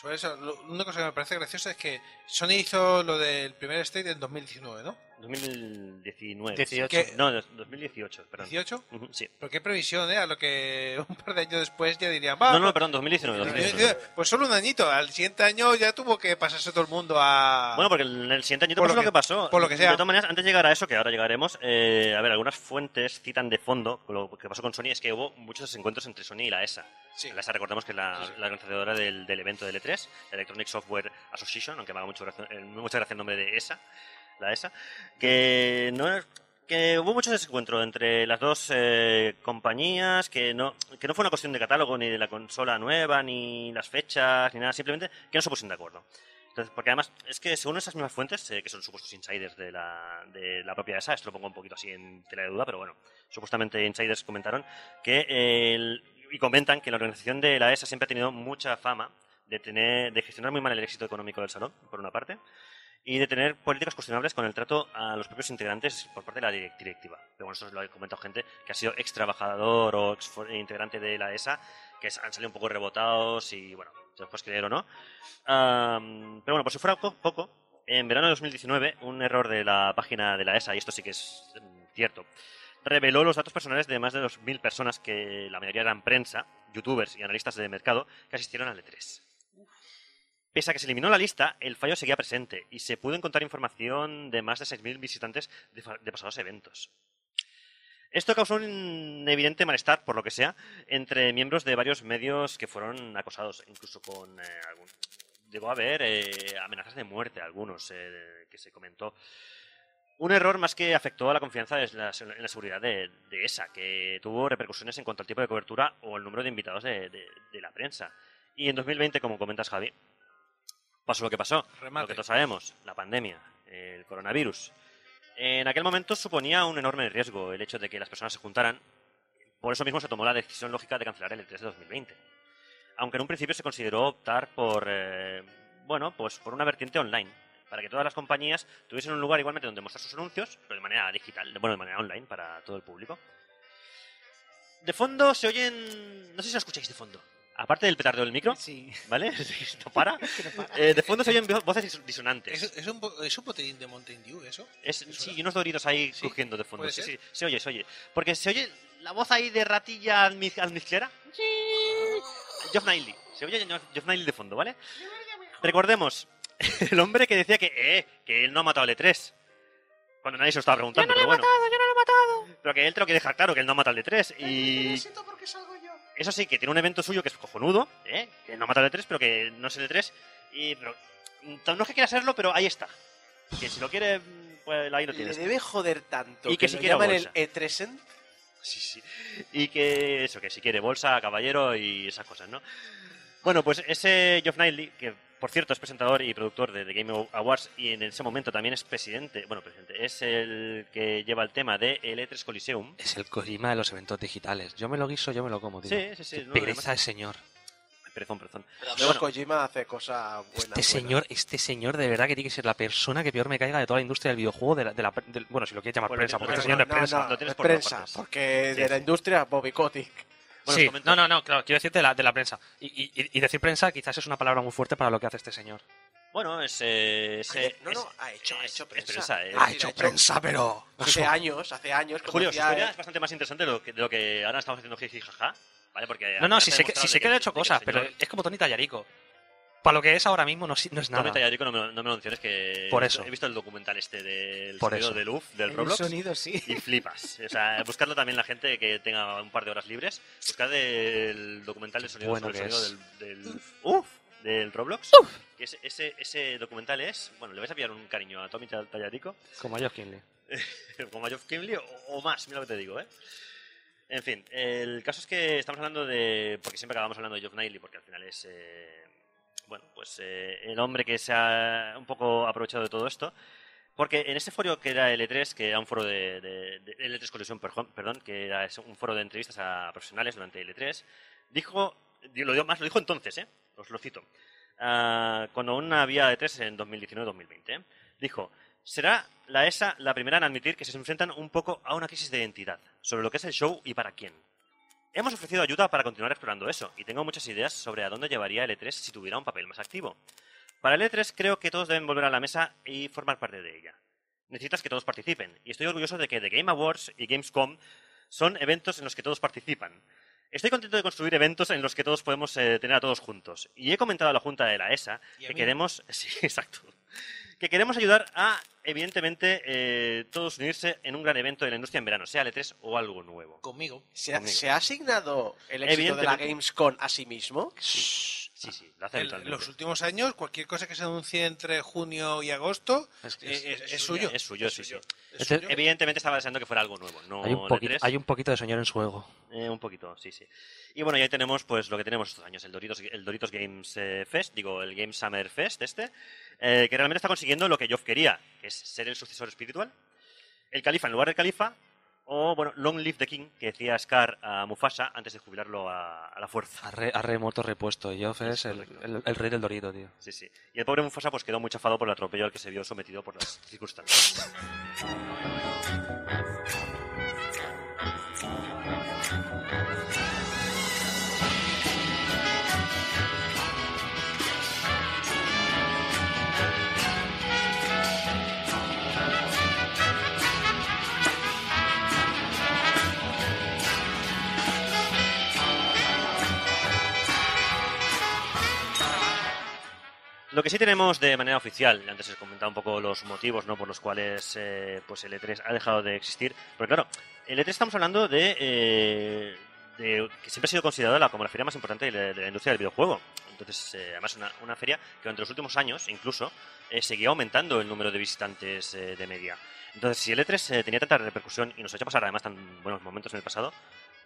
Sobre eso, lo- una cosa que me parece graciosa es que Sony hizo lo del primer State en 2019, ¿no? 2019. 18. ¿Qué? No, dos- 2018, perdón. ¿18? Ujú, Sí. Pero qué previsión, ¿eh? A lo que un par de años después ya dirían, va. No, no, perdón, 2019. 2019. Pues solo un añito. Al siguiente año ya tuvo que pasarse todo el mundo a. Bueno, porque en el siguiente año Por pasó lo lo que, que- pasó. por lo que sea. De todas maneras, antes de llegar a eso, que ahora llegaremos, eh, a ver, algunas fuentes citan de fondo lo que pasó con Sony es que hubo muchos desencuentros entre Sony y la ESA. La ESA, recordemos que es la, la organizadora del, del evento del E3, Electronic Software Association, aunque me haga mucho gracia, eh, mucha gracia el nombre de ESA, la ESA, que no que hubo mucho desencuentro entre las dos eh, compañías, que no, que no fue una cuestión de catálogo, ni de la consola nueva, ni las fechas, ni nada, simplemente que no se pusieron de acuerdo. Entonces, porque además, es que según esas mismas fuentes, eh, que son supuestos insiders de la, de la propia ESA, esto lo pongo un poquito así en tela de duda, pero bueno, supuestamente insiders comentaron que el- y comentan que la organización de la ESA siempre ha tenido mucha fama de tener de gestionar muy mal el éxito económico del salón, por una parte, y de tener políticas cuestionables con el trato a los propios integrantes por parte de la direc- directiva. Pero bueno, eso lo ha comentado gente que ha sido ex trabajador o ex integrante de la ESA, que han salido un poco rebotados y bueno, se los puedes creer o no. Pero bueno, por si fuera po- poco, en verano de 2019, un error de la página de la ESA, y esto sí que es mm, cierto, reveló los datos personales de más de 2.000 personas que la mayoría eran prensa, youtubers y analistas de mercado que asistieron al E3. Pese a que se eliminó la lista, el fallo seguía presente y se pudo encontrar información de más de 6.000 visitantes de, pasados eventos. Esto causó un evidente malestar, por lo que sea, entre miembros de varios medios que fueron acosados, incluso con eh, algún... Llegó a haber eh, amenazas de muerte, algunos, eh, que se comentó. Un error más que afectó a la confianza en la, seguridad de, esa, que tuvo repercusiones en cuanto al tipo de cobertura o el número de invitados de, de- de la prensa. Y en 2020, como comentas Javi, pasó lo que pasó, Remate. lo que todos sabemos, la pandemia, el coronavirus. En aquel momento suponía un enorme riesgo el hecho de que las personas se juntaran. Por eso mismo se tomó la decisión lógica de cancelar el E3 de 2020. Aunque en un principio se consideró optar por, eh, bueno, pues por una vertiente online, para que todas las compañías tuviesen un lugar igualmente donde mostrar sus anuncios, pero de manera digital, bueno, de manera online para todo el público. De fondo se oyen, no sé si lo escucháis de fondo. Aparte del petardo del micro, ¿vale? no para. Eh, de fondo se oyen vo- voces dis- disonantes. ¿Es, es un, ¿Es un botelín de Mountain Dew eso? Es, sí, y unos doritos ahí crujiendo de fondo. ¿Puede Sí, ser? sí, se oye, se oye. Porque se oye la voz ahí de ratilla almi- almizclera. Geoff Niley. Se oye Geoff Niley de fondo, ¿vale? Recordemos, el hombre que decía que, eh, que él no ha matado al E3. Cuando nadie se lo estaba preguntando, pero bueno. yo no lo he matado. Pero que él te lo quiere dejar claro, que él no ha matado al E3. Y eso sí, que tiene un evento suyo que es cojonudo, ¿eh? que no mata el E3, pero que no es el E3. Y, pero, mm, no es que quiera hacerlo, pero ahí está. Que si lo quiere, mm, pues ahí lo Le tienes. debe joder tanto. Y que que si quiere bolsa. el E3 Sí, sí. Y que eso, que si quiere bolsa, caballero y esas cosas, ¿no? Bueno, pues ese Geoff Knightley, que por cierto es presentador y productor de The Game Awards y en ese momento también es presidente, bueno, presidente, es el que lleva el tema de el E3 Coliseum. Es el Kojima de los eventos digitales. Yo me lo guiso, yo me lo como, tío. Sí, sí, sí, no, pereza de señor. Perezón, perezón. Pero Pero bueno, Kojima hace cosas buenas. Este señor, este señor de verdad que tiene que ser la persona que peor me caiga de toda la industria del videojuego, de la, de la- bueno, si lo quieres llamar Bueno, prensa, porque no, este señor no es No, prensa. no, Lo tienes es por todas prensa, porque Sí, de la industria, Bobby Kotick. Bueno, sí, no, no, no, claro, quiero decirte de la, de la prensa. Y, y- y- y decir prensa quizás es una palabra muy fuerte para lo que hace este señor. Bueno, es. eh, es, no, es- no, ha hecho, ha prensa. prensa. Ha hecho prensa, pero... Hace años, hace años. Julio, su historia eh, es bastante más interesante de lo que, de lo que ahora estamos haciendo jiji jaja. ¿Vale? Porque No, no, si sé, que, si sé que he hecho cosas, pero es como Tony Tallarico. Para lo que es ahora mismo no, no es nada. Tommy Tallarico no me, no me lo menciones que Por eso. he visto el documental este del Por sonido eso. de Luf, del El Roblox sonido, sí. y flipas. O sea, buscarlo también la gente que tenga un par de horas libres. Buscad el documental del sonido, Bueno sobre el sonido del, del Uf, del Roblox. Que ese, ese, ese documental es, bueno, le vais a pillar un cariño a Tommy Tallarico Como a Geoff Keighley. como a Geoff Keighley o, o más, mira lo que te digo, ¿eh? En fin, el caso es que estamos hablando de. Porque siempre acabamos hablando de Geoff Knightley, porque al final es. eh, bueno, pues eh, el hombre que se ha un poco aprovechado de todo esto. Porque en ese foro que era L3, que era un foro de. de- de- L3 Collision, perjo- perdón, que era un foro de entrevistas a profesionales durante L3, dijo. Lo digo más, lo dijo entonces, ¿eh? Os lo cito. Ah, cuando aún había E3 en 2019-2020, ¿eh? dijo: Será la ESA la primera en admitir que se enfrentan un poco a una crisis de identidad sobre lo que es el show y para quién. Hemos ofrecido ayuda para continuar explorando eso y tengo muchas ideas sobre a dónde llevaría el E3 si tuviera un papel más activo. Para el E3 creo que todos deben volver a la mesa y formar parte de ella. Necesitas que todos participen y estoy orgulloso de que The Game Awards y Gamescom son eventos en los que todos participan. Estoy contento de construir eventos en los que todos podemos eh, tener a todos juntos. Y he comentado a la Junta de la ESA que queremos... Sí, exacto. Que queremos ayudar a, evidentemente, eh, todos unirse en un gran evento de la industria en verano, sea el E3 o algo nuevo. Conmigo. ¿Se ha, Conmigo. se ha asignado el éxito de la Evidentemente. Gamescom a sí mismo? Sí, sí, sí, lo hace En habitualmente. los últimos años, cualquier cosa que se anuncie entre junio y agosto Es que eh, es- es, es suyo. Es suyo, sí, sí. Es Este- suyo. Evidentemente estaba deseando que fuera algo nuevo, no Hay un, el poquito, E3. hay un poquito de señor en su ego. Eh, un poquito, sí, sí. Y bueno, ya tenemos pues lo que tenemos estos años, el Doritos, el Doritos Games eh, Fest, digo, el Game Summer Fest este, eh, que realmente está consiguiendo lo que Geoff quería, que es ser el sucesor espiritual. El Califa en lugar del Califa, o bueno, Long Live the King, que decía Scar a Mufasa antes de jubilarlo a, a la fuerza. Arre, arre moto repuesto. Y Geoff es el, el- el rey del dorito, tío. Sí, sí. Y el pobre Mufasa pues quedó muy chafado por el atropello al que se vio sometido por las circunstancias. Lo que sí tenemos de manera oficial, antes he comentado un poco los motivos ¿no? por los cuales eh, pues el E3 ha dejado de existir, pero claro, el E3 estamos hablando de, eh, de que siempre ha sido considerada como la feria más importante de la, industria del videojuego. Entonces, eh, además, una, una feria que durante los últimos años, incluso, seguía aumentando el número de visitantes de media. Entonces, si el E3 eh, tenía tanta repercusión y nos ha hecho pasar además tan buenos momentos en el pasado,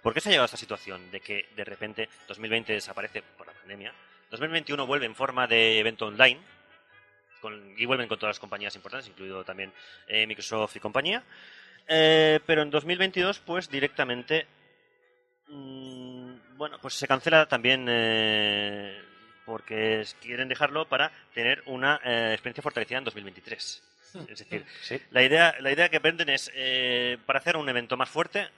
¿por qué se ha llegado a esta situación de que de repente 2020 desaparece por la pandemia? 2021 vuelve en forma de evento online con- y vuelven con todas las compañías importantes, incluido también eh, Microsoft y compañía. Eh, pero en 2022, pues directamente, mm, bueno, pues se cancela también eh, porque quieren dejarlo para tener una eh, experiencia fortalecida en 2023. Es decir, la idea, la idea que venden es, para hacer un evento más fuerte,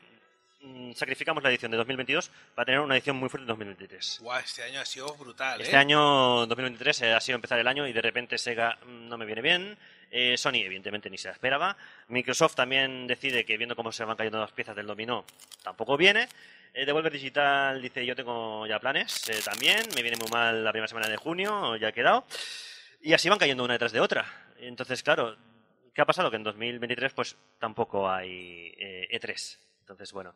sacrificamos la edición de 2022 para tener una edición muy fuerte en 2023. Guau, este año ha sido brutal, Este ¿eh? año, 2023, eh, ha sido empezar el año y de repente Sega mm, no me viene bien. Eh, Sony, evidentemente, ni se la esperaba. Microsoft también decide que, viendo cómo se van cayendo las piezas del dominó, tampoco viene. Eh, Devolver Digital dice: Yo tengo ya planes también. Me viene muy mal la primera semana de junio, ya he quedado. Y así van cayendo una detrás de otra. Entonces, claro, ¿qué ha pasado? Que en 2023 pues tampoco hay eh, E3. Entonces, bueno.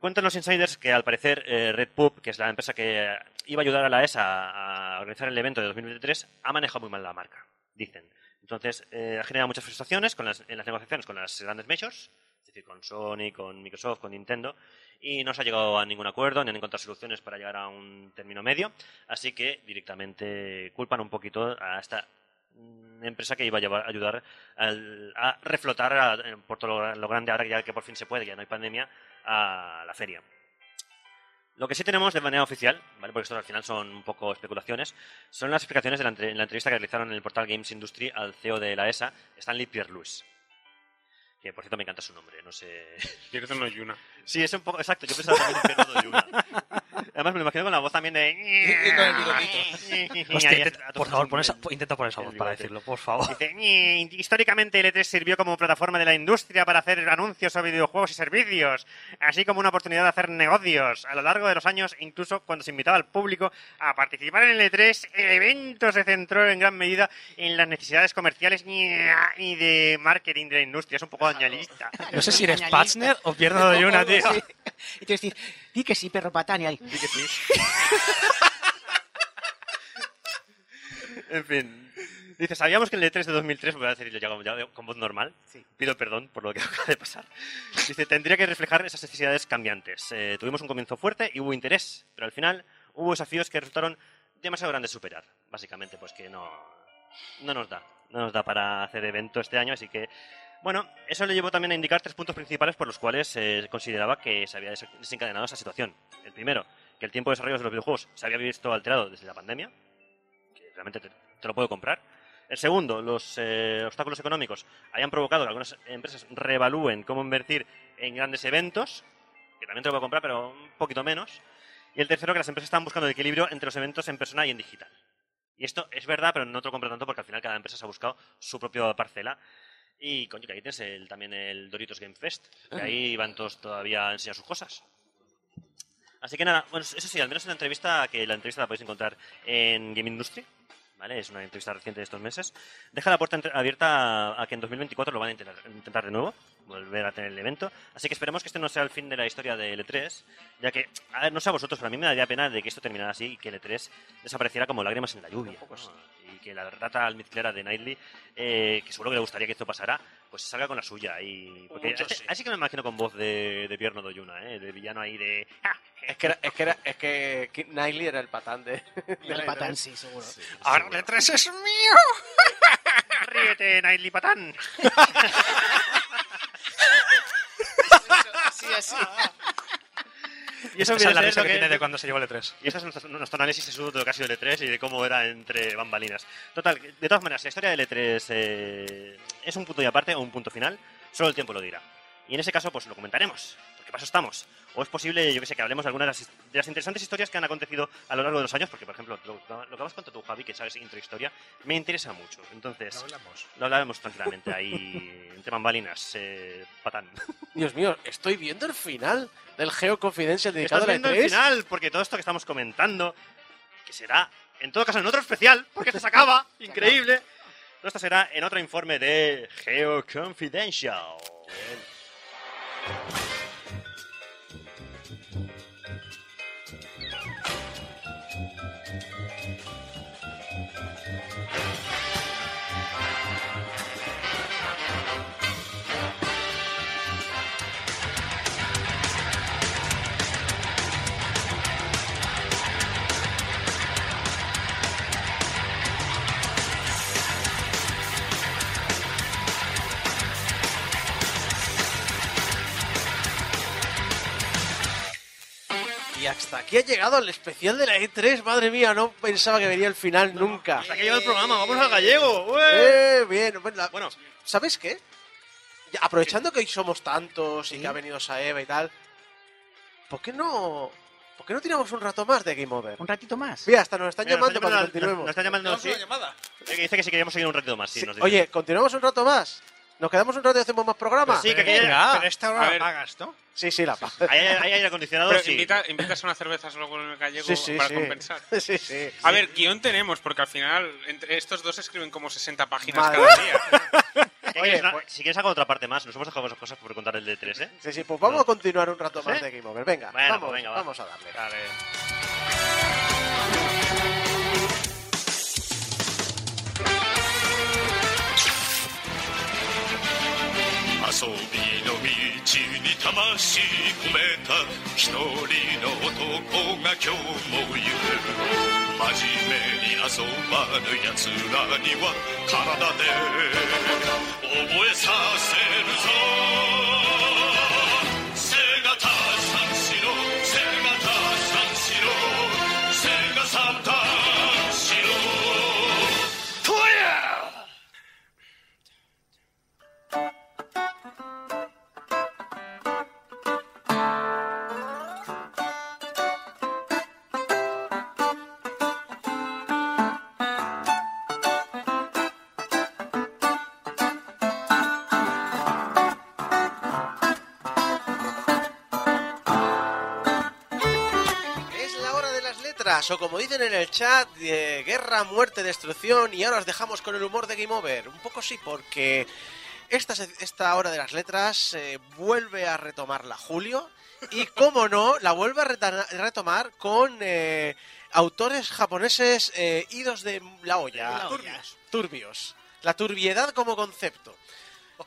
Cuentan los insiders que al parecer eh, Red Pub, que es la empresa que iba a ayudar a la ESA a organizar el evento de 2023, ha manejado muy mal la marca, dicen. Entonces, eh, ha generado muchas frustraciones con las- en las negociaciones con las grandes majors, es decir, con Sony, con Microsoft, con Nintendo, y no se ha llegado a ningún acuerdo ni han encontrado soluciones para llegar a un término medio, así que directamente culpan un poquito a esta empresa que iba a llevar- ayudar al- a reflotar a- por todo lo, grande ahora ya que por fin se puede, ya no hay pandemia, a la feria. Lo que sí tenemos de manera oficial, ¿vale? porque esto al final son un poco especulaciones, son las explicaciones de la, entre- en la entrevista que realizaron en el portal Games Industry al CEO de la ESA, Stanley Pierre-Louis. Que por cierto me encanta su nombre, no sé. Pierdo no Yuna. Sí, es un poco exacto. Yo pensaba también en Pierre Yuna. Además me lo imagino con la voz también de. Y con el bigotito. Hostia, intenta- por favor, pon esa, intenta poner esa voz para decirlo, por favor. Dice, "Ñe, históricamente el E3 sirvió como plataforma de la industria para hacer anuncios sobre videojuegos y servicios, así como una oportunidad de hacer negocios. A lo largo de los años, incluso cuando se invitaba al público a participar en el E3, el evento se centró en gran medida en las necesidades comerciales y de marketing de la industria. Es un poco dañalista. No sé si eres. Patzner o Pierdo de Yuna, tío. Sí. Y te decir, di que sí, perro patán, y ahí. En fin. Dice, sabíamos que el E3 de 2003, voy a decirlo ya, con- ya con voz normal, pido perdón por lo que acaba de pasar. Dice, tendría que reflejar esas necesidades cambiantes. Eh, tuvimos un comienzo fuerte y hubo interés, pero al final hubo desafíos que resultaron demasiado grandes de superar. Básicamente, pues que no, no nos da. No nos da para hacer evento este año, así que... Bueno, eso le llevó también a indicar tres puntos principales por los cuales se consideraba que se había des- desencadenado esa situación. El primero, que el tiempo de desarrollo de los videojuegos se había visto alterado desde la pandemia, que realmente te, lo puedo comprar. El segundo, los eh, obstáculos económicos hayan provocado que algunas empresas reevalúen cómo invertir en grandes eventos, que también te lo puedo comprar, pero un poquito menos. Y el tercero, que las empresas están buscando el equilibrio entre los eventos en persona y en digital. Y esto es verdad, pero no te lo compro tanto porque al final cada empresa se ha buscado su propia parcela. Y coño, que ahí tienes el- también el Doritos Game Fest, que ahí van todos todavía a enseñar sus cosas. Así que nada, bueno, eso sí, al menos en la entrevista, que la entrevista la podéis encontrar en Game Industry, ¿vale? Es una entrevista reciente de estos meses. Deja la puerta abierta a, a que en 2024 lo van a intentar, intentar de nuevo, volver a tener el evento. Así que esperemos que este no sea el fin de la historia del E3, ya que, a ver, no sé a vosotros, pero a mí me daría pena de que esto terminara así y que el E3 desapareciera como lágrimas en la lluvia. ¿no? Que la rata almizclera de Knightley, eh, que seguro que le gustaría que esto pasara, pues salga con la suya. Y, porque Mucho así, sí. así que me imagino con voz de, de Pierno Doyuna, ¿eh? de villano ahí de... "Ah, Es que, era- es que, era- es que Knightley era el patán de. de El patán, E3. sí, seguro. Ahora el E3 es mío. ¡Ríete, Knightley Patán! Así, así. Y eso Esa viene es la risa lo que que- tiene de cuando se llevó el E3. Y ese es nuestro, nuestro análisis de lo que ha sido el E3 y de cómo era entre bambalinas. Total, de todas maneras, la historia del E3 eh, es un punto y aparte o un punto final, solo el tiempo lo dirá. Y en ese caso, pues lo comentaremos, porque para eso estamos. O es posible, yo que sé, que hablemos de algunas de las, de las interesantes historias que han acontecido a lo largo de los años, porque, por ejemplo, lo, lo que has contado tú, Javi, que sabes intrahistoria, me interesa mucho. Entonces, hablamos. lo hablaremos tranquilamente ahí, entre bambalinas, eh, patán. Dios mío, estoy viendo el final del Geo Confidential dedicado a la viendo el E3. final, porque todo esto que estamos comentando, que será, en todo caso, en otro especial, porque se acaba, increíble. Todo esto será en otro informe de Geo Confidential. Y hasta aquí ha llegado el especial de la E3. Madre mía, no pensaba que vería el final nunca. Hasta que llegado el programa, vamos al gallego. ¡ué! Eh, bien, bueno, la- Bueno, ¿sabes qué? Aprovechando que hoy somos tantos y que ha venido Saeva y tal, ¿por qué no, por qué no tiramos un rato más de Game Over? Un ratito más. Mira, hasta nos están mira, nos llamando para que nos- continuemos. Nos está llamando, Tenemos sí. una llamada. Eh, Dice que si queríamos seguir un ratito más, sí. Sí, nos dice. Oye, ¿continuamos un rato más? ¿Nos quedamos un rato y hacemos más programa? Sí, que aquella- Pero esta hora A la ver. pagas, ¿no? Sí, sí, la. Ahí hay, hay aire acondicionado, Pero sí. invita, invitas unas cervezas luego en el gallego Sí, sí, para sí. compensar. Sí, sí. A ver, guion tenemos, porque al final entre estos dos escriben como 60 páginas Madre. cada día. Si Oye, quieres una- pues- Si quieres hago otra parte más, nos hemos dejado cosas- cosas por contar el de 3, ¿eh? Sí, sí, pues vamos No. a continuar un rato más ¿Sí? de Game Over. Venga, Bueno, vamos, pues venga, va. vamos a darle.「遊びの道に魂込めた一人の男が今日もいる」「真面目に遊ばぬ奴らには体で覚えさせるぞ」「o como dicen en el chat, de guerra, muerte, destrucción, y ahora os dejamos con el humor de Game Over. Un poco sí, porque esta, esta hora de las letras eh, vuelve a retomarla Julio, y como no, la vuelve a retomar con eh, autores japoneses eh, idos de la olla. Turbios. Turbios. La turbiedad como concepto.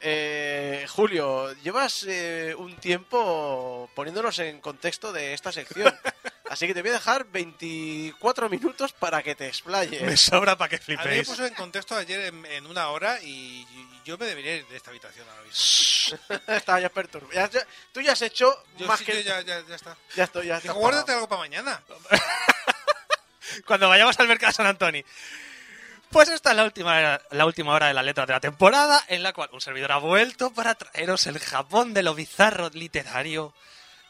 Eh, Julio, llevas eh, un tiempo poniéndonos en contexto de esta sección. Así que te voy a dejar 24 minutos para que te explayes. Me sobra para que A mí me flipéis. puso en contexto ayer en, en una hora y yo me debería ir de esta habitación ahora mismo. Estaba ya perturbado. Ya- ya- tú ya has hecho Yo más sí, que... yo ya, ya, ya está. Ya estoy, ya está guárdate pagado. algo para mañana. Cuando vayamos al mercado de San Antonio. Pues esta es la última, la última hora de la letra de la temporada, en la cual un servidor ha vuelto para traeros el Japón de lo bizarro literario.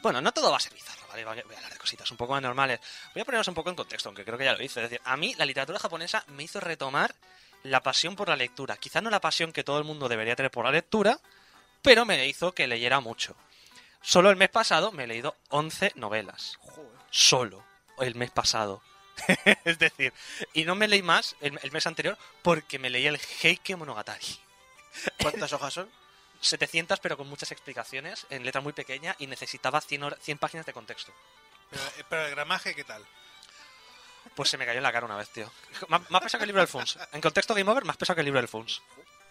Bueno, no todo va a ser bizarro, Voy a voy a hablar de cositas un poco más normales. Voy a poneros un poco en contexto, aunque creo que ya lo hice. Es decir, a mí la literatura japonesa me hizo retomar la pasión por la lectura. Quizás no la pasión que todo el mundo debería tener por la lectura, pero me hizo que leyera mucho. Solo el mes pasado me he leído 11 novelas. Solo el mes pasado. es decir, y no me leí más el, el mes anterior porque me leí el Heike Monogatari. ¿Cuántas hojas son? 700, pero con muchas explicaciones, en letra muy pequeña, y necesitaba 100, hor- 100 páginas de contexto. Pero, eh, pero el gramaje, ¿qué tal? Pues se me cayó en la cara una vez, tío. Más, más pesado que el libro del Funs. En contexto Game Over, más pesado que el libro del Funs.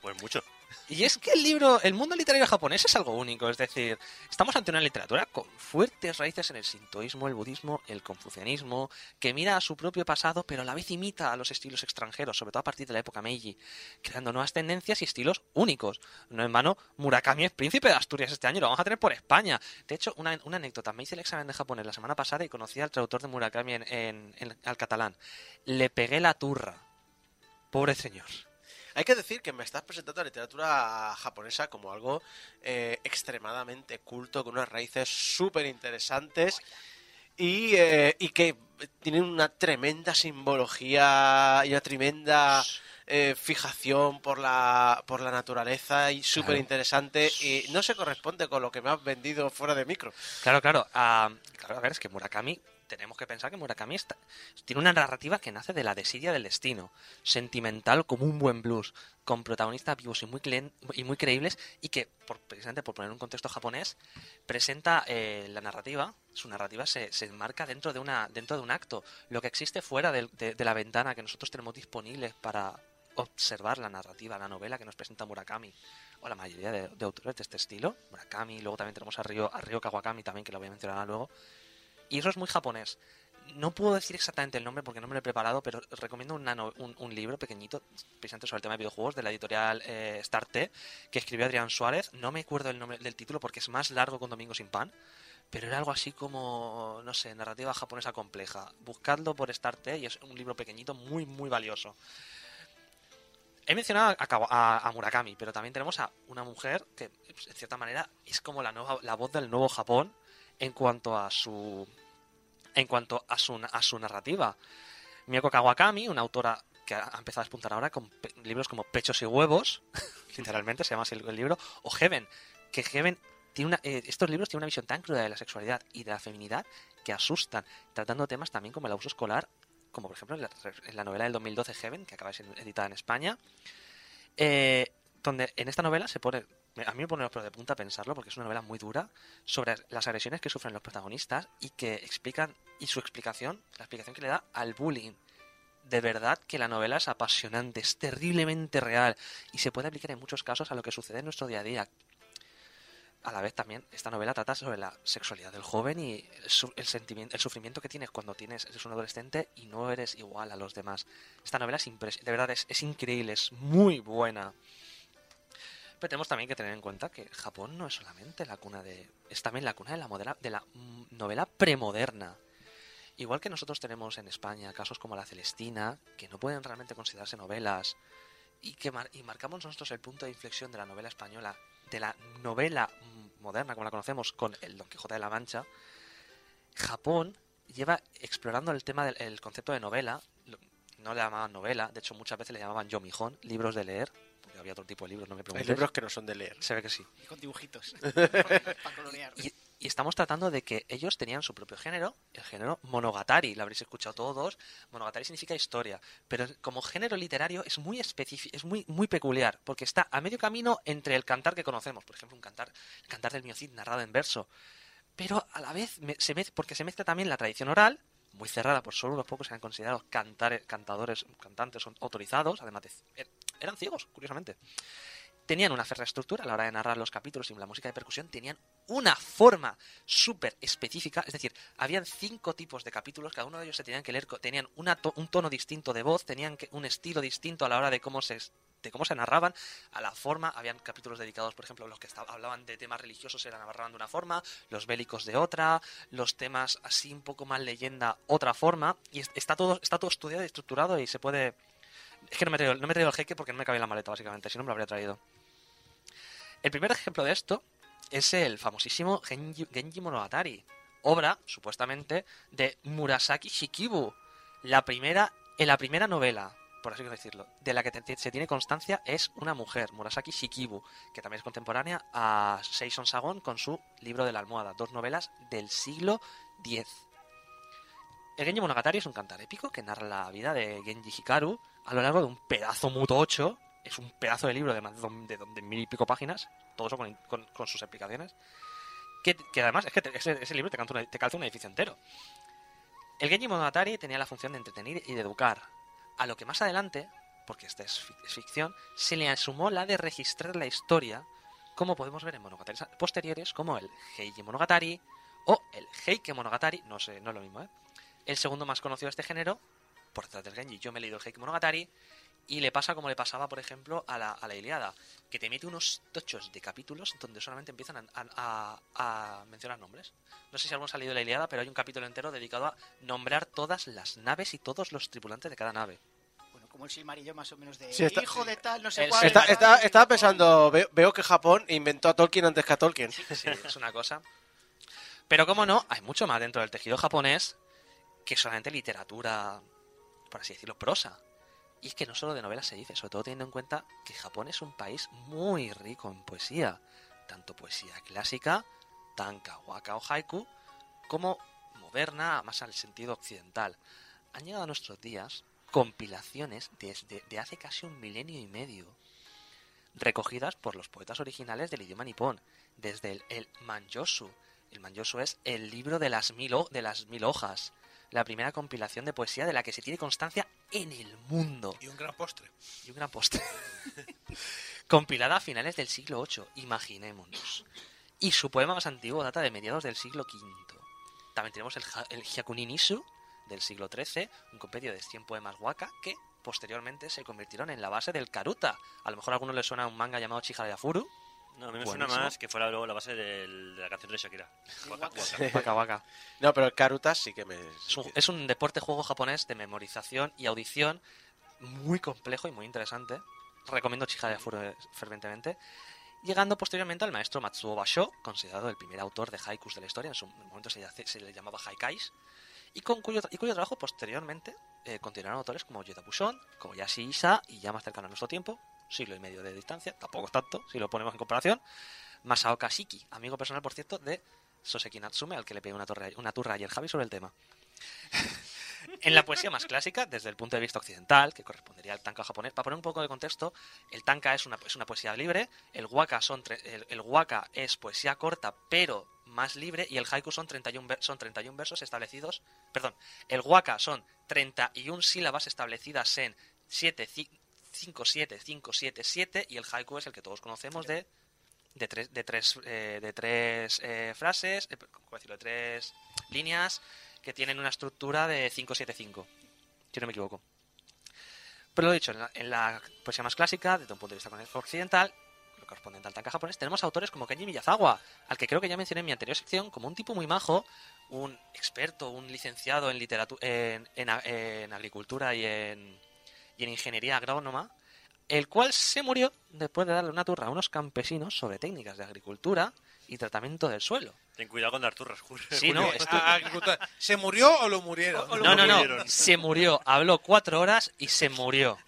Pues mucho. Y es que el libro, el mundo literario japonés es algo único, es decir, estamos ante una literatura con fuertes raíces en el sintoísmo, el budismo, el confucianismo, que mira a su propio pasado, pero a la vez imita a los estilos extranjeros, sobre todo a partir de la época Meiji, creando nuevas tendencias y estilos únicos. No en vano, Murakami es príncipe de Asturias este año, lo vamos a tener por España. De hecho, una, una anécdota, me hice el examen de japonés la semana pasada y conocí al traductor de Murakami en, en- en- al catalán. Le pegué la turra. Pobre señor. Hay que decir que me estás presentando la literatura japonesa como algo eh, extremadamente culto, con unas raíces súper interesantes y, eh, y que tienen una tremenda simbología y una tremenda eh, fijación por la, por la naturaleza y súper interesante y no se corresponde con lo que me has vendido fuera de micro. Claro, claro. ah, claro, a ver, es que Murakami, tenemos que pensar que Murakami tiene una narrativa que nace de la desidia del destino, sentimental como un buen blues, con protagonistas vivos y muy, y muy creíbles, y que, por, precisamente por poner un contexto japonés, presenta eh, la narrativa, su narrativa se, se enmarca dentro de, una, dentro de un acto, lo que existe fuera del- de, de la ventana que nosotros tenemos disponible para observar la narrativa, la novela que nos presenta Murakami o la mayoría de, de autores de este estilo, Murakami, luego también tenemos a Ryo, a Ryo Kawakami también, que lo voy a mencionar luego, y eso es muy japonés. No puedo decir exactamente el nombre porque no me lo he preparado, pero recomiendo un, libro pequeñito, precisamente sobre el tema de videojuegos, de la editorial eh, Star T, que escribió Adrián Suárez. No me acuerdo el nombre del título porque es más largo un domingo sin pan, pero era algo así como, no sé, narrativa japonesa compleja. Buscadlo por Star T y es un libro pequeñito muy, muy valioso. He mencionado a Murakami, pero también tenemos a una mujer que, pues, en cierta manera, es como la, nueva, la voz del nuevo Japón en cuanto a su en cuanto a su, a su narrativa. Miyoko Kawakami, una autora que ha empezado a despuntar ahora con libros como Pechos y Huevos, literalmente se llama así el, libro, o Heaven, que Heaven tiene una, eh, estos libros tienen una visión tan cruda de la sexualidad y de la feminidad que asustan, tratando temas también como el abuso escolar, como por ejemplo en la, en la novela del 2012 Heaven, que acaba de ser editada en España, eh, donde en esta novela se pone, a mí me pone los pelos de punta pensarlo, porque es una novela muy dura, sobre las agresiones que sufren los protagonistas y que explican, y su explicación, la explicación que le da al bullying. De verdad que la novela es apasionante, es terriblemente real y se puede aplicar en muchos casos a lo que sucede en nuestro día a día. A la vez también esta novela trata sobre la sexualidad del joven y el, su- el sentimiento, el sufrimiento que tienes cuando tienes eres un adolescente y no eres igual a los demás. Esta novela es de verdad es, es increíble, es muy buena. Pero tenemos también que tener en cuenta que Japón no es solamente la cuna de. es también la cuna de la, modela, de la novela premoderna. Igual que nosotros tenemos en España casos como La Celestina, que no pueden realmente considerarse novelas, y que mar- y marcamos nosotros el punto de inflexión de la novela española, de la novela moderna como la conocemos, con el Don Quijote de la Mancha, Japón lleva explorando el tema del el concepto de novela, no le llamaban novela, de hecho muchas veces le llamaban yomijón, libros de leer, porque había otro tipo de libros, no me Hay preguntes. libros que no son de leer. Se ve que sí. Y con dibujitos. para colorear. Y, y estamos tratando de que ellos tenían su propio género, el género monogatari, lo habréis escuchado todos. Monogatari significa historia, pero como género literario es muy específico, es muy muy peculiar, porque está a medio camino entre el cantar que conocemos, por ejemplo, un cantar, el cantar del Miocid narrado en verso, pero a la vez me- se mez- porque se mezcla también la tradición oral, muy cerrada, por solo unos pocos eran considerados cantar, cantadores, cantantes autorizados, además de, eran ciegos, curiosamente. Tenían una férrea estructura a la hora de narrar los capítulos y la música de percusión tenían una forma súper específica, es decir, habían cinco tipos de capítulos, cada uno de ellos se tenían que leer, tenían una to- un tono distinto de voz, tenían que- un estilo distinto a la hora de cómo se de cómo se narraban, a la forma, habían capítulos dedicados, por ejemplo, los que hablaban de temas religiosos se narraban de una forma, los bélicos de otra, los temas así un poco más leyenda otra forma, y es- está todo, está todo estudiado y estructurado y se puede... Es que no me he traído, no me he traído el jeque porque no me cabía la maleta, básicamente, si no me lo habría traído. El primer ejemplo de esto es el famosísimo Genji, Monogatari, obra, supuestamente, de Murasaki Shikibu, la primera, en la primera novela, por así decirlo, de la que se tiene constancia es una mujer, Murasaki Shikibu, que también es contemporánea a Seison Sagon con su libro de la almohada, dos novelas del siglo X. El Genji Monogatari es un cantar épico que narra la vida de Genji Hikaru a lo largo de un pedazo muto 8. Es un pedazo de libro de más de, de, mil y pico páginas, todo eso con, sus explicaciones. Que, además es que te- ese, libro te, canta te calza un edificio entero. El Genji Monogatari tenía la función de entretener y de educar. A lo que más adelante, porque esta es, fic- es ficción, se le sumó la de registrar la historia, como podemos ver en Monogatari posteriores, como el Heiji Monogatari o el Heike Monogatari, no sé, no es lo mismo, ¿eh? El segundo más conocido de este género, por detrás del Genji, yo me he leído el Heike Monogatari, y le pasa como le pasaba, por ejemplo, a la, a la Iliada, que te mete unos tochos de capítulos donde solamente empiezan a, a- a- a mencionar nombres. No sé si alguno ha salido de la Iliada, pero hay un capítulo entero dedicado a nombrar todas las naves y todos los tripulantes de cada nave. Bueno, como el Silmarillo más o menos de Sí, está- hijo de tal, no sé El cuál. Está- está- estaba pensando, veo, veo que Japón inventó a Tolkien antes que a Tolkien. Sí, es una cosa. Pero como no, hay mucho más dentro del tejido japonés que solamente literatura, por así decirlo, prosa. Y es que no solo de novelas se dice, sobre todo teniendo en cuenta que Japón es un país muy rico en poesía. Tanto poesía clásica, tanka, waka o haiku, como moderna, más al sentido occidental. Han llegado a nuestros días compilaciones desde de hace casi un milenio y medio, recogidas por los poetas originales del idioma nipón, desde el, el Manjosu. El Manjosu es el libro de las, mil, de las mil hojas, la primera compilación de poesía de la que se tiene constancia en el mundo. Y un gran postre. Y un gran postre. Compilada a finales del siglo VIII, imaginémonos. Y su poema más antiguo data de mediados del siglo V. También tenemos el, Ja- el Hyakunin del siglo XIII, un compendio de 100 poemas waka que posteriormente se convirtieron en la base del Karuta. A lo mejor a alguno le suena un manga llamado Chihara Yafuru. No, a mí me suena Buenísimo. más que fuera luego la base del- de la canción de Shakira. Waka, waka. Waka Waka. No, pero el Karuta sí que me... Es un, es un deporte juego japonés de memorización y audición muy complejo y muy interesante. Recomiendo Chihara Yafuru ferventemente. Llegando posteriormente al maestro Matsuo Basho, considerado el primer autor de haikus de la historia. En su momento se, le llamaba haikais. y con cuyo, y cuyo trabajo posteriormente eh, continuaron autores como Yoda Bushon, como Yashi Isa y ya más cercano a nuestro tiempo, siglo y medio de distancia, tampoco es tanto si lo ponemos en comparación, Masaoka Shiki, amigo personal por cierto de Soseki Natsume, al que le pegué una, torre, una turra ayer Javi sobre el tema. En la poesía más clásica, desde el punto de vista occidental, que correspondería al tanka japonés, para poner un poco de contexto, el tanka es una, es una poesía libre, el waka, son tre- el, el waka es poesía corta, pero más libre, y el haiku son 31, ver- son 31 versos establecidos, perdón, el waka son 31 sílabas establecidas en 7, 5, 7, 5, 7, 7, y el haiku es el que todos conocemos de, de tres, de tres, eh, de tres eh, frases, eh. De tres líneas que tienen una estructura de 5-7-5, si no me equivoco. Pero lo dicho, en la, en la poesía más clásica, desde un punto de vista occidental, lo correspondiente al tanka japonés, tenemos autores como Kenji Miyazawa, al que creo que ya mencioné en mi anterior sección, como un tipo muy majo, un experto, un licenciado en literatura, en, en en agricultura y en, y en ingeniería agrónoma, el cual se murió después de darle una turra a unos campesinos sobre técnicas de agricultura y tratamiento del suelo. Ten cuidado con dar turras, Julio. Sí, no, Ah. ¿Se murió o lo murieron? No, no, no. Se murió. Habló cuatro horas y se murió.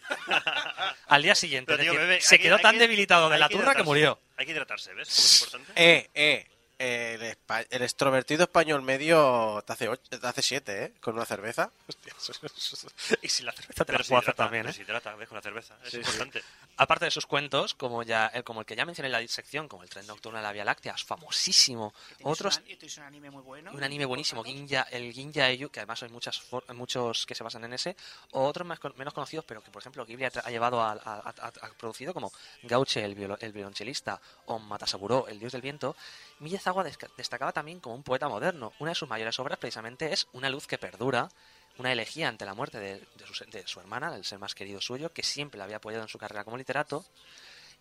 Al día siguiente. Pero, es tío, decir, bebé, se hay quedó hay tan debilitado de la turra que murió. Hay que hidratarse, ¿ves? Cómo es importante. Eh, eh. El, espa- el extrovertido español medio te hace, ocho- te hace siete, ¿eh? Con una cerveza. y si la cerveza te Pero la puedo hacer también, ¿eh? hidrata, ¿ves? Con la cerveza. Es Sí, sí. importante. Aparte de sus cuentos, como ya eh, como el que ya mencioné en la disección, como el tren nocturno de la Vía Láctea, es famosísimo. Otros un anime muy bueno. un anime buenísimo, Ginja, el Ginja Eyu, que además hay muchas, for- muchos que se basan en ese, o otros más menos conocidos, pero que por ejemplo Ghibli ha, tra- ha llevado a, a- a- a producido como Gauche, el violonchelista, o Matasaburo, el dios del viento. Miyazawa destacaba también como un poeta moderno. Una de sus mayores obras precisamente es Una luz que perdura, una elegía ante la muerte de, su, hermana, el ser más querido suyo, que siempre la había apoyado en su carrera como literato.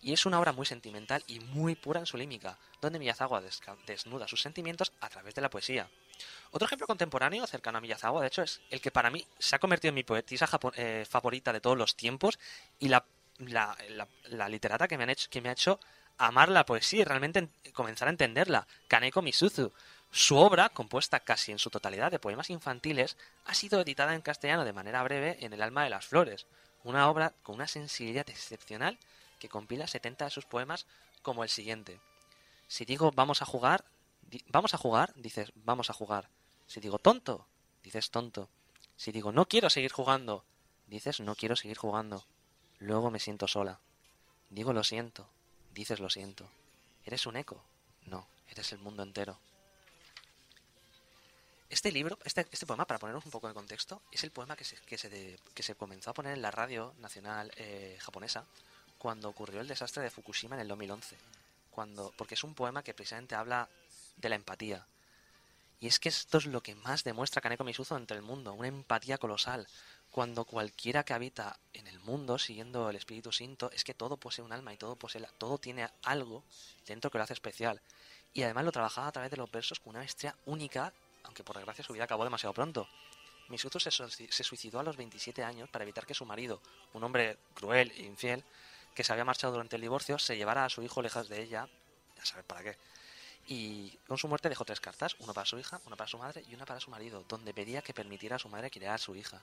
Y es una obra muy sentimental y muy pura en su límica, donde Miyazawa desnuda sus sentimientos a través de la poesía. Otro ejemplo contemporáneo cercano a Miyazawa, de hecho, es el que para mí se ha convertido en mi poetisa eh, favorita de todos los tiempos y la- la literata que me, han hecho, que me ha hecho amar la poesía y realmente en- comenzar a entenderla, Kaneko Misuzu. Su obra, compuesta casi en su totalidad de poemas infantiles, ha sido editada en castellano de manera breve en El alma de las flores, una obra con una sensibilidad excepcional que compila 70 de sus poemas como el siguiente. Si digo vamos a jugar, vamos a jugar, dices vamos a jugar. Si digo tonto, dices tonto. Si digo no quiero seguir jugando, dices no quiero seguir jugando. Luego me siento sola. Digo lo siento, dices lo siento. ¿Eres un eco? No, eres el mundo entero. Este libro, este, este poema, para ponernos un poco en contexto, es el poema que se, que se, de- que se comenzó a poner en la radio nacional eh, japonesa cuando ocurrió el desastre de Fukushima en el 2011. Cuando, porque es un poema que precisamente habla de la empatía. Y es que esto es lo que más demuestra Kaneko Misuzo entre el mundo, una empatía colosal. Cuando cualquiera que habita en el mundo, siguiendo el espíritu Shinto, es que todo posee un alma y todo, posee, la- todo tiene algo dentro que lo hace especial. Y además lo trabajaba a través de los versos con una maestría única, aunque por desgracia su vida acabó demasiado pronto. Misuzu se, se suicidó a los 27 años para evitar que su marido, un hombre cruel e infiel, que se había marchado durante el divorcio, se llevara a su hijo lejos de ella, a saber para qué. Y con su muerte dejó tres cartas, una para su hija, una para su madre y una para su marido, donde pedía que permitiera a su madre criar a su hija.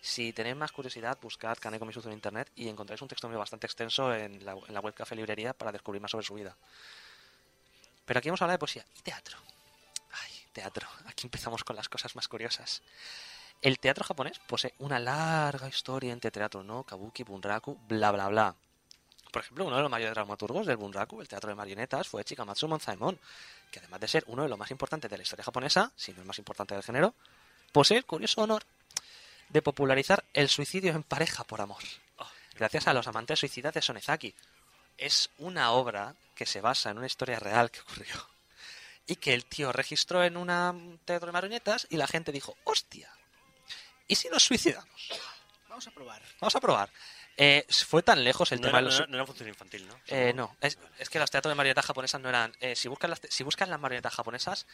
Si tenéis más curiosidad, buscad Kaneko Misuzu en internet y encontráis un texto mío bastante extenso en la, en la web Café Librería para descubrir más sobre su vida. Pero aquí vamos a hablar de poesía y teatro. Ay, teatro. Aquí empezamos con las cosas más curiosas. El teatro japonés posee una larga historia entre teatro no, kabuki, bunraku, bla bla bla. Por ejemplo, uno de los mayores dramaturgos del bunraku, el teatro de marionetas, fue Chikamatsu Monzaemon, que además de ser uno de los más importantes de la historia japonesa, si no el más importante del género, posee el curioso honor de popularizar el suicidio en pareja por amor, gracias a los amantes suicidas de Sonezaki. Es una obra que se basa en una historia real que ocurrió y que el tío registró en una un teatro de marionetas y la gente dijo, hostia, ¿y si nos suicidamos? Vamos a probar. Vamos a probar. Eh, fue tan lejos el No tema era, de no, los... no era función infantil, ¿no? Eh, no, es, es que los teatros de marionetas japonesas no eran... eh, si, buscas las, si buscas las marionetas japonesas,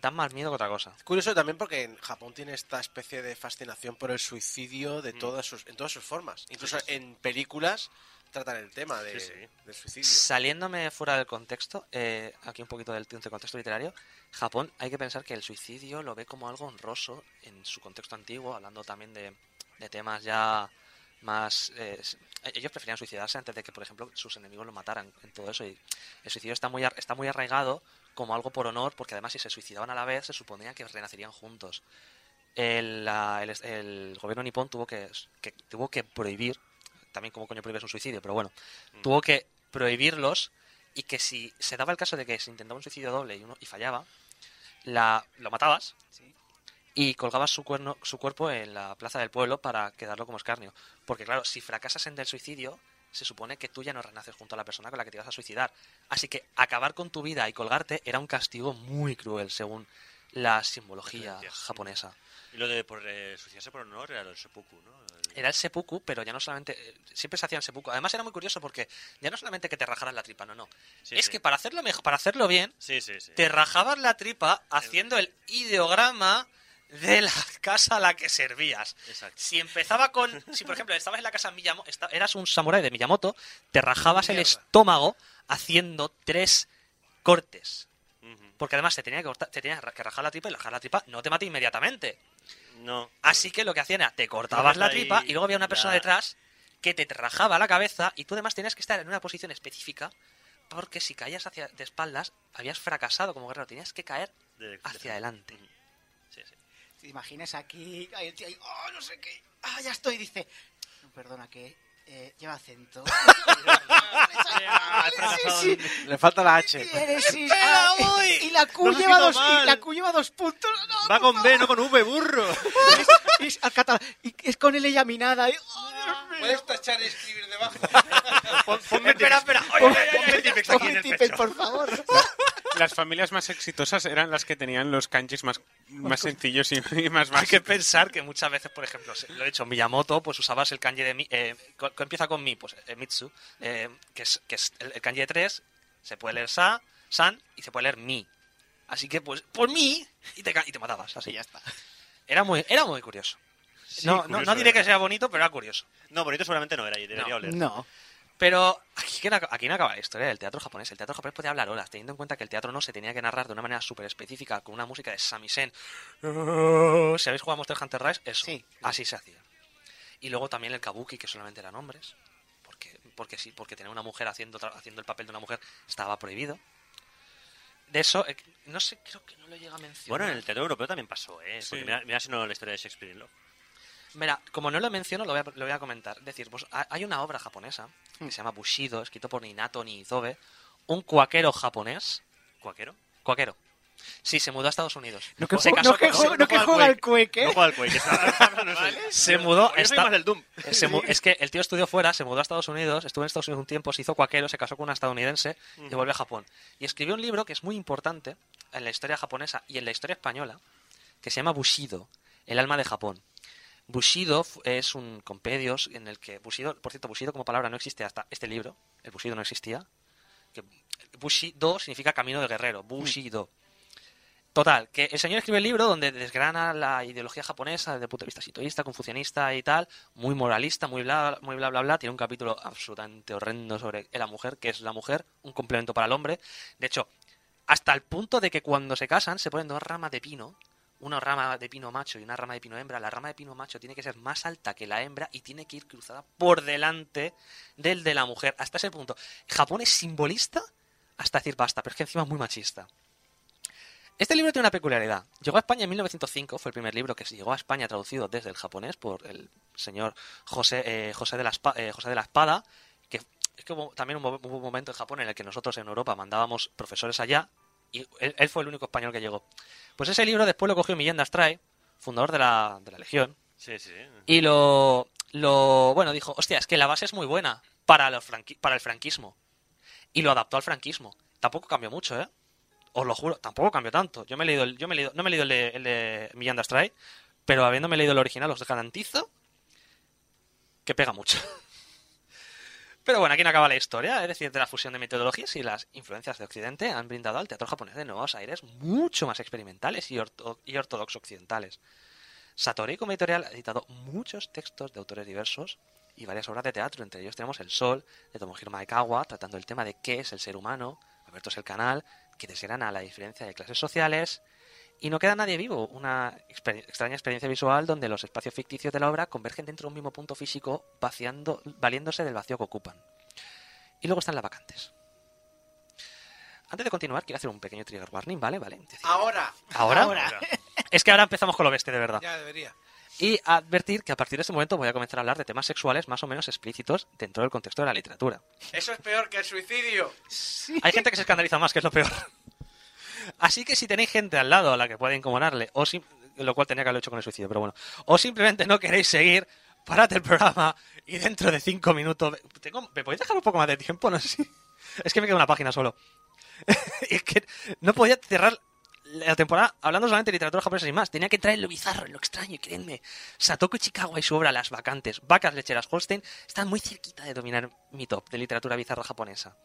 dan más miedo que otra cosa. Curioso también porque en Japón tiene esta especie de fascinación por el suicidio de todas sus, en todas sus formas. Incluso en películas tratan el tema de, Sí, del suicidio. Saliéndome fuera del contexto, eh, aquí un poquito del, del contexto literario, Japón hay que pensar que el suicidio lo ve como algo honroso en su contexto antiguo, hablando también de, de temas ya más... eh, ellos preferían suicidarse antes de que, por ejemplo, sus enemigos lo mataran en todo eso. Y el suicidio está muy, está muy arraigado como algo por honor, porque además si se suicidaban a la vez se suponía que renacerían juntos. El, la- el, el gobierno nipón tuvo que, que- tuvo que prohibir, también como coño prohíbes un suicidio, pero bueno, tuvo que prohibirlos y que si se daba el caso de que se intentaba un suicidio doble y uno y fallaba, la, lo matabas y colgabas su, cuerno, su cuerpo en la plaza del pueblo para quedarlo como escarnio. Porque claro, si fracasas en el suicidio, se supone que tú ya no renaces junto a la persona con la que te ibas a suicidar. Así que acabar con tu vida y colgarte era un castigo muy cruel, según la simbología japonesa. Y lo de por eh, suicidarse por honor era el seppuku, ¿no? El- Era el seppuku, pero ya no solamente. eh, Siempre se hacía el seppuku. Además, era muy curioso porque ya no solamente que te rajaras la tripa, no, no. Sí, es sí. que para hacerlo mejor, para hacerlo bien, Sí, te rajabas la tripa haciendo el ideograma de la casa a la que servías. Exacto. Si empezaba con. Si, por ejemplo, estabas en la casa Miyamoto, eras un samurái de Miyamoto, te rajabas el estómago haciendo tres cortes. Porque además te tenía que, cortar- te tenías que rajar la tripa y rajar la tripa no te mata inmediatamente. No. Así que lo que hacían era, te cortabas la tripa y luego había una persona la- detrás que te rajaba la cabeza y tú además tenías que estar en una posición específica porque si caías hacia de espaldas habías fracasado como guerrero, tenías que caer De- de- hacia adelante. Sí, sí. Te imaginas aquí, ahí el tío ahí, oh, no sé qué, ah, ya estoy, dice, "No, perdona, que eh, lleva acento. sí, sí, Le falta la H. sí, Espera, ah, voy. y la Q lleva dos, y la Q lleva dos puntos. No, Va con B, no con V, burro. es, es y es con L llaminada. y- oh. Puedes tachar y escribir debajo. espera, espera. Oye, Pon- ponme- Tipex aquí en ponme el Tipex, pecho. por favor. Las familias más exitosas eran las que tenían los kanjis más, más sencillos y, y más Hay que básicos. pensar que muchas veces, por ejemplo, se- lo he dicho, Miyamoto, pues usabas el kanji de mi, eh, que empieza con mi, pues eh, Mitsu, eh, que es, que es el, el kanji de 3, se puede leer sa, san y se puede leer mi. Así que, pues, por mi, y te, y te matabas, así. ya está. Era muy, era muy curioso. Sí, no, no, curioso no diré que sea bonito, pero era curioso. No, bonito seguramente no era y debería No. oler. No. Pero aquí no, aquí no acaba la historia del teatro japonés. El teatro japonés podía hablar horas, teniendo en cuenta que el teatro no se tenía que narrar de una manera súper específica, con una música de samisen. Si habéis jugado a Monster Hunter Rise, eso. Sí. Así se hacía. Y luego también el kabuki, que solamente eran hombres. Porque, porque sí, porque tener una mujer haciendo, haciendo el papel de una mujer estaba prohibido. De eso, eh, no sé, creo que no lo llega a mencionar. Bueno, en el teatro europeo también pasó, ¿eh? Porque mira si no la historia de Shakespeare in Love. Mira, como no lo menciono, lo voy a, lo voy a comentar. Es decir, pues, ha- hay una obra japonesa que se llama Bushido, escrito por Minato Nizobe, un cuaquero japonés. ¿Cuaquero? Cuaquero. Sí, se mudó a Estados Unidos. No que, se casó no que con- ju- no que juega al cueque. No juega al no se mudó. Yo soy más del Doom. se mu- es que el tío estudió fuera, se mudó a Estados Unidos, estuvo en Estados Unidos un tiempo, se hizo cuaquero, se casó con una estadounidense y volvió a Japón. Y escribió un libro que es muy importante en la historia japonesa y en la historia española, que se llama Bushido, el alma de Japón. Bushido es un compendios en el que Bushido, por cierto, Bushido como palabra no existe hasta este libro, el Bushido no existía. Que Bushido significa camino de guerrero, Bushido. Total, que el señor escribe el libro donde desgrana la ideología japonesa desde el punto de vista sitoísta, confucianista y tal, muy moralista, muy bla, muy bla, bla, bla. Tiene un capítulo absolutamente horrendo sobre la mujer, que es la mujer, un complemento para el hombre. De hecho, hasta el punto de que cuando se casan se ponen dos ramas de pino, una rama de pino macho y una rama de pino hembra. La rama de pino macho tiene que ser más alta que la hembra y tiene que ir cruzada por delante del de la mujer. Hasta ese punto. Japón es simbolista hasta decir basta, pero es que encima es muy machista. Este libro tiene una peculiaridad. Llegó a España en 1905, fue el primer libro que llegó a España traducido desde el japonés por el señor José, eh, José, de, la eh, José de la Espada, que es que también hubo un momento en Japón en el que nosotros en Europa mandábamos profesores allá y él, él fue el único español que llegó. Pues ese libro después lo cogió Millán de Astray, fundador de la, de la Legión, Sí, sí. y lo, lo. Bueno, dijo: Hostia, es que la base es muy buena para, los franqui- para el franquismo. Y lo adaptó al franquismo. Tampoco cambió mucho, ¿eh? Os lo juro, tampoco cambió tanto. Yo me he leído, yo me he leído, no me he leído el de, el de Millán de Astray, pero habiéndome leído el original, os garantizo que pega mucho. Pero bueno, aquí no acaba la historia, es decir, de la fusión de metodologías y las influencias de Occidente han brindado al teatro japonés de nuevos aires mucho más experimentales y, orto- ortodoxos occidentales. Satori como editorial ha editado muchos textos de autores diversos y varias obras de teatro. Entre ellos tenemos El Sol, de Tomohiro Maekawa, tratando el tema de qué es el ser humano. Alberto es el canal, que desgrana la diferencia de clases sociales. Y no queda nadie vivo, una exper- extraña experiencia visual donde los espacios ficticios de la obra convergen dentro de un mismo punto físico, vaciando, valiéndose del vacío que ocupan. Y luego están las vacantes. Antes de continuar, quiero hacer un pequeño trigger warning, ¿vale? ¿Vale? Decir, Ahora. ¿Ahora? Es que ahora empezamos con lo bestia, de verdad. Ya debería. Y advertir que a partir de este momento voy a comenzar a hablar de temas sexuales más o menos explícitos dentro del contexto de la literatura. Eso es peor que el suicidio. Hay gente que se escandaliza más, que es lo peor. Así que si tenéis gente al lado a la que puede incomodarle, o sim- lo cual tenía que haberlo hecho con el suicidio, pero bueno, o simplemente no queréis seguir, parad el programa y dentro de cinco minutos... ¿Me podéis dejar un poco más de tiempo? No sé si- Es que me queda una página solo. y es que no podía cerrar la temporada hablando solamente de literatura japonesa y más. Tenía que traer lo bizarro, lo extraño, y créanme. Satoku Chikawa y su obra Las Vacantes, Vacas Lecheras Holstein, están muy cerquita de dominar mi top de literatura bizarra japonesa.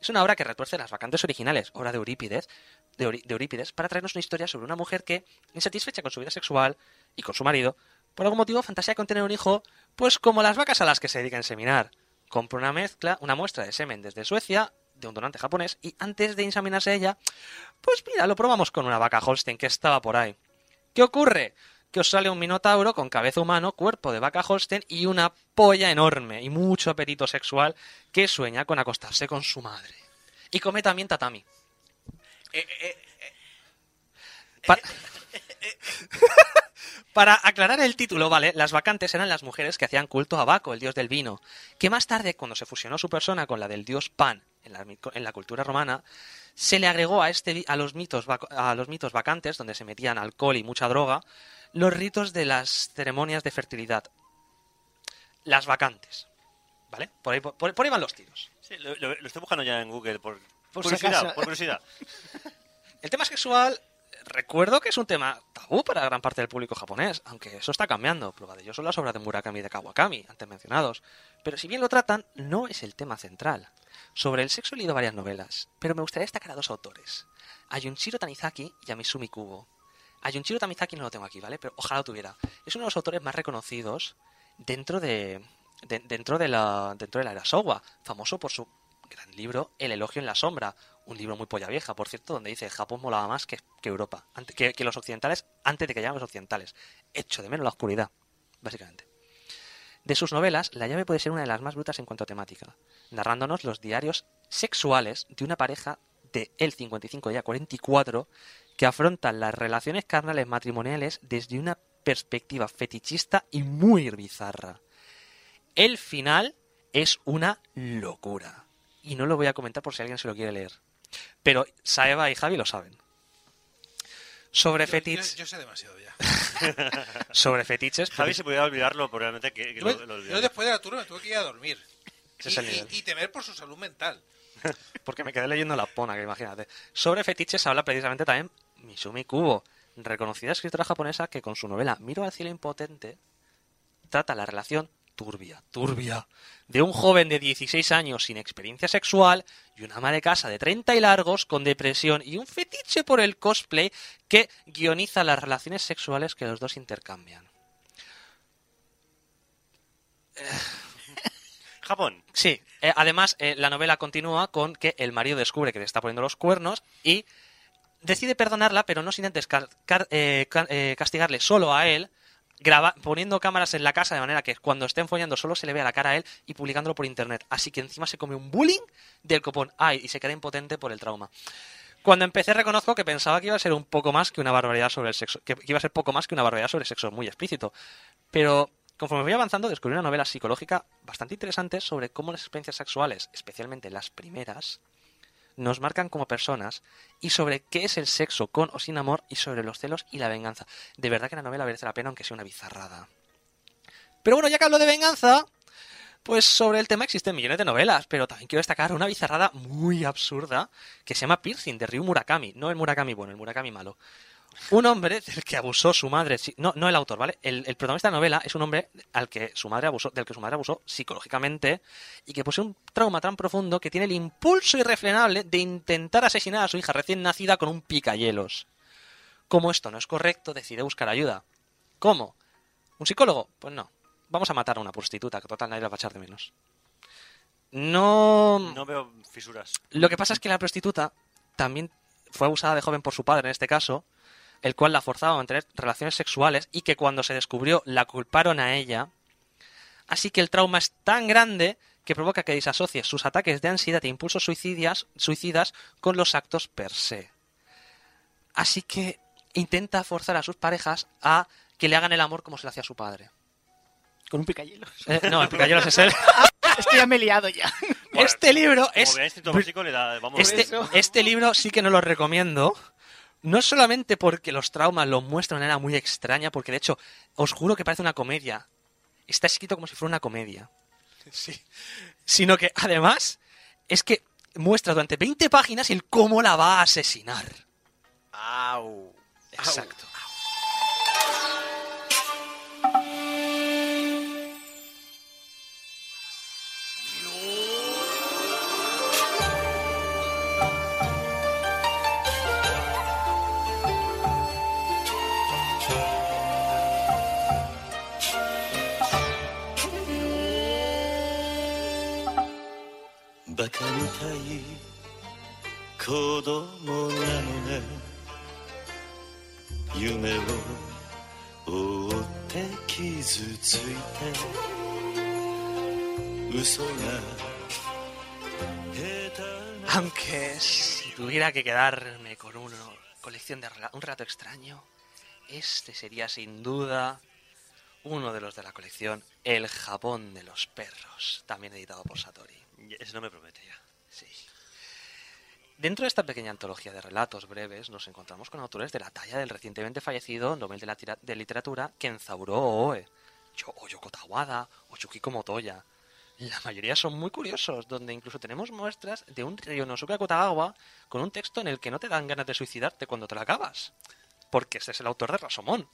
Es una obra que retuerce las vacantes originales, obra de Eurípides, de Eurípides, para traernos una historia sobre una mujer que, insatisfecha con su vida sexual y con su marido, por algún motivo fantasea con tener un hijo, pues como las vacas a las que se dedica a inseminar. Compra una mezcla, una muestra de semen desde Suecia, de un donante japonés, y antes de inseminarse ella, pues mira, lo probamos con una vaca Holstein que estaba por ahí. ¿Qué ocurre? Que os sale un minotauro con cabeza humano, cuerpo de vaca Holstein y una polla enorme y mucho apetito sexual que sueña con acostarse con su madre. Y come también tatami. Pa- Para aclarar el título, ¿vale? Las vacantes eran las mujeres que hacían culto a Baco, el dios del vino, que más tarde, cuando se fusionó su persona con la del dios Pan en la, en la cultura romana, se le agregó a, este, a, los mitos, a los mitos vacantes, donde se metían alcohol y mucha droga, los ritos de las ceremonias de fertilidad. Las vacantes. ¿Vale? Por ahí, por, por ahí van los tiros. Sí, lo, lo- lo estoy buscando ya en Google por, Por si curiosidad. Por curiosidad. El tema sexual, recuerdo que es un tema tabú para gran parte del público japonés, aunque eso está cambiando. Prueba de ello son las obras de Murakami y de Kawakami, antes mencionados. Pero si bien lo tratan, no es el tema central. Sobre el sexo he leído varias novelas, pero me gustaría destacar a dos autores. A Tanizaki y a Misumi Kubo. A Tanizaki no lo tengo aquí, ¿vale? Pero ojalá lo tuviera. Es uno de los autores más reconocidos dentro de, de- dentro de la dentro de la era Showa, famoso por su gran libro El elogio en la sombra, un libro muy polla vieja, por cierto, donde dice Japón molaba más que, Europa, que, los occidentales antes de que llegaran los occidentales. Hecho de menos la oscuridad, básicamente. De sus novelas, La llave puede ser una de las más brutas en cuanto a temática, narrándonos los diarios sexuales de una pareja de el 55 y ella 44 que afrontan las relaciones carnales matrimoniales desde una perspectiva fetichista y muy bizarra. El final es una locura. Y no lo voy a comentar por si alguien se lo quiere leer. Pero Saeva y Javi lo saben. Sobre Yo, fetiches. yo sé demasiado ya. sobre fetiches. Javi se podía olvidarlo, probablemente que, que Yo, lo, lo yo después de la turma me tuve que ir a dormir. Y, y temer por su salud mental. Porque me quedé leyendo la pona, que imagínate. Sobre fetiches habla precisamente también Misumi Kubo, reconocida escritora japonesa que con su novela Miro al cielo impotente trata la relación turbia, turbia, de un joven de 16 años sin experiencia sexual y una ama de casa de 30 y largos con depresión y un fetiche por el cosplay que guioniza las relaciones sexuales que los dos intercambian. Japón. Sí, eh, además eh, la novela continúa con que el marido descubre que le está poniendo los cuernos y decide perdonarla, pero no sin antes eh, eh, castigarle solo a él, graba- poniendo cámaras en la casa de manera que cuando estén follando solo se le vea la cara a él y publicándolo por internet. Así que encima se come un bullying del copón. Ay, y se queda impotente por el trauma. Cuando empecé reconozco que pensaba que iba a ser un poco más que una barbaridad sobre el sexo, que iba a ser poco más que una barbaridad sobre el sexo muy explícito. Pero conforme voy avanzando descubrí una novela psicológica bastante interesante sobre cómo las experiencias sexuales, especialmente las primeras, nos marcan como personas y sobre qué es el sexo con o sin amor y sobre los celos y la venganza. De verdad que la novela merece la pena aunque sea una bizarrada. Pero bueno, ya que hablo de venganza, pues sobre el tema existen millones de novelas, pero también quiero destacar una bizarrada muy absurda que se llama Piercing de Ryu Murakami, no el Murakami bueno, el Murakami malo. Un hombre del que abusó su madre, no, no el autor, ¿vale? El, el protagonista de la novela es un hombre al que su madre abusó, del que su madre abusó psicológicamente y que posee un trauma tan profundo que tiene el impulso irrefrenable de intentar asesinar a su hija recién nacida con un picahielos. Como esto no es correcto, decide buscar ayuda. ¿Cómo? ¿Un psicólogo? Pues no. Vamos a matar a una prostituta, que total nadie la va a echar de menos. No... No veo fisuras. Lo que pasa es que la prostituta también fue abusada de joven por su padre en este caso, el cual la forzaba a mantener relaciones sexuales y que cuando se descubrió la culparon a ella. Así que el trauma es tan grande que provoca que disasocie sus ataques de ansiedad e impulsos suicidas, suicidas con los actos per se. Así que intenta forzar a sus parejas a que le hagan el amor como se le hacía a su padre. Con un picayelos. Eh, no, el picayelos es él. es que ya me he liado ya. Este libro Como es... veáis, Instinto Básico le da... Vamos Este, este libro sí que no lo recomiendo. No solamente porque los traumas los muestran de manera muy extraña, porque de hecho, os juro que parece una comedia. Está escrito como si fuera una comedia. Sí. Sino que además es que muestra durante 20 páginas el cómo la va a asesinar. Au. Exacto.「バカみたい子供なのね」「夢を追って傷ついて」「嘘が下手な Aunque si tuviera que quedarme con una colección de rela- un relato extraño, este sería sin duda uno de los de la colección El Japón de los perros, también editado por Satori. Eso no me promete ya. Sí. Dentro de esta pequeña antología de relatos breves nos encontramos con autores de la talla del recientemente fallecido Nobel de, la tira- de Literatura Kenzaburo Oe, o Yoko Tawada o Motoya. La mayoría son muy curiosos, donde incluso tenemos muestras de un Ryonosuke Akutagawa con un texto en el que no te dan ganas de suicidarte cuando te lo acabas. Porque ese es el autor de Rasomón.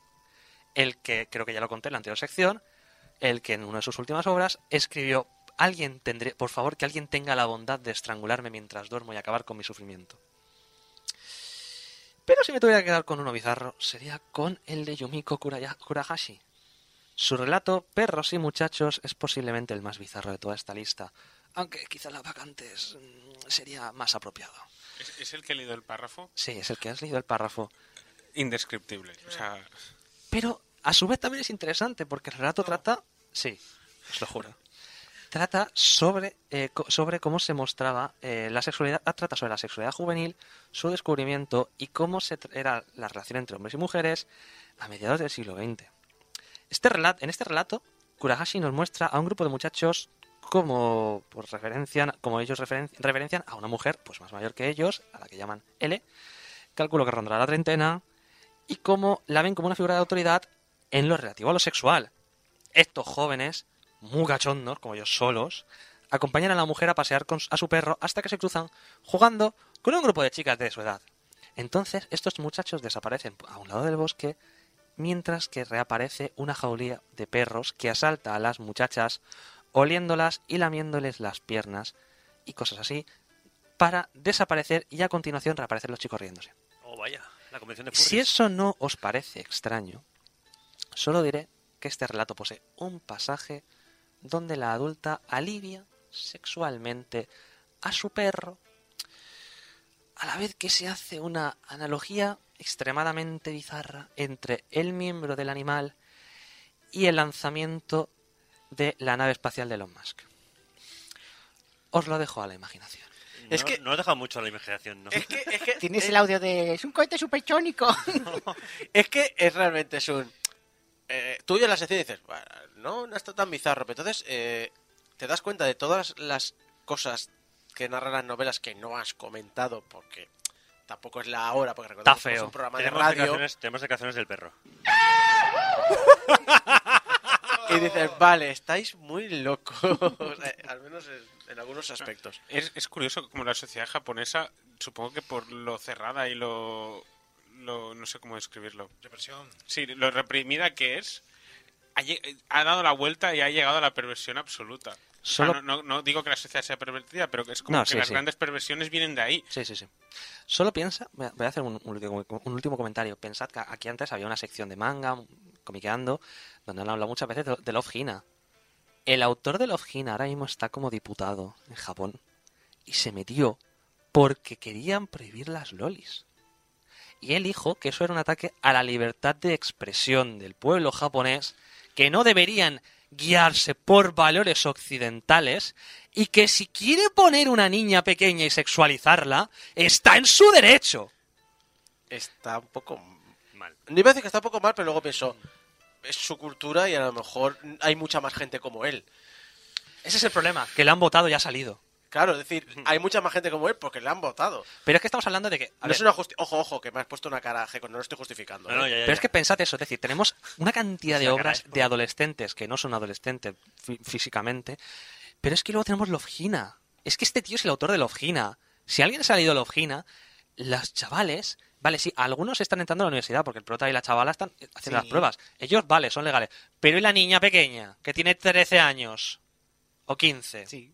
El que, creo que ya lo conté en la anterior sección, el que en una de sus últimas obras escribió alguien tendré, por favor que alguien tenga la bondad de estrangularme mientras duermo y acabar con mi sufrimiento. Pero si me tuviera que quedar con uno bizarro, sería con el de Yumiko Kurahashi. Su relato, Perros y Muchachos, es posiblemente el más bizarro de toda esta lista, aunque quizá la vacantes mm, sería más apropiado. ¿Es, es el que he leído el párrafo? Sí, es el que has leído el párrafo. Indescriptible. O sea, Pero a su vez también es interesante porque el relato trata, sí, os lo juro, trata sobre, eh, sobre cómo se mostraba eh, la sexualidad, ah, trata sobre la sexualidad juvenil, su descubrimiento y cómo se era la relación entre hombres y mujeres a mediados del siglo XX. Este relato, en este relato, Kurahashi nos muestra a un grupo de muchachos como, pues, referencian, como ellos referen- referencian a una mujer pues más mayor que ellos, a la que llaman L, cálculo que rondará la treintena, y cómo la ven como una figura de autoridad en lo relativo a lo sexual. Estos jóvenes, muy cachondos, como ellos solos, acompañan a la mujer a pasear con, a su perro hasta que se cruzan jugando con un grupo de chicas de su edad. Entonces, estos muchachos desaparecen a un lado del bosque, mientras que reaparece una jaulía de perros que asalta a las muchachas, oliéndolas y lamiéndoles las piernas y cosas así, para desaparecer y a continuación reaparecer los chicos riéndose. Oh, vaya. La convención de Si eso no os parece extraño, solo diré que este relato posee un pasaje donde la adulta alivia sexualmente a su perro, a la vez que se hace una analogía extremadamente bizarra entre el miembro del animal y el lanzamiento de la nave espacial de Elon Musk. Os lo dejo a la imaginación. No, es que... no dejado mucho a la imaginación, ¿no? Es que, es que, Tienes el audio de... Es un cohete superchónico. es que es realmente es un... eh, tú ya en la sección dices, "Bueno, no, no está tan bizarro, pero entonces eh, te das cuenta de todas las cosas que narran las novelas que no has comentado porque tampoco es la hora, porque recordemos Está que es feo. un programa tenemos, de radio declaraciones, tenemos declaraciones del perro. y dices, vale, estáis muy locos, al menos en, en algunos aspectos. es, es curioso como la sociedad japonesa, supongo que por lo cerrada y lo... lo no sé cómo describirlo. Represión. Sí, lo reprimida que es, ha, dado la vuelta y ha llegado a la perversión absoluta. Solo- no, no- no digo que la sociedad sea pervertida, pero que es como No, que sí, las sí. grandes perversiones vienen de ahí. Sí, sí, sí. Solo piensa, voy a voy a hacer un, un último, un último comentario. Pensad que aquí antes había una sección de manga comiqueando, donde han hablado muchas veces de, de Love Hina. El autor de Love Hina ahora mismo está como diputado en Japón y se metió porque querían prohibir las lolis. Y él dijo que eso era un ataque a la libertad de expresión del pueblo japonés, que no deberían guiarse por valores occidentales y que si quiere poner una niña pequeña y sexualizarla, está en su derecho. Está un poco mal. No iba a decir que está un poco mal, pero luego pienso, es su cultura y a lo mejor hay mucha más gente como él. Ese es el problema, que le han votado y ha salido. Claro, es decir, hay mucha más gente como él porque le han votado. Pero es que estamos hablando de que... a No es una justi- ojo, ojo, que me has puesto una cara, Jeco, no lo estoy justificando. No, no, ¿eh? ya, ya, Pero es que pensad eso, es decir, tenemos una cantidad de obras de adolescentes que no son adolescentes fí- físicamente, pero es que luego tenemos Lovgina. Es que este tío es el autor de Lovgina. Si alguien se ha leído Lovgina, los chavales, vale, sí, algunos están entrando a la universidad porque el prota y la chavala están haciendo Sí. las pruebas. Ellos, vale, son legales. Pero ¿y la niña pequeña, que tiene 13 años? O 15. Sí.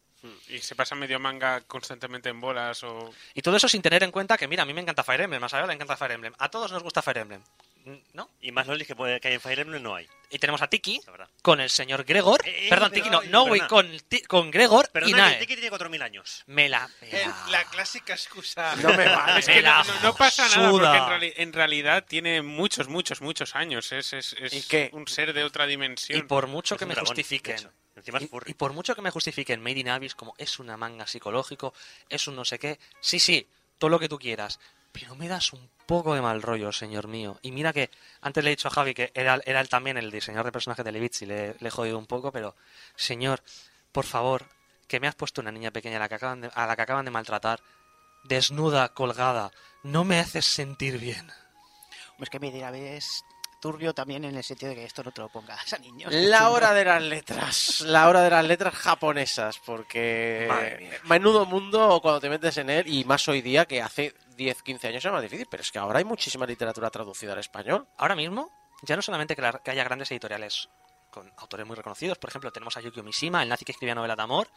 Y se pasa medio manga constantemente en bolas o... Y todo eso sin tener en cuenta que, mira, a mí me encanta Fire Emblem, a Sayo le encanta Fire Emblem. A todos nos gusta Fire Emblem. ¿No? Y más lolis que, puede, que hay en Fire Emblem no hay. Y tenemos a Tiki con el señor Gregor. Eh, Perdón, pero- Tiki no, no, perdona. con, con Gregor y Perdona, que Nae. Tiki tiene 4.000 años. Me la... me la- la clásica excusa. No me vale. Es que la no, no- no pasa nada porque en, reali- en realidad tiene muchos, muchos, muchos años. Es, es, es ¿Y qué? un ser de otra Y dimensión. por mucho Es que me dragón, justifiquen... hecho. Encima es Y, y por mucho que me justifiquen Made in Abyss como es una manga psicológico, es un no sé qué, sí, sí, todo lo que tú quieras, pero me das un poco de mal rollo, señor mío. Y mira que antes le he dicho a Javi que era, era él también el diseñador de personajes de Levitz y le, le he jodido un poco, pero señor, por favor, que me has puesto una niña pequeña a la que acaban de, a la que acaban de maltratar, desnuda, colgada, no me haces sentir bien. Es que Made in Abyss es turbio también en el sentido de que esto no te lo pongas a niños. La hora de las letras. La hora de las letras japonesas. Porque. Madre mía. Menudo mundo cuando te metes en él. Y más hoy día que hace 10, 15 años era más difícil. Pero es que ahora hay muchísima literatura traducida al español. Ahora mismo, ya no solamente que, haya grandes editoriales con autores muy reconocidos, por ejemplo, tenemos a Yukio Mishima, el nazi que escribía novela de amor,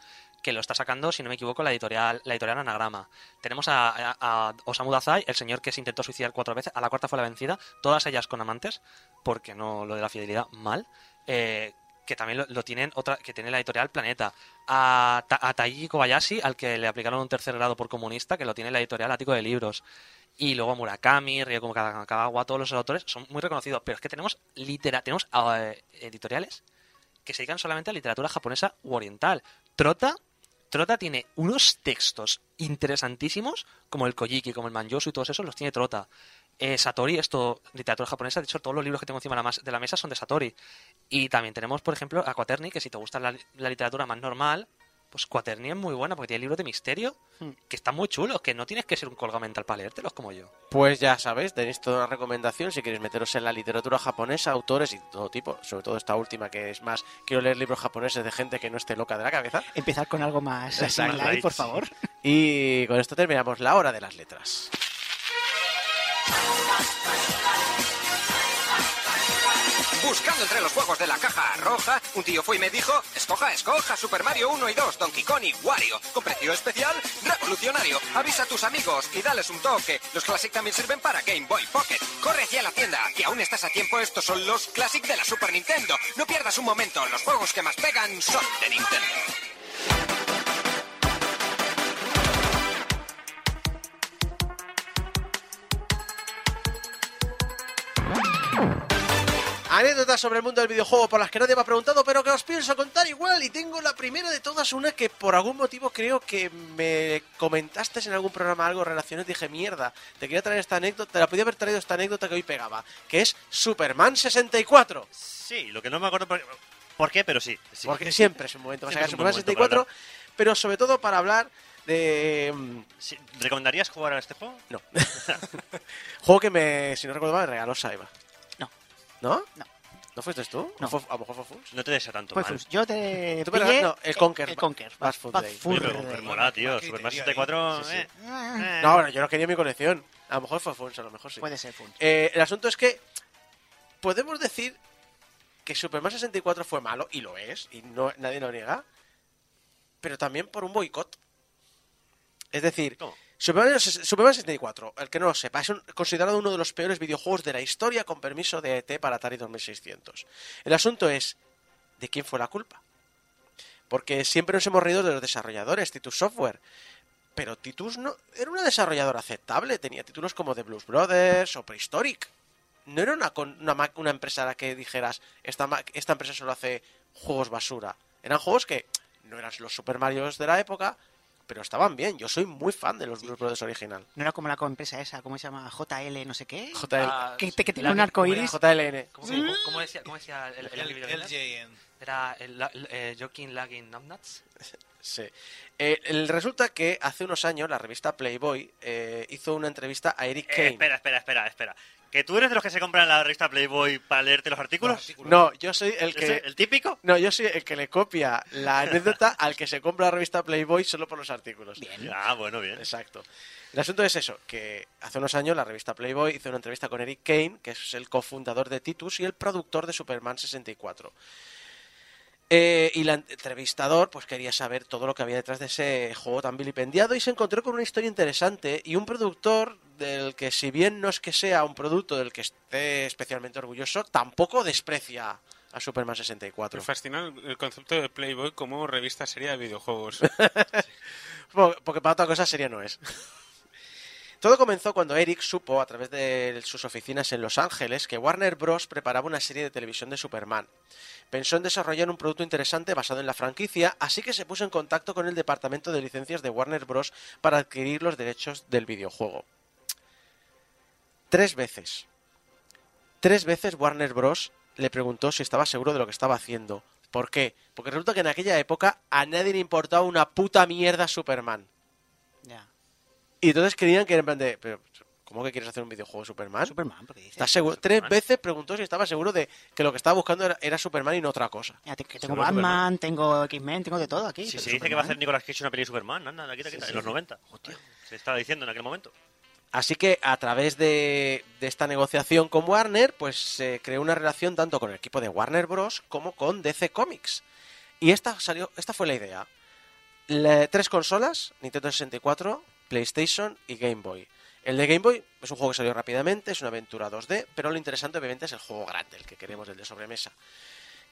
que lo está sacando, si no me equivoco, la editorial, la editorial Anagrama. Tenemos a, a- a Osamu Dazai, el señor que se intentó suicidar cuatro veces, a la cuarta fue la vencida, todas ellas con amantes, porque no lo de la fidelidad mal. eh, que también lo, tienen otra que tiene la editorial Planeta a, a Taiji Kobayashi al que le aplicaron un tercer grado por comunista que lo tiene la editorial Ático de Libros y luego Murakami, Ryoko Kagawa, todos los autores son muy reconocidos, pero es que tenemos litera tenemos eh, editoriales que se dedican solamente a literatura japonesa u oriental. Trota Trota tiene unos textos interesantísimos, como el Kojiki, como el Manjosu y todos esos, los tiene Trota. Eh, Satori, esto, literatura japonesa, de hecho, todos los libros que tengo encima de la, la mesa son de Satori. Y también tenemos, por ejemplo, a Quaterni, que si te gusta la, la literatura más normal, pues Quaterni es muy buena, porque tiene libros de misterio Hmm. que están muy chulos, que no tienes que ser un colga mental para leértelos como yo. Pues ya sabéis, tenéis toda una recomendación si queréis meteros en la literatura japonesa, autores y todo tipo, sobre todo esta última que es más, quiero leer libros japoneses de gente que no esté loca de la cabeza. Empezar con algo más así Exacto. light, por favor. Y con esto terminamos la hora de las letras. Buscando entre los juegos de la caja roja, un tío fue y me dijo, escoja, escoja Super Mario 1 y 2, Donkey Kong y Wario, con precio especial, revolucionario. Avisa a tus amigos y dales un toque. Los Classic también sirven para Game Boy Pocket. Corre hacia la tienda, que aún estás a tiempo. Estos son los Classic de la Super Nintendo. No pierdas un momento, los juegos que más pegan son de Nintendo. Anécdotas sobre el mundo del videojuego por las que nadie me ha preguntado, pero que os pienso contar igual. Y tengo la primera de todas, una que por algún motivo creo que me comentaste en algún programa algo relacionado. Dije, mierda, te quería traer esta anécdota, te la podía haber traído esta anécdota que hoy pegaba, que es Superman 64. Sí, lo que no me acuerdo por, por qué, pero sí. sí. Porque siempre es un momento para sacar Superman buen momento 64, pero sobre todo para hablar de. Sí, ¿Recomendarías jugar a este juego? No. Juego que me, si no recuerdo mal, regaló Saiba. No. ¿No? No. ¿No fuiste tú? No. ¿Fue- a lo mejor fue Funs? No te desea tanto Pues mal. yo te Tú pillé no, el Conker. El Conker. Fast Day. Pero pero mola, tío. Mal Superman criterio 64. ahí. Sí, sí. eh. No, bueno, yo lo quería mi colección. A lo mejor fue Funs, a lo mejor sí. Puede ser Fun. Eh, el asunto es que podemos decir que Superman 64 fue malo, y lo es, y no, nadie lo niega, pero también por un boicot. Es decir, ¿Cómo? Super Mario, ses- Superman 64, el que no lo sepa, es un- considerado uno de los peores videojuegos de la historia con permiso de ET para Atari 2600. El asunto es, ¿de quién fue la culpa? Porque siempre nos hemos reído de los desarrolladores, Titus Software. Pero Titus no era una desarrolladora aceptable, tenía títulos como The Blues Brothers o Prehistoric. No era una, una, una empresa a la que dijeras, esta, esta empresa solo hace juegos basura. Eran juegos que no eran los Super Marios de la época, pero estaban bien. Yo soy muy fan de los Blues Brothers original. No era como la empresa esa, ¿cómo se llama? JL no sé qué. JL. Ah, que, que un arco iris. JLN. ¿Cómo, cómo- cómo decía, cómo decía el, el, El- vídeo el de JN. Era el, eh, Joking Lagging Numbnuts. Sí. Eh, el- resulta que hace unos años la revista Playboy eh, hizo una entrevista a Eric Eh, Kane. espera, espera, espera, espera. ¿Que tú eres de los que se compran la revista Playboy para leerte los artículos? No, yo soy el que. ¿Ese- ¿El típico? No, yo soy el que le copia la anécdota al que se compra la revista Playboy solo por los artículos. Ah, bueno, bien. Exacto. El asunto es eso, que hace unos años la revista Playboy hizo una entrevista con Eric Kane, que es el cofundador de Titus y el productor de Superman 64. Eh, y el entrevistador pues quería saber todo lo que había detrás de ese juego tan vilipendiado y se encontró con una historia interesante y un productor del que si bien no es que sea un producto del que esté especialmente orgulloso, tampoco desprecia a Superman 64. Me fascina el concepto de Playboy como revista seria de videojuegos. Po- Porque para otra cosa sería no es. Todo comenzó cuando Eric supo, a través de sus oficinas en Los Ángeles, que Warner Bros. preparaba una serie de televisión de Superman. Pensó en desarrollar un producto interesante basado en la franquicia, así que se puso en contacto con el departamento de licencias de Warner Bros. para adquirir los derechos del videojuego. Tres veces. Tres veces Warner Bros. le preguntó si estaba seguro de lo que estaba haciendo. ¿Por qué? Porque resulta que en aquella época a nadie le importaba una puta mierda Superman. Ya. Y entonces creían que era en plan de, pero, ¿cómo que quieres hacer un videojuego de Superman? Superman, porque dice. ¿Estás seguro? Tres veces preguntó si estaba seguro de que lo que estaba buscando era, era Superman y no otra cosa. Ya, te- que tengo Seguro Batman, tengo X-Men, tengo de todo aquí. Si pero se dice que va a hacer Nicolas Cage una peli de Superman, anda, anda, quita, quita, Sí, en los sí. 90. Se estaba diciendo en aquel momento. Así que a través de, de esta negociación con Warner, pues se creó una relación tanto con el equipo de Warner Bros. como con DC Comics. Y esta salió, esta fue la idea. Tres consolas, Nintendo 64, PlayStation y Game Boy. El de Game Boy es un juego que salió rápidamente, es una aventura 2D, pero lo interesante obviamente es el juego grande, el que queremos, el de sobremesa.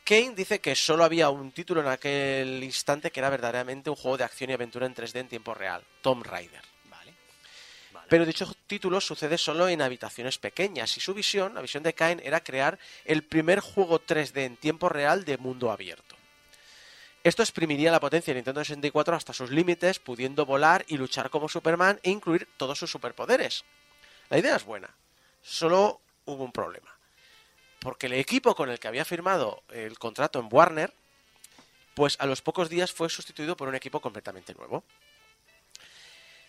Kane dice que solo había un título en aquel instante que era verdaderamente un juego de acción y aventura en 3D en tiempo real, Tomb Raider. Vale. Pero dicho título sucede solo en habitaciones pequeñas y su visión, la visión de Kane, era crear el primer juego 3D en tiempo real de mundo abierto. Esto exprimiría la potencia de Nintendo 64 hasta sus límites, pudiendo volar y luchar como Superman e incluir todos sus superpoderes. La idea es buena, solo hubo un problema. Porque el equipo con el que había firmado el contrato en Warner, pues a los pocos días fue sustituido por un equipo completamente nuevo.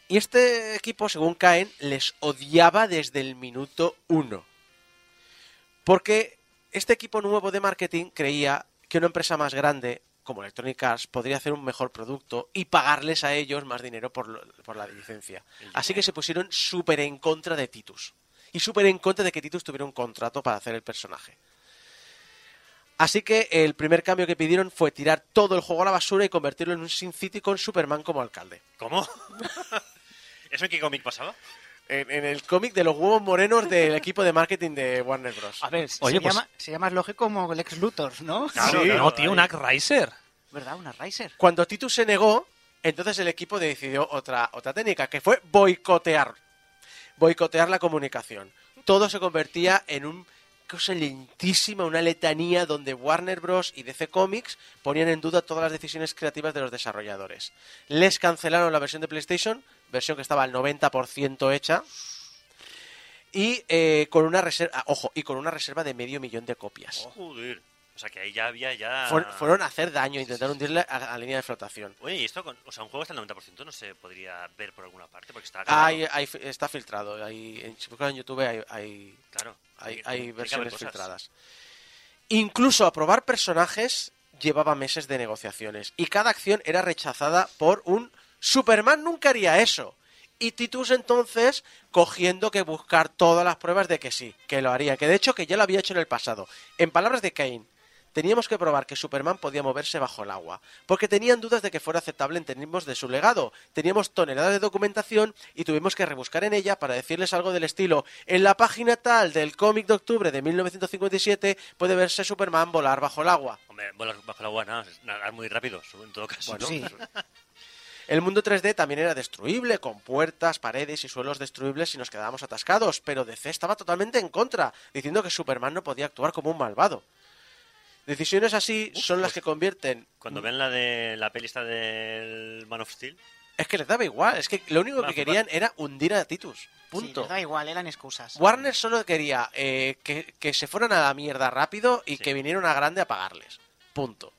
Y este equipo, según Caen, les odiaba desde el minuto uno. Porque este equipo nuevo de marketing creía que una empresa más grande, como Electronic Arts, podría hacer un mejor producto y pagarles a ellos más dinero por, lo- por la licencia. Así que se pusieron súper en contra de Titus. Y súper en contra de que Titus tuviera un contrato para hacer el personaje. Así que el primer cambio que pidieron fue tirar todo el juego a la basura y convertirlo en un Sin City con Superman como alcalde. ¿Cómo? ¿Eso en qué cómic pasaba? En, en el cómic de los huevos morenos del equipo de marketing de Warner Bros. A ver, Oye, sería, pues- ma- sería más lógico como Lex Luthor, ¿no? Claro, Sí, claro, no, tío, un Act Riser. ¿Verdad? Una Riser. Cuando Titus se negó, entonces el equipo decidió otra, otra técnica, que fue boicotear. Boicotear la comunicación. Todo se convertía en un cosa lentísima, una letanía donde Warner Bros. y DC Comics ponían en duda todas las decisiones creativas de los desarrolladores. Les cancelaron la versión de PlayStation, versión que estaba al 90% hecha, y eh, con una reserva, ojo, y con una reserva de medio millón de copias. Joder. O sea, que ahí ya había ya... Fueron, fueron a hacer daño, intentaron hundirle a, la línea de flotación. Oye, y esto, con... o sea, un juego hasta el 90% no se podría ver por alguna parte porque está... grabado. Hay, hay- está filtrado. Hay, en, si buscas en YouTube hay, hay, Claro. hay, hay versiones filtradas. Incluso aprobar personajes llevaba meses de negociaciones y cada acción era rechazada por un Superman nunca haría eso. Y Titus entonces cogiendo que buscar todas las pruebas de que sí, que lo haría, que de hecho que ya lo había hecho en el pasado. En palabras de Kane, teníamos que probar que Superman podía moverse bajo el agua, porque tenían dudas de que fuera aceptable en términos de su legado. Teníamos toneladas de documentación y tuvimos que rebuscar en ella para decirles algo del estilo, en la página tal del cómic de octubre de 1957 puede verse Superman volar bajo el agua. Hombre, volar bajo el agua, nada, es nadar muy rápido, en todo caso. Bueno, El mundo 3D también era destruible, con puertas, paredes y suelos destruibles si nos quedábamos atascados, pero DC estaba totalmente en contra, diciendo que Superman no podía actuar como un malvado. Decisiones así son las que convierten... Cuando ven la de la peli esta del Man of Steel, Es que les daba igual, es que lo único que querían era hundir a Titus. Sí, Punto. les da igual, eran excusas. Warner solo quería eh, que, que se fueran a la mierda rápido y que viniera una grande a pagarles. Punto.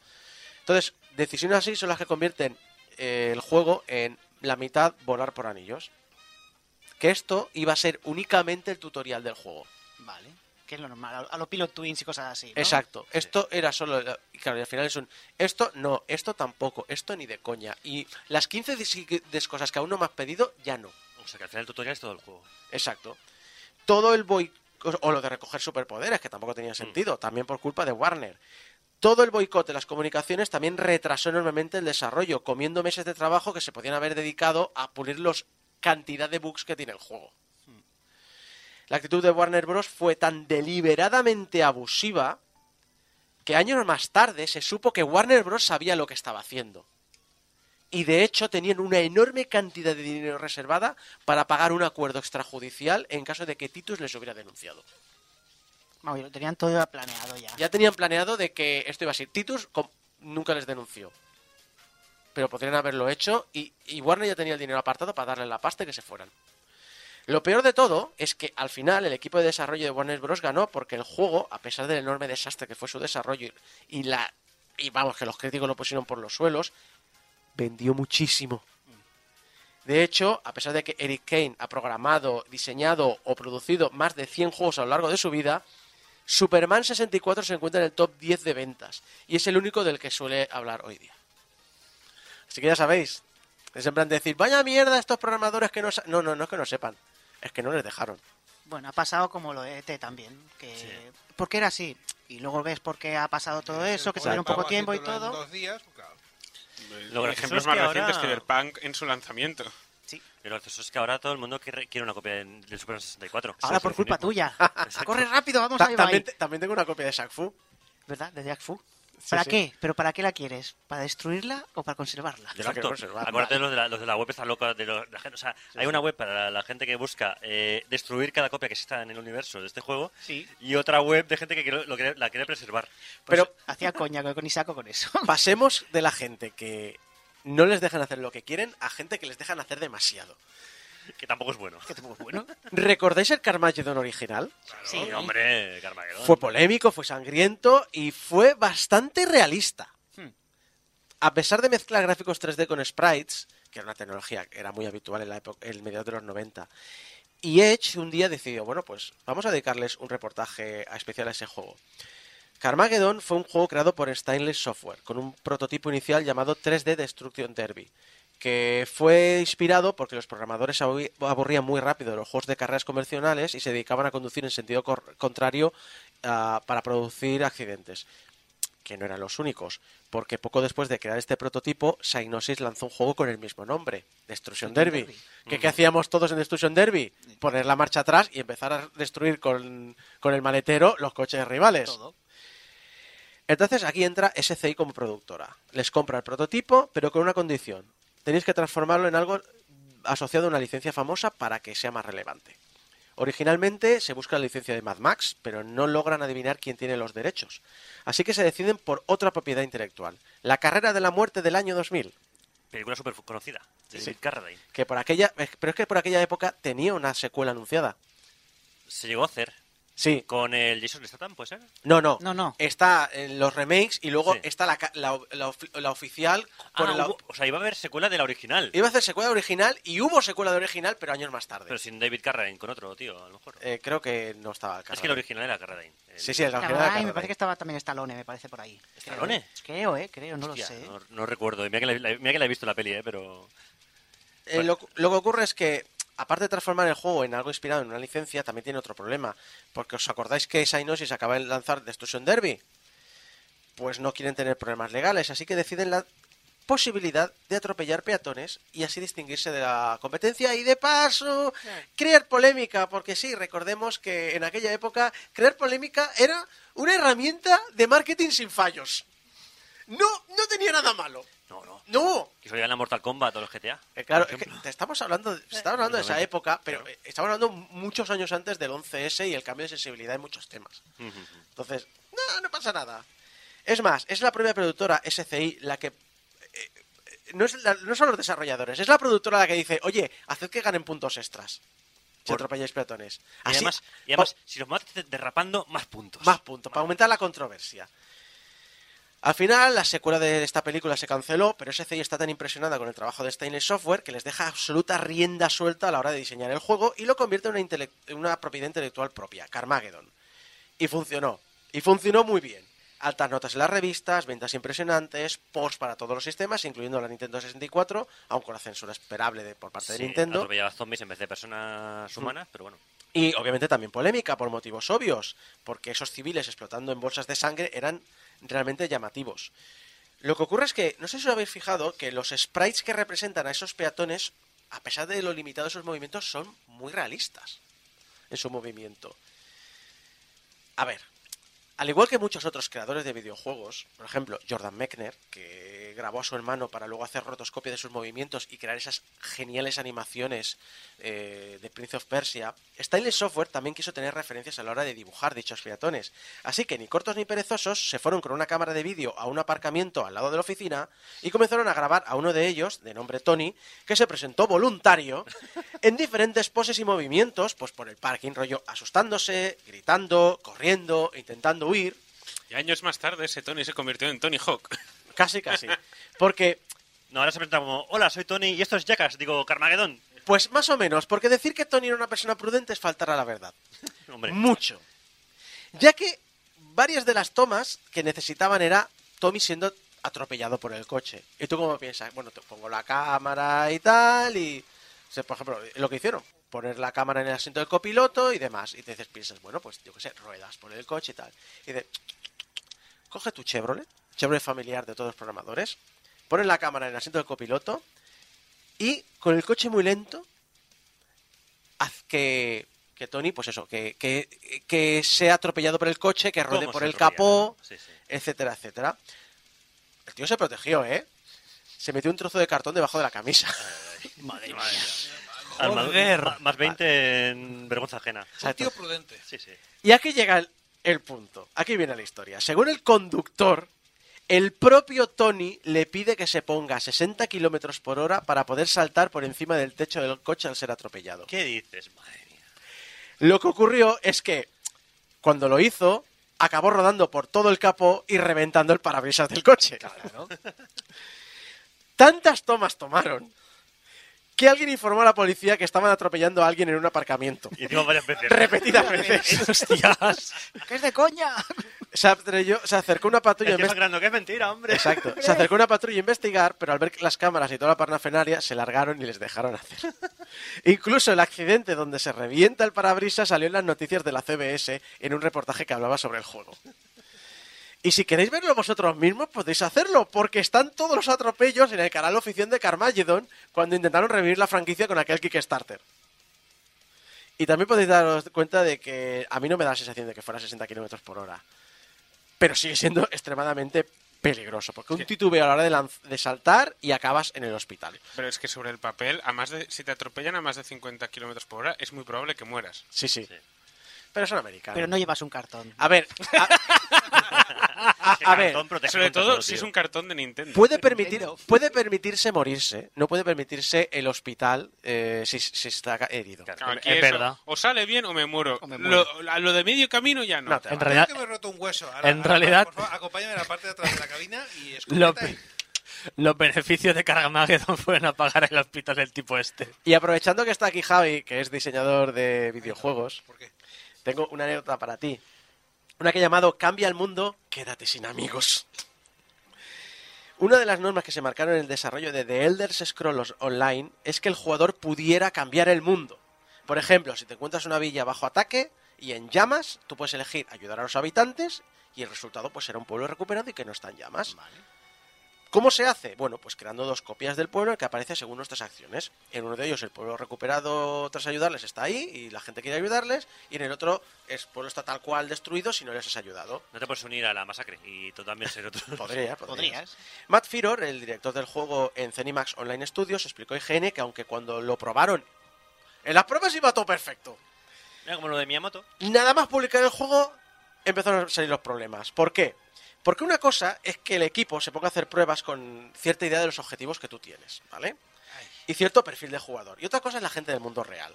Entonces, decisiones así son las que convierten eh, el juego en la mitad volar por anillos. Que esto iba a ser únicamente el tutorial del juego. Vale. Que es lo normal, a- los Pilot Twins y cosas así. ¿no? Exacto. Esto era solo. Y claro, y al final es un. Esto no, esto tampoco, esto ni de coña. Y las 15 dis- des cosas que aún no me has pedido, ya no. o sea que al final el tutorial es todo el juego. Exacto. Todo el boicot, o lo de recoger superpoderes, que tampoco tenía sentido, también por culpa de Warner. Todo el boicot de las comunicaciones también retrasó enormemente el desarrollo, comiendo meses de trabajo que se podían haber dedicado a pulir los cantidad de bugs que tiene el juego. La actitud de Warner Bros. fue tan deliberadamente abusiva que años más tarde se supo que Warner Bros. sabía lo que estaba haciendo. Y de hecho tenían una enorme cantidad de dinero reservada para pagar un acuerdo extrajudicial en caso de que Titus les hubiera denunciado. Lo tenían todo planeado ya. Ya tenían planeado de que esto iba a ser. Titus nunca les denunció. Pero podrían haberlo hecho y, y Warner ya tenía el dinero apartado para darle la pasta y que se fueran. Lo peor de todo es que al final el equipo de desarrollo de Warner Bros. ganó porque el juego, a pesar del enorme desastre que fue su desarrollo y, la y vamos que los críticos lo pusieron por los suelos, vendió muchísimo. De hecho, a pesar de que Eric Kane ha programado, diseñado o producido más de 100 juegos a lo largo de su vida, Superman 64 se encuentra en el top 10 de ventas y es el único del que suele hablar hoy día. Así que ya sabéis, es en plan de decir, vaya mierda estos programadores que no... sa-". No, no, no es que no sepan, es que no les dejaron. Bueno, ha pasado como lo de ET también. Que... Porque era así. Y luego ves por qué ha pasado todo eso, que se dieron poco tiempo y todo. Dos días, pues claro. Lo El gracioso ejemplo es más que reciente es ahora- Cyberpunk en su lanzamiento. Pero eso es que ahora todo el mundo quiere, quiere una copia del Super 64. Ahora por culpa tuya. Corre rápido, vamos a también, te- también tengo una copia de Shaq Fu. ¿Verdad? De Jack Fu. ¿Para sí. qué? ¿Pero para qué la quieres? ¿Para destruirla o para conservarla? Yo la quiero conservar. Los de la, los de la web está loca de los- la gente. O sea, hay una web para la, la gente que busca eh, destruir cada copia que exista en el universo de este juego Sí. y otra web de gente que quiere- lo quiere- la quiere preservar. Pero Pues hacía coña con Isaco con eso. Pasemos de la gente que no les dejan hacer lo que quieren a gente que les dejan hacer demasiado. Que tampoco es bueno. Que tampoco es bueno. ¿Recordáis el Carmageddon original? Sí, hombre, Carmageddon. Fue polémico, fue sangriento y fue bastante realista. Hmm. A pesar de mezclar gráficos 3D con sprites, que era una tecnología que era muy habitual en la época, en mediados de los 90, y Edge un día decidió, bueno, pues vamos a dedicarles un reportaje especial a ese juego. Carmageddon fue un juego creado por Stainless Software, con un prototipo inicial llamado 3D Destruction Derby, que fue inspirado porque los programadores aburrían muy rápido los juegos de carreras convencionales y se dedicaban a conducir en sentido contrario ah, para producir accidentes. Que no eran los únicos, porque poco después de crear este prototipo, Psygnosis lanzó un juego con el mismo nombre, Destruction Derby. ¿Que, ¿Qué hacíamos todos en Destruction Derby? Poner la marcha atrás y empezar a destruir con, con el maletero los coches rivales. Entonces aquí entra SCI como productora. Les compra el prototipo, pero con una condición. Tenéis que transformarlo en algo asociado a una licencia famosa para que sea más relevante. Originalmente se busca la licencia de Mad Max, pero no logran adivinar quién tiene los derechos. Así que se deciden por otra propiedad intelectual, La carrera de la muerte del año 2000, Película súper conocida. De Sí. Carradine. que por aquella, pero es que por aquella época tenía una secuela anunciada. Se llegó a hacer. Sí. Con el Jason Statham, ¿puede ser? No, no. No, no. Está en los remakes y luego Sí. está la, ca- la- la la oficial. con Ah, el- hubo- o sea, iba a haber secuela de la original. Iba a hacer secuela original y hubo secuela de original, pero años más tarde. Pero sin David Carradine, con otro tío, a lo mejor. Eh, creo que no estaba el es que el original era Carradine. El- Sí, sí, el original era Ay, me Carradine. parece que estaba también Stallone, me parece por ahí. Creo, ¿Stallone? ¿eh? Creo, eh, creo, no Hostia, lo sé. No, no recuerdo. Mira que, la, la- mira que la he visto la peli, eh, pero... Eh, lo, lo que ocurre es que, aparte de transformar el juego en algo inspirado en una licencia, también tiene otro problema. Porque os acordáis que Psygnosis acaba de lanzar Destruction Derby. pues no quieren tener problemas legales, así que deciden la posibilidad de atropellar peatones y así distinguirse de la competencia y de paso crear polémica, porque sí, recordemos que en aquella época crear polémica era una herramienta de marketing sin fallos. No, no tenía nada malo. No, no. No. Que eso la Mortal Kombat o los GTA. Eh, claro, es que te estamos hablando, de- estamos hablando de esa época, pero eh, estamos hablando muchos años antes del 11S y el cambio de sensibilidad en muchos temas. Entonces, no, no pasa nada. Es más, es la propia productora SCI la que... eh, no, es la- no son los desarrolladores, es la productora la que dice, oye, haced que ganen puntos extras. Si atropelláis peatones. Y además, y además si los matas derrapando, más puntos. más puntos, para aumentar la controversia. Al final, la secuela de esta película se canceló, pero SCI está tan impresionada con el trabajo de Stainless Software que les deja absoluta rienda suelta a la hora de diseñar el juego y lo convierte en una, en una propiedad intelectual propia, Carmageddon. Y funcionó. Y funcionó muy bien. Altas notas en las revistas, ventas impresionantes, posts para todos los sistemas, incluyendo la Nintendo 64, aun con la censura esperable de, por parte Sí, de Nintendo. zombies en vez de personas humanas, pero bueno. Y obviamente también polémica por motivos obvios, porque esos civiles explotando en bolsas de sangre eran realmente llamativos. Lo que ocurre es que, no sé si os habéis fijado, que los sprites que representan a esos peatones, a pesar de lo limitado de sus movimientos, son muy realistas en su movimiento. A ver, al igual que muchos otros creadores de videojuegos, por ejemplo, Jordan Mechner, que grabó a su hermano para luego hacer rotoscopia de sus movimientos y crear esas geniales animaciones eh, de Prince of Persia, Stylus Software también quiso tener referencias a la hora de dibujar dichos peatones. Así que ni cortos ni perezosos se fueron con una cámara de vídeo a un aparcamiento al lado de la oficina y comenzaron a grabar a uno de ellos, de nombre Tony, que se presentó voluntario en diferentes poses y movimientos, pues por el parking, rollo asustándose, gritando, corriendo, intentando huir. Y años más tarde ese Tony se convirtió en Tony Hawk. Casi, casi. Porque No, ahora se presenta como, hola, soy Tony y esto es Jackass, digo, Carmageddon. Pues más o menos, porque decir que Tony era una persona prudente es faltar a la verdad. Hombre. Mucho. Ya que varias de las tomas que necesitaban era Tommy siendo atropellado por el coche. ¿Y tú cómo piensas? Bueno, te pongo la cámara y tal, y... o sea, por ejemplo, lo que hicieron, poner la cámara en el asiento del copiloto y demás. Y te dices, piensas, bueno, pues yo qué sé, ruedas por el coche y tal. Y de, coge tu Chevrolet, Chevrolet familiar de todos los programadores, pones la cámara en el asiento del copiloto y con el coche muy lento, haz que, que Tony, pues eso, que, que, que sea atropellado por el coche, que ruede ¿Cómo por el capó, no? Sí, sí. etcétera, etcétera. El tío se protegió, ¿eh? Se metió un trozo de cartón debajo de la camisa. Madre mía. Al ma- Joder. Más 20 en vergüenza ajena. Un tío prudente. Sí, sí. Y aquí llega el, el punto. Aquí viene la historia. Según el conductor, el propio Tony le pide que se ponga a 60 kilómetros por hora para poder saltar por encima del techo del coche al ser atropellado. ¿Qué dices? Madre mía. Lo que ocurrió es que cuando lo hizo, acabó rodando por todo el capó y reventando el parabrisas del coche. Tantas tomas tomaron que alguien informó a la policía que estaban atropellando a alguien en un aparcamiento. Y encima varias veces. Repetidas veces. Hostias. ¡Que es de coña! Se, atreyó- se acercó una patrulla vez- sangrando, que es mentira, hombre. Exacto. Se acercó una patrulla a investigar, pero al ver las cámaras y toda la parnafenaria, se largaron y les dejaron hacer. Incluso el accidente donde se revienta el parabrisas salió en las noticias de la CBS en un reportaje que hablaba sobre el juego. Y si queréis verlo vosotros mismos, podéis hacerlo, porque están todos los atropellos en el canal oficial de Carmageddon cuando intentaron revivir la franquicia con aquel Kickstarter. Y también podéis daros cuenta de que a mí no me da la sensación de que fuera 60 kilómetros por hora. Pero sigue siendo extremadamente peligroso, porque un titubeo a la hora de, de saltar y acabas en el hospital. Pero es que sobre el papel, a más de, si te atropellan a más de 50 kilómetros por hora, es muy probable que mueras. Sí, sí. Pero son americanos. Pero no llevas un cartón. A ver, a, a- ver, Sobre todo si es un cartón de Nintendo. puede, permitir, puede permitirse morirse, no puede permitirse el hospital eh, si, si está herido. Aquí eso, O sale bien o me muero. muero. Lo, a lo de medio camino ya no. En realidad- que me he roto un hueso. en realidad- Por favor, acompáñame a la parte de atrás de la cabina y los beneficios de Carmageddon fueron a pagar el hospital del tipo este. Y aprovechando que está aquí Javi, que es diseñador de videojuegos, tengo una anécdota para ti. Una que llamado Cambia el mundo, quédate sin amigos. Una de las normas que se marcaron en el desarrollo de The Elder Scrolls Online es que el jugador pudiera cambiar el mundo. Por ejemplo, si te encuentras una villa bajo ataque y en llamas, tú puedes elegir ayudar a los habitantes y el resultado pues será un pueblo recuperado y que no está en llamas. ¿Cómo se hace? Bueno, pues creando dos copias del pueblo en el que aparece según nuestras acciones. En uno de ellos el pueblo recuperado tras ayudarles está ahí y la gente quiere ayudarles, y en el otro el pueblo está tal cual destruido si no les has ayudado. No te puedes unir a la masacre y tú también ser otro. Podrías, podrías. Matt Firor, el director del juego en Zenimax Online Studios, explicó a IGN que aunque cuando lo probaron, en las pruebas iba todo perfecto. Mira como lo de Miyamoto. Nada más publicar el juego, empezaron a salir los problemas. ¿Por qué? Porque una cosa es que el equipo se ponga a hacer pruebas con cierta idea de los objetivos que tú tienes, ¿vale? Y cierto perfil de jugador. Y otra cosa es la gente del mundo real.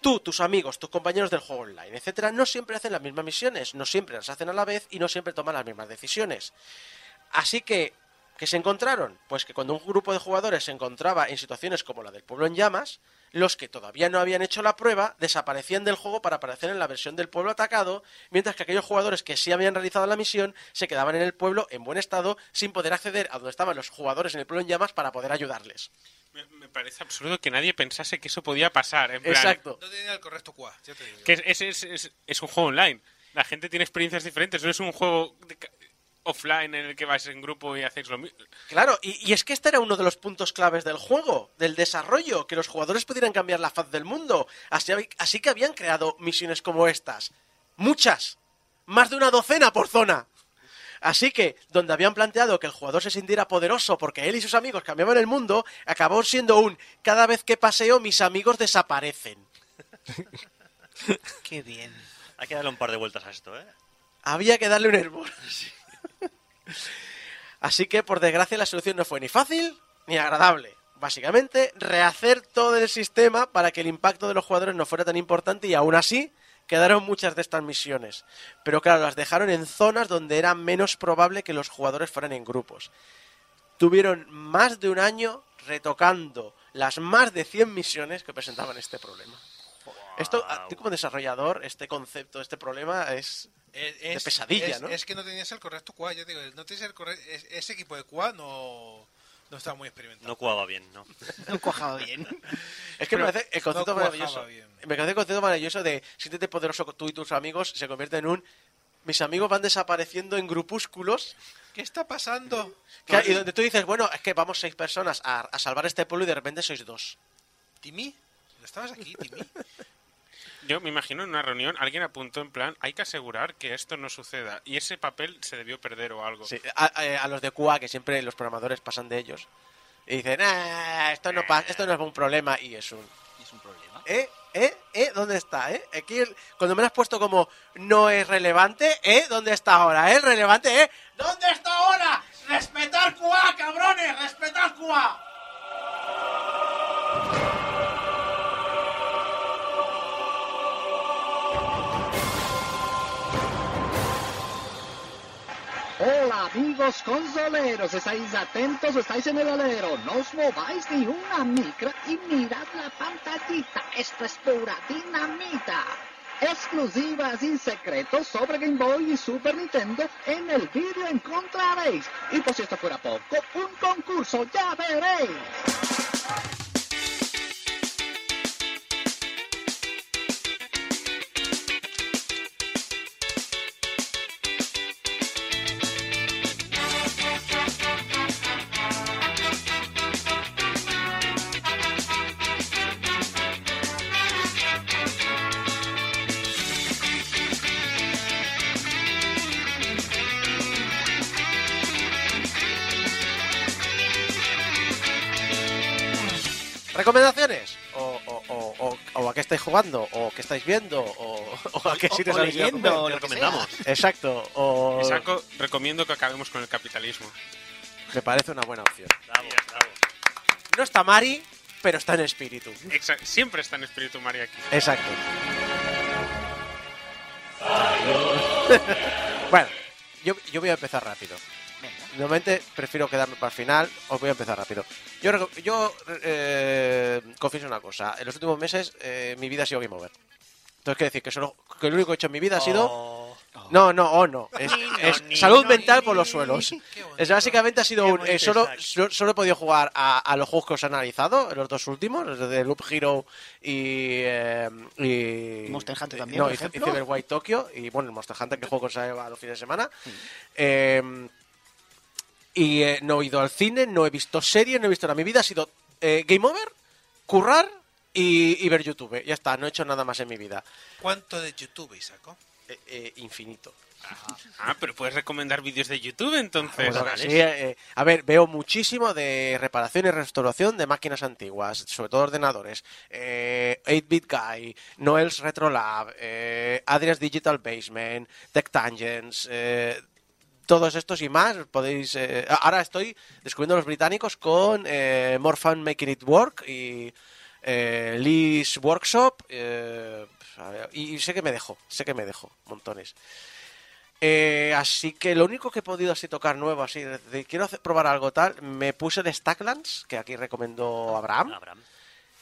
Tú, tus amigos, tus compañeros del juego online, etcétera, no siempre hacen las mismas misiones, no siempre las hacen a la vez y no siempre toman las mismas decisiones. Así que, ¿qué se encontraron? Pues que cuando un grupo de jugadores se encontraba en situaciones como la del pueblo en llamas, los que todavía no habían hecho la prueba desaparecían del juego para aparecer en la versión del pueblo atacado, mientras que aquellos jugadores que sí habían realizado la misión se quedaban en el pueblo en buen estado sin poder acceder a donde estaban los jugadores en el pueblo en llamas para poder ayudarles. Me, me parece absurdo que nadie pensase que eso podía pasar. En plan, Exacto. No tenía el correcto QA, ya te digo. Que es, es, es, es- es un juego online. La gente tiene experiencias diferentes. No es un juego offline en el que vais en grupo y hacéis lo mismo. Claro, y, y es que este era uno de los puntos claves del juego, del desarrollo, que los jugadores pudieran cambiar la faz del mundo. Así, que habían creado misiones como estas. Muchas. Más de una docena por zona. Así que, donde habían planteado que el jugador se sintiera poderoso porque él y sus amigos cambiaban el mundo, acabó siendo un cada vez que paseo mis amigos desaparecen. Qué bien. Hay que darle un par de vueltas a esto, ¿eh? Había que darle un hervor. Así que, por desgracia, la solución no fue ni fácil ni agradable. Básicamente, rehacer todo el sistema para que el impacto de los jugadores no fuera tan importante y aún así quedaron muchas de estas misiones. Pero claro, las dejaron en zonas donde era menos probable que los jugadores fueran en grupos. Tuvieron más de un año retocando las más de 100 misiones que presentaban este problema. Esto, a ti como desarrollador, este concepto, este problema es, Es, de es- pesadilla, es- ¿no? Es que no tenías el correcto QA, yo digo, no tenías el corre- es- ese equipo de QA no, no estaba muy experimentado. No cuajaba bien, ¿no? No cuajaba bien. Es que me parece el concepto no maravilloso. bien. Me parece el concepto maravilloso de siéntete poderoso tú y tus amigos se convierte en un mis amigos van desapareciendo en grupúsculos ¿Qué está pasando? que- y donde tú dices, bueno, es que vamos seis personas a, a salvar este pueblo y de repente sois dos. ¿Timmy? ¿No estabas aquí, Timmy? Yo me imagino en una reunión alguien apuntó en plan, hay que asegurar que esto no suceda. Y ese papel se debió perder o algo. Sí, a, a- a los de QA, que siempre los programadores pasan de ellos, y dicen, ah, esto no, pa- esto no es un problema, y es un... Es un problema. ¿Eh? ¿Eh? ¿Eh? ¿Dónde está? ¿Eh? Aquí, el- cuando me lo has puesto como no es relevante, ¿eh? ¿Dónde está ahora? ¿Eh? ¿Relevante? ¿Eh? ¿Dónde está ahora? ¡Respetar QA, cabrones! ¡Respetar QA! Hola amigos consoleros, estáis atentos, estáis en el alero, no os mováis ni una micra y mirad la pantallita, esto es pura dinamita. Exclusivas y secretos sobre Game Boy y Super Nintendo en el vídeo encontraréis. Y por si esto fuera poco, un concurso, ya veréis. Jugando, o qué estáis viendo, o, o a qué O- sitios o habéis ido a leyendo, comer. o lo que recomendamos. Exacto, o... Recomiendo que acabemos con el capitalismo. Me parece una buena opción. Bravo, bravo. No está Mari, pero está en espíritu. Siempre está en espíritu María aquí. Exacto. bueno, yo, yo voy a empezar rápido. Normalmente prefiero quedarme para el final, os voy a empezar rápido. Yo, yo eh, confieso una cosa, en los últimos meses eh, mi vida ha sido Game Over. Entonces quiere decir que, solo, que lo único que he hecho en mi vida ha sido Oh. No, no, oh no. Es, es salud mental por los suelos. Es básicamente ha sido un. eh, solo, so- solo he podido jugar a, a los juegos que os he analizado, los dos últimos, los de Loop Hero y. eh, y Monster Hunter también, No, por y, y Cyber White Tokyo. Y bueno, el Monster Hunter que juego con Saeva los fines de semana. Eh, y eh, no he ido al cine, no he visto series, no he visto nada. Mi vida ha sido eh, game over, currar y, y ver YouTube. Ya está, no he hecho nada más en mi vida. ¿Cuánto de YouTube saco? Eh, eh, infinito. Ah, pero puedes recomendar vídeos de YouTube entonces. Bueno, sí, eh, a ver, veo muchísimo de reparación y restauración de máquinas antiguas, sobre todo ordenadores. Eh, 8-Bit Guy, Noel's Retro Lab, eh, Adria's Digital Basement, Tech Tangents, eh, todos estos y más podéis... eh, ahora estoy descubriendo los británicos con eh, More Fun Making It Work y eh, Lee's Workshop. eh, y, y sé que me dejo, sé que me dejo, montones. Eh, así que lo único que he podido así tocar nuevo, así, de, de quiero hacer- probar algo tal, me puse el Stacklands, que aquí recomendó Abraham. Abraham.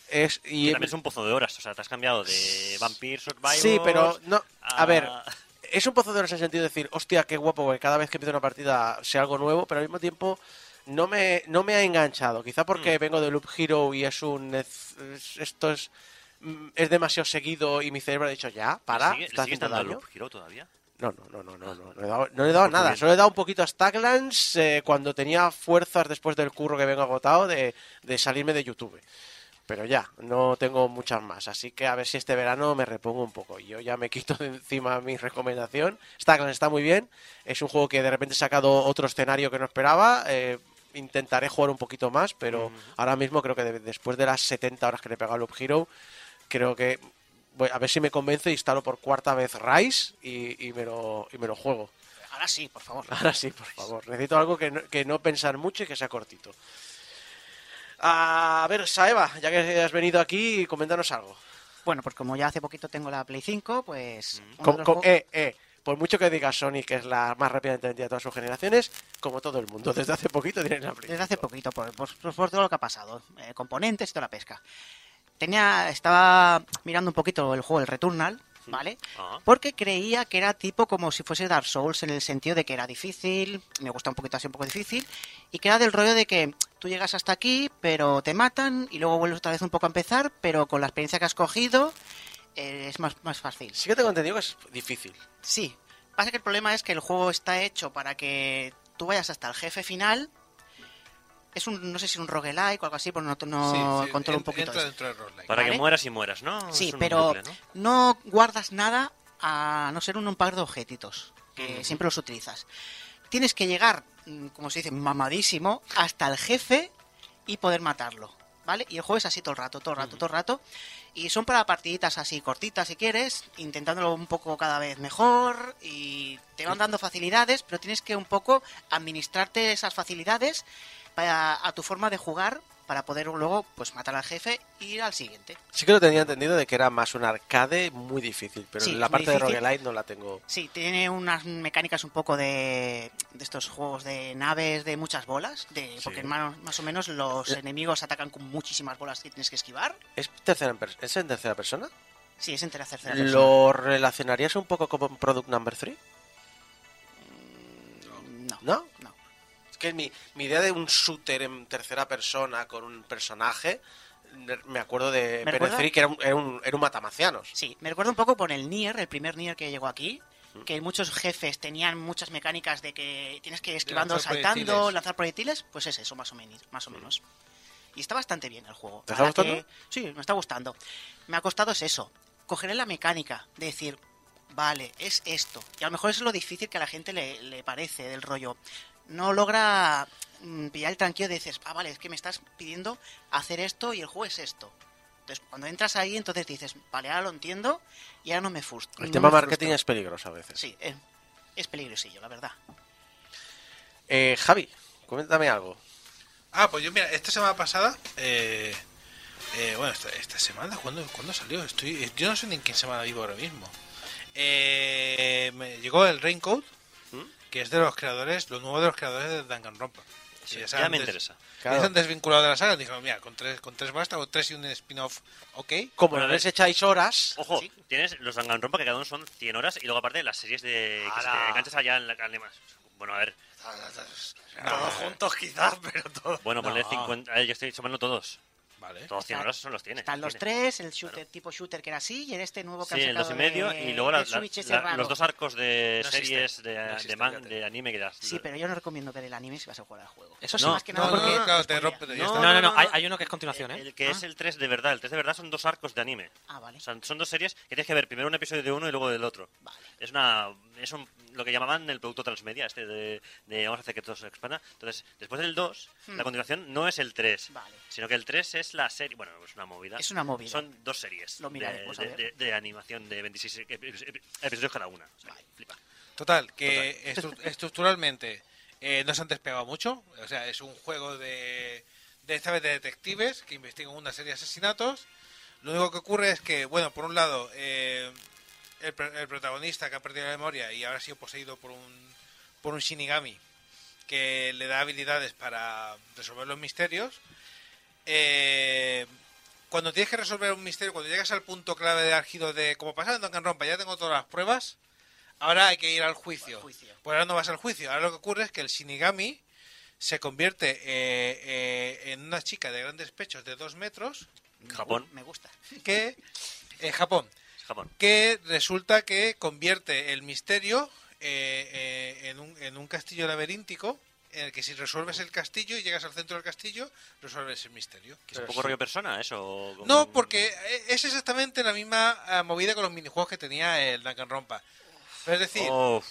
Es, y Que también es un pozo de horas, o sea, te has cambiado de Vampire Survivor. Sí, pero no. A a- ver, es un pozo de en el sentido de decir, hostia, qué guapo que cada vez que empiezo una partida sea algo nuevo, pero al mismo tiempo no me, no me ha enganchado. Quizá porque vengo de Loop Hero y es un. es- es- esto es. mm, Es demasiado seguido y mi cerebro ha dicho ya, para, ¿Le sigue- le está sigues haciendo daño. Loop Hero todavía? No, no, no, no, no, no, no, he dado, no le he dado nada. Solo he dado un poquito a Stacklands eh, cuando tenía fuerzas después del curro que vengo agotado de, de salirme de YouTube. Pero ya, no tengo muchas más. Así que a ver si este verano me repongo un poco. Yo ya me quito de encima mi recomendación. Stacklands está muy bien. Es un juego que de repente he sacado otro escenario que no esperaba. Eh, intentaré jugar un poquito más, pero ahora mismo creo que de- después de las 70 horas que le he pegado a Loop Hero, creo que voy a ver si me convence e instalo por cuarta vez Rise y, y me, lo, y me lo juego. Ahora sí, por favor. Ahora sí, por favor. Necesito algo que no, que no pensar mucho y que sea cortito. A ver, Saeva, ya que has venido aquí, coméntanos algo. Bueno, pues como ya hace poquito tengo la Play 5, pues... juegos- eh, eh, por mucho que diga Sony que es la más vendida de todas sus generaciones, como todo el mundo, desde hace poquito tiene la Play Desde hace poquito, por, por- por- por todo lo que ha pasado. eh, componentes y toda la pesca. Tenía, estaba mirando un poquito el juego, el Returnal, ¿vale? Ah. Porque creía que era tipo como si fuese Dark Souls en el sentido de que era difícil, me gusta un poquito así, un poco difícil, y que era del rollo de que tú llegas hasta aquí, pero te matan, y luego vuelves otra vez un poco a empezar, pero con la experiencia que has cogido eh, es más, más fácil. Sí que tengo entendido que es difícil. Sí. Pasa que el problema es que el juego está hecho para que tú vayas hasta el jefe final. Es un, no sé si un roguelike o algo así, pero no, no Sí, sí, controlo un poquito. entra dentro del roguelike. Para ¿Vale? que mueras y mueras, ¿no? Sí, Es un pero ¿no? ¿no? guardas nada a no ser un, un par de objetitos, que siempre los utilizas. Tienes que llegar, mm, como se dice, mamadísimo, hasta el jefe y poder matarlo. ¿Vale? Y el juego es así todo el rato, todo el rato, todo el rato. Y son para partiditas así cortitas si quieres, intentándolo un poco cada vez mejor y te van dando facilidades, pero tienes que un poco administrarte esas facilidades para, a tu forma de jugar para poder luego pues matar al jefe e ir al siguiente. Sí que lo tenía entendido de que era más un arcade muy difícil, pero Sí, la parte de roguelite no la tengo. Sí, tiene unas mecánicas un poco de, de estos juegos de naves de muchas bolas, de, porque más, más o menos los Eh. enemigos atacan con muchísimas bolas que tienes que esquivar. ¿Es, tercera, ¿Es en tercera persona? Sí, es en tercera persona. ¿Lo relacionarías un poco con Product Number 3? No. ¿No? Que mi, mi idea de un shooter en tercera persona con un personaje, me acuerdo de 3 que era un, era un, era un matamacianos. Sí, me recuerdo un poco con el Nier, el primer Nier que llegó aquí, que muchos jefes tenían muchas mecánicas de que tienes que ir esquivando, lanzar saltando, proyectiles. lanzar proyectiles, pues es eso, más o menos. Más o menos. Y está bastante bien el juego. ¿Te está que- gustando? Sí, me está gustando. Me ha costado es eso, cogeré la mecánica, de decir, vale, es esto. Y a lo mejor es lo difícil que a la gente le, le parece del rollo. No logra mm, pillar el tranquilo de dices, ah, vale, es que me estás pidiendo hacer esto y el juego es esto. Entonces, cuando entras ahí, entonces dices, vale, ahora lo entiendo y ahora no me frustra. El no tema marketing frustro". es peligroso a veces. Sí, eh, es peligrosillo, la verdad. Eh, Javi, coméntame algo. Ah, pues yo, mira, esta semana pasada. Eh, eh, bueno, esta, esta semana, ¿cuándo, ¿cuándo salió? Estoy, yo no sé ni en qué semana vivo ahora mismo. Eh, me llegó el Raincoat, que es de los creadores, lo nuevo de los creadores de Danganronpa. Sí, ya me interesa. Claro. Ya se han desvinculado de la saga. Dijeron, mira, con tres, con tres basta, o tres y un spin-off, ok. Como no a les ver. echáis horas. Ojo, tienes los Danganronpa que cada uno son 100 horas y luego aparte las series de que se te enganchas allá en la animas. Bueno, a ver. Todos juntos quizás, pero todos. Bueno, ponle No. 50. eh, yo estoy sumando todos. Vale. Todos 100 horas son los tienes. Están los tres, el shooter tipo shooter que era así, y en este nuevo que Sí, han el dos y medio de- y luego la- la- la- los dos arcos de No existe. series de, No de, existe, man- fíjate. de anime que las... Sí, pero yo no recomiendo ver el anime si vas a jugar al juego. Eso sí, más que nada no, porque no, claro, te spoilea. rompe. ya No. No, no, no, no, hay, no. hay uno que es continuación, ¿eh? El que es el 3 de verdad. El 3 de verdad son dos arcos de anime. Ah, vale. O sea, son dos series que tienes que ver primero un episodio de uno y luego del otro. Vale. Es una es un- lo que llamaban el producto transmedia, este de, de vamos a hacer que todo se expanda. Entonces, después del 2, Hmm. la continuación no es el 3, Vale. sino que el 3 es la serie, bueno, es una movida. Es una movida. Son dos series Lo de, miraremos, a de- ver. de- de animación de 26 epi- epi- episodios cada una. O sea, flipa. Total, que estru- estructuralmente eh, no se han despegado mucho. O sea, es un juego de, de esta vez de detectives que investigan una serie de asesinatos. Lo único que ocurre es que, bueno, por un lado, eh, el, pr- el protagonista que ha perdido la memoria y ahora ha sido poseído por un, por un Shinigami que le da habilidades para resolver los misterios. Eh, cuando tienes que resolver un misterio, cuando llegas al punto clave de álgido de como pasaba en Danganronpa, ya tengo todas las pruebas, ahora hay que ir al juicio. juicio. Pues ahora no vas al juicio. Ahora lo que ocurre es que el Shinigami se convierte eh, eh, en una chica de grandes pechos de dos metros Japón. Me gusta. que eh, Japón Que resulta que convierte el misterio eh, eh, en, un, en un castillo laberíntico en el que si resuelves el castillo y llegas al centro del castillo, resuelves el misterio. Que es un poco rollo persona, eso. como- No, porque eh, es exactamente la misma ah, movida con los minijuegos que tenía el Danganronpa. Es decir,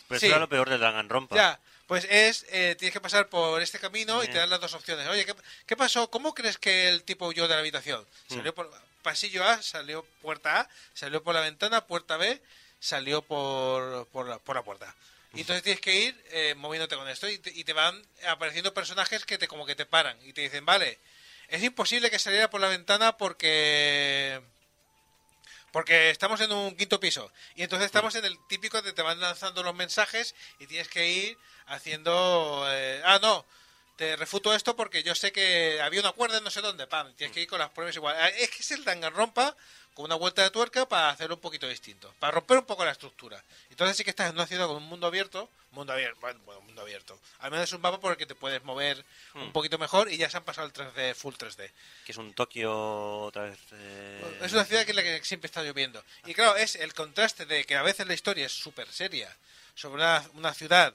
pero sí, era lo peor del Danganronpa. ya, pues es, eh, tienes que pasar por este camino y Eh. te dan las dos opciones. Oye, ¿qué, qué pasó? ¿Cómo crees que el tipo huyó de la habitación? Mm. Salió por pasillo A, salió puerta A, salió por la ventana, puerta B, salió por, por, la, por la puerta. Y entonces tienes que ir eh, moviéndote con esto y te, y te van apareciendo personajes que te como que te paran y te dicen, vale, es imposible que saliera por la ventana porque porque estamos en un quinto piso y entonces estamos en el típico de te van lanzando los mensajes y tienes que ir haciendo eh, ah no te refuto esto porque yo sé que había una cuerda en no sé dónde pam tienes que ir con las pruebas igual Ah, es que es el Danganronpa con una vuelta de tuerca para hacerlo un poquito distinto para romper un poco la estructura entonces sí que estás en una ciudad con un mundo abierto mundo abierto bueno, mundo abierto al menos es un mapa por el que te puedes mover un Hmm. poquito mejor y ya se han pasado al 3D full 3D Que es un Tokio otra vez. eh, es una ciudad que es la que siempre está lloviendo. Y claro, es el contraste de que a veces la historia es súper seria sobre una, una ciudad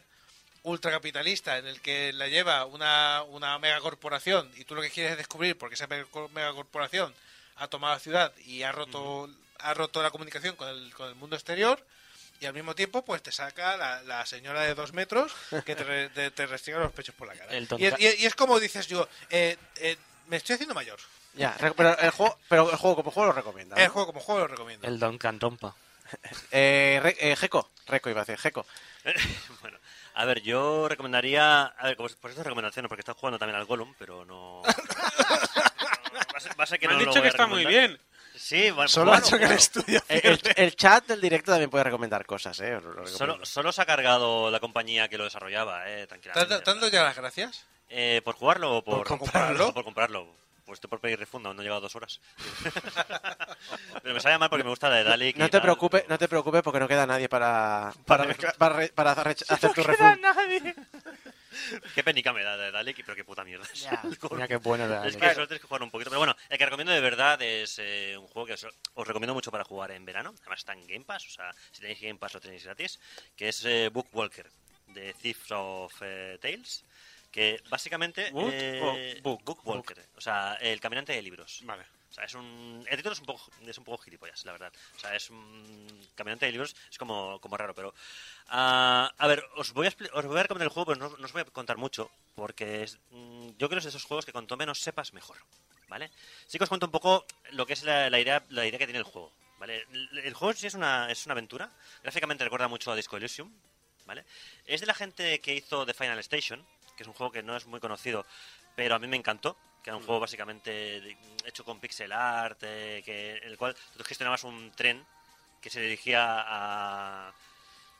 ultracapitalista en el que la lleva una, una megacorporación y tú lo que quieres es descubrir por qué esa megacor- megacorporación ha tomado la ciudad y ha roto, ha roto la comunicación con el, con el mundo exterior y al mismo tiempo pues te saca la, la señora de dos metros que te, re- te, te los pechos por la cara. Y, es- y es- y es como dices yo, eh, eh, me estoy haciendo mayor. Ya, pero el juego, pero el juego como juego lo recomienda. ¿no? El juego como juego lo recomiendo. El Danganronpa. Eh, Re- eh, Reco iba a decir, Gecko. bueno, a ver, yo recomendaría. A ver, pues, pues estas recomendaciones, porque estás jugando también al Gollum, pero no. Va a ser, va a ser que Me no han lo dicho voy que a está muy recomendar. bien. Sí, bueno, Solo bueno, ha hecho que el estudio. El, el chat del directo también puede recomendar cosas, ¿eh? Os lo recomiendo. Solo, solo se ha cargado la compañía que lo desarrollaba, eh, ¿Te tranquilamente. has- te han dado ya las gracias? Eh, ¿Por jugarlo o por, ¿Por comprarlo? Por comprarlo. Pues estoy por pedir refund, aún no he llegado a dos horas. Pero me sale mal porque me gusta la de Dalek. No te preocupes, no te preocupes porque no queda nadie para para, para, re- para re- hacer tu refund. Qué penica me da de Dalek, pero qué puta mierda. es Ya. Mira qué bueno Es que solo tienes que jugar un poquito. Pero bueno, el que recomiendo de verdad es eh, un juego que os, os recomiendo mucho para jugar en verano. Además está en Game Pass, o sea, si tenéis Game Pass lo tenéis gratis. Que es eh, Bookwalker, de Thieves of eh, Tales. Que básicamente. ¿Book eh, o book? Bookwalker. O sea, el caminante de libros. Vale. O sea, es un. El título es un poco, es un poco gilipollas, la verdad. O sea, es un. Caminante de libros, es como, como raro, pero. ah, a ver, os voy a, os voy a recomendar el juego, pero no, no os voy a contar mucho, porque es, mm, yo creo que es de esos juegos que cuanto menos sepas, mejor. ¿Vale? Sí que os cuento un poco lo que es la, la idea, la idea que tiene el juego. ¿Vale? El, el juego sí es una, es una aventura. Gráficamente recuerda mucho a Disco Elysium. ¿Vale? Es de la gente que hizo The Final Station, que es un juego que no es muy conocido, pero a mí me encantó. Que era un juego básicamente hecho con pixel art, eh, que, en el cual tú gestionabas un tren que se dirigía a,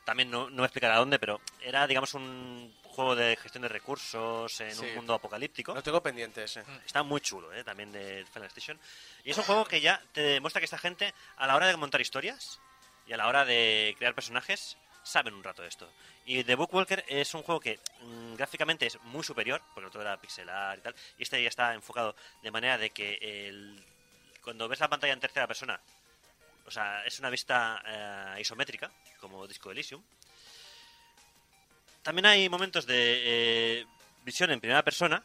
también no, no voy a explicar a dónde, pero era, digamos, un juego de gestión de recursos en Sí. un mundo apocalíptico. Lo tengo pendiente ese. Está muy chulo, ¿eh? también de Final Station. Y es un juego que ya te demuestra que esta gente, a la hora de montar historias y a la hora de crear personajes, saben un rato de esto. Y The Bookwalker es un juego que mm, gráficamente es muy superior, porque otro era pixelar y tal, y este ya está enfocado de manera de que el- cuando ves la pantalla en tercera persona, o sea, es una vista eh, isométrica, como Disco Elysium. También hay momentos de eh, visión en primera persona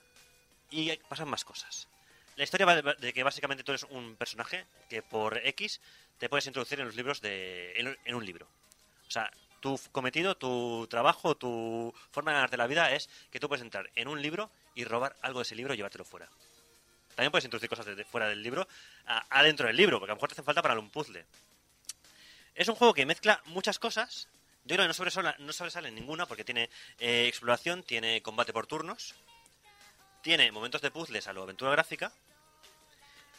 y pasan más cosas. La historia va de, que básicamente tú eres un personaje que por X te puedes introducir en los libros de en un libro. O sea, tu cometido, tu trabajo, tu forma de ganarte la vida es que tú puedes entrar en un libro y robar algo de ese libro y llevártelo fuera. También puedes introducir cosas fuera del libro adentro del libro, porque a lo mejor te hacen falta para un puzzle. Es un juego que mezcla muchas cosas. Yo creo que no sobresale, no sobresale ninguna porque tiene eh, exploración, tiene combate por turnos, tiene momentos de puzzles a lo aventura gráfica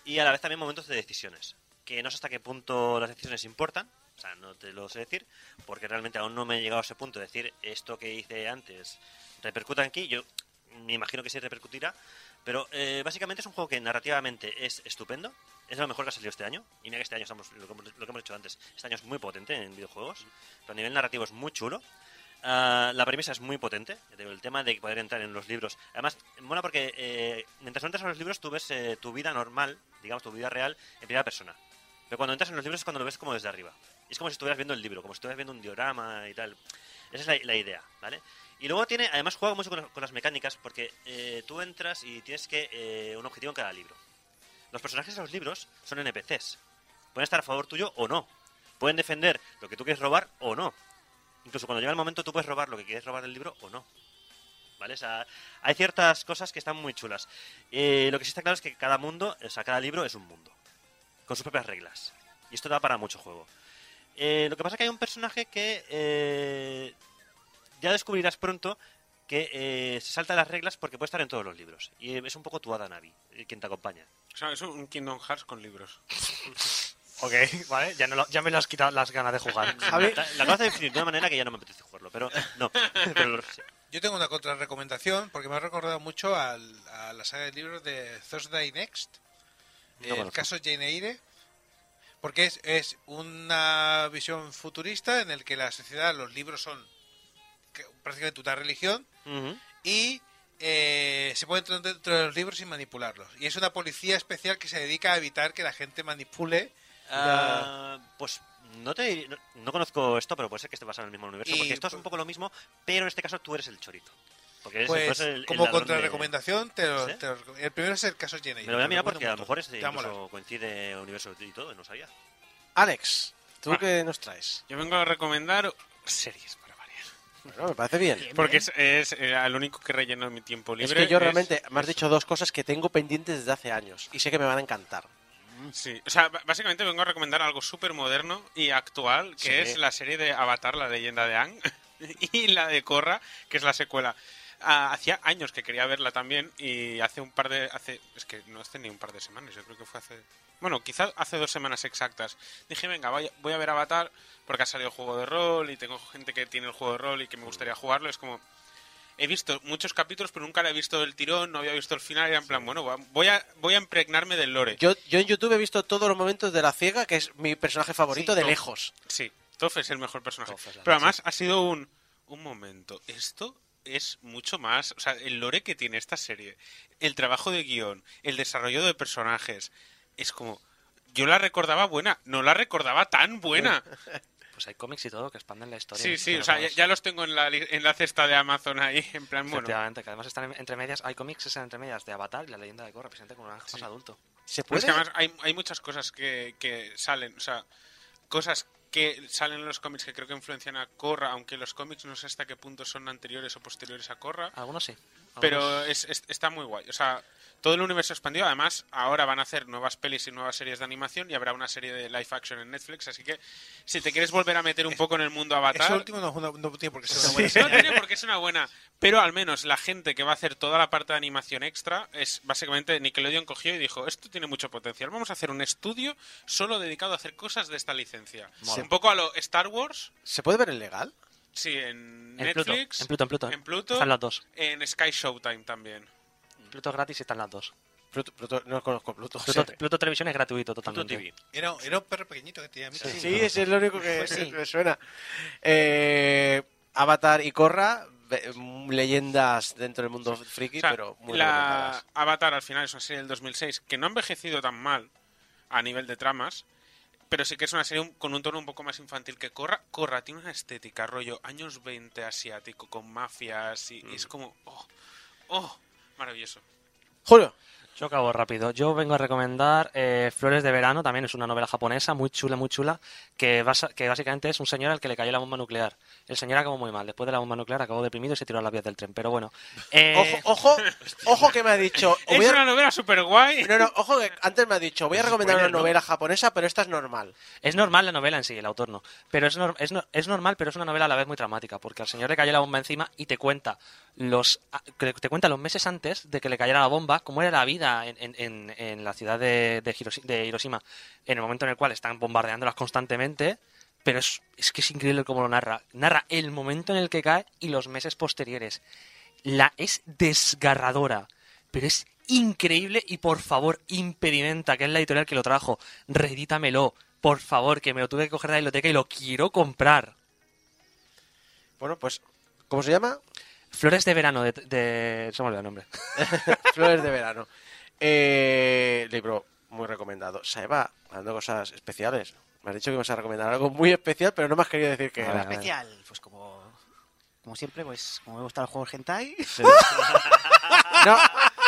y a la vez también momentos de decisiones. Que no sé hasta qué punto las decisiones importan, sea, no te lo sé decir, porque realmente aún no me he llegado a ese punto de decir esto que hice antes repercuta aquí. Yo me imagino que sí repercutirá, pero eh, básicamente es un juego que narrativamente es estupendo, es lo mejor que ha salido este año. Y mira que este año estamos, lo, que hemos, hecho antes, este año es muy potente en videojuegos, pero a nivel narrativo es muy chulo. Ah, la premisa es muy potente, el tema de poder entrar en los libros. Además, mola porque eh, mientras no entras en los libros tú ves eh, tu vida normal, digamos, tu vida real, en primera persona. Pero cuando entras en los libros es cuando lo ves como desde arriba. Es como si estuvieras viendo el libro, como si estuvieras viendo un diorama y tal. Esa es la, idea, ¿vale? Y luego tiene, además juega mucho con, con las mecánicas porque eh, tú entras y tienes que eh, un objetivo en cada libro. Los personajes de los libros son NPCs. Pueden estar a favor tuyo o no. Pueden defender lo que tú quieres robar o no. Incluso cuando llega el momento tú puedes robar lo que quieres robar del libro o no. ¿Vale? O sea, hay ciertas cosas que están muy chulas. Eh, lo que sí está claro es que cada mundo, o sea, cada libro es un mundo. Con sus propias reglas. Y esto da para mucho juego. Eh, lo que pasa es que hay un personaje que eh, ya descubrirás pronto que eh, se salta las reglas porque puede estar en todos los libros. Y es un poco tu Hada Navi, eh, quien te acompaña. O sea, es un Kingdom Hearts con libros. Ok, vale, ya, no lo- ya me lo has quitado las ganas de jugar. Javi, la acabas de definir de una manera que ya no me apetece jugarlo, pero no. Pero lo- sí. Yo tengo una contrarrecomendación porque me ha recordado mucho al- a la saga de libros de Thursday Next, No el conozco. caso Jane Eyre, porque es, es una visión futurista en el que la sociedad, los libros son que- prácticamente una religión y eh, se puede entrar dentro de los libros sin manipularlos. Y es una policía especial que se dedica a evitar que la gente manipule. Ah, pues no te no, no conozco esto, pero puede ser que esté basado en el mismo universo, Y, porque esto es un poco lo mismo, pero en este caso tú eres el chorito. Porque Pues, el, el como contrarrecomendación, te lo- ¿Sí? te lo- el primero es el caso Eyre. Me lo voy a mirar porque a lo mejor montón. es, Te va a molar. incluso coincide universo y todo, no sabía. Alex, ¿tú Ah. qué nos traes? Yo vengo a recomendar series para variar. Bueno, me parece bien. Porque es, es eh, al único que relleno mi tiempo Es libre. que yo realmente me has dicho dos cosas que tengo pendientes desde hace años y sé que me van a encantar. Sí, o sea, básicamente vengo a recomendar algo súper moderno y actual, que Sí. es la serie de Avatar, la leyenda de Aang, y la de Korra, que es la secuela. Ah, hacía años que quería verla también y hace un par de... hace Es que no hace ni un par de semanas, yo creo que fue hace... Bueno, quizás hace dos semanas exactas. Dije, venga, vaya- voy a ver Avatar porque ha salido el juego de rol y tengo gente que tiene el juego de rol y que me gustaría jugarlo. Es como... He visto muchos capítulos, pero nunca le he visto el tirón, no había visto el final. Y era en plan, bueno, voy a, voy a impregnarme del lore. Yo, yo en YouTube he visto todos los momentos de la ciega, que es mi personaje favorito Sí, de Toph. lejos. Sí, Toph es el mejor personaje. Toph es la Pero además ha sido un, un momento. Esto es mucho más. O sea, el lore que tiene esta serie, el trabajo de guion, el desarrollo de personajes, es como. Yo la recordaba buena, no la recordaba tan buena. Pues hay cómics y todo que expanden la historia. Sí, sí, o sea, ya, los tengo en la, en la cesta de Amazon ahí, en plan, bueno. Efectivamente, que además están en- entre medias, hay cómics que están entre medias de Avatar y la leyenda de Korra, presente con un más adulto. ¿Se Pero es que además hay, hay muchas cosas que, que salen, o sea, cosas que salen en los cómics que creo que influencian a Korra, aunque los cómics no sé hasta qué punto son anteriores o posteriores a Korra. Algunos sí. Pero es- está muy guay. O sea, todo el universo expandido. Además, ahora van a hacer nuevas pelis y nuevas series de animación y habrá una serie de live action en Netflix. Así que si te quieres volver a meter un poco en el mundo Avatar. Eso último no, es una- no tiene por qué ser una Sí, buena no serie. tiene por qué ser una buena, pero al menos la gente que va a hacer toda la parte de animación extra es básicamente Nickelodeon cogió y dijo, esto tiene mucho potencial, vamos a hacer un estudio solo dedicado a hacer cosas de esta licencia. Mola. Un poco a lo Star Wars. ¿Se puede ver el legal? Sí, en, En Pluto, Netflix. en Pluto, en Pluto. En Pluto. Están las dos. En Sky Showtime también. Pluto es gratis y están las dos. Pluto, Pluto- no conozco Pluto. Pluto, sí. Pluto Televisión es gratuito totalmente. TV. Era, era un perro pequeñito que tenía Sí, mica. sí, ese es lo único que Pues sí. me suena. Eh, Avatar y Korra, ve- mm, leyendas dentro del mundo friki, O sea, pero muy la. Avatar al final es una serie del 2006 que no ha envejecido tan mal a nivel de tramas, pero sí que es una serie con un tono un poco más infantil que Korra. Korra tiene una estética, rollo años 20 asiático, con mafias y, y es como... ¡Oh! ¡Oh! Maravilloso. Julio. Yo acabo rápido. Yo vengo a recomendar eh, Flores de Verano, también es una novela japonesa muy chula, muy chula, que, basa- que básicamente es un señor al que le cayó la bomba nuclear. El señor acabó muy mal. Después de la bomba nuclear acabó deprimido y se tiró a las vías del tren. Pero bueno. eh, Ojo, ojo, ojo que me ha dicho. Es a- una novela súper guay. No, no, ojo que antes me ha dicho, voy a recomendar una ¿no? novela japonesa, pero esta es normal. Es normal la novela en sí, el autor no. Pero es, nor- es, no- es normal, pero es una novela a la vez muy dramática, porque al señor le cayó la bomba encima y te cuenta los te cuenta los meses antes de que le cayera la bomba, cómo era la vida en, en- en- en la ciudad de Hiroshima, en el momento en el cual están bombardeándolas constantemente. Pero es, es que es increíble cómo lo narra. Narra el momento en el que cae y los meses posteriores. La es desgarradora, pero es increíble y por favor, Impedimenta, que es la editorial que lo trajo, reedítamelo, por favor, que me lo tuve que coger de la biblioteca y lo quiero comprar. Bueno, pues, ¿cómo se llama? Flores de verano, de... de... Se me olvidó el nombre. Flores de verano. Eh, libro muy recomendado. Saeva, hablando cosas especiales. Me has dicho que ibas a recomendar algo muy especial, pero no me has querido decir que era. Especial, pues como, como siempre, pues como me gustan los juegos hentai. No,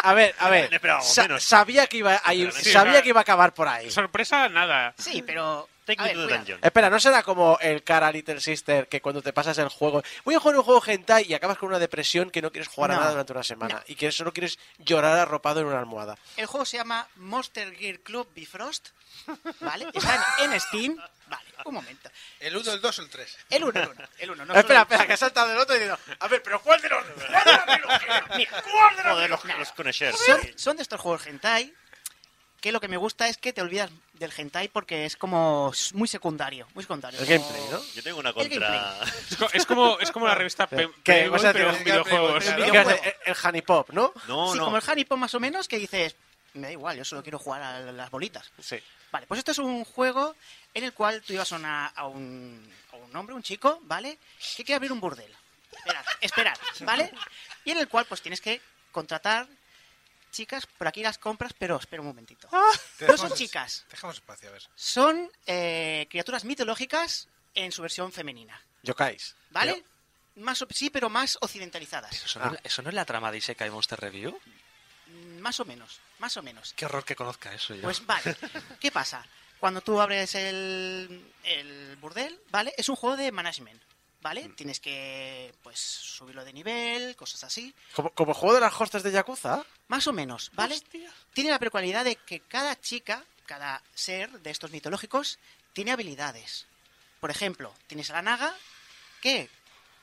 a ver, a ver. Sa- sabía que iba a ir- Sí, sabía que iba a acabar por ahí. Sorpresa, nada. Sí, pero... Take a me ver, to the cuidado. dungeon. Espera, ¿no será como el cara Little Sister que cuando te pasas el juego, voy a jugar un juego hentai y acabas con una depresión que no quieres jugar a No, nada durante una semana y que solo quieres llorar arropado en una almohada? El juego se llama Monster Gear Club Bifrost, ¿vale? Está en, en Steam. Vale, un momento. El 1, el 2 o el 3. El 1, el 1, el 1. No espera, espera, que ha saltado del otro y digo, a ver, pero ¿cuál de los cuál de la trilogía? Mira, ¿Cuál de la Joder, los, los connoisseurs. son, son de estos juegos hentai que lo que me gusta es que te olvidas del hentai porque es como muy secundario, muy secundario. El como- gameplay, ¿no? Yo tengo una contra. Es, co- es como, es como la revista. Playboy, ¿Qué videojuego. el honey pop, ¿no? No, sí, no. como el Honey Pop más o menos que dices, me da igual, yo solo quiero jugar a las bolitas. Sí. Vale, pues esto es un juego en el cual tú ibas a, una- a un, a un hombre, un chico, ¿vale? Que quiere abrir un burdel. Esperad, esperad, ¿vale? Y en el cual pues tienes que contratar chicas, por aquí las compras, pero espera un momentito. No dejamos son chicas, Dejamos espacio, a ver. son eh, criaturas mitológicas en su versión femenina, Yokais. ¿vale? Más, o- sí, pero más occidentalizadas. ¿Eso no, es- ¿Eso no es la trama de Isekai Monster Review? Mm, Más o menos, más o menos. Qué horror que conozca eso yo. Pues vale, ¿qué pasa? Cuando tú abres el, el burdel, ¿vale? Es un juego de management, ¿vale? Tienes que, pues, subirlo de nivel, cosas así. Como, juego de las hostas de Yakuza. Más o menos, ¿vale? Tiene la peculiaridad de que cada chica, cada ser de estos mitológicos, tiene habilidades. Por ejemplo, tienes a la Naga, que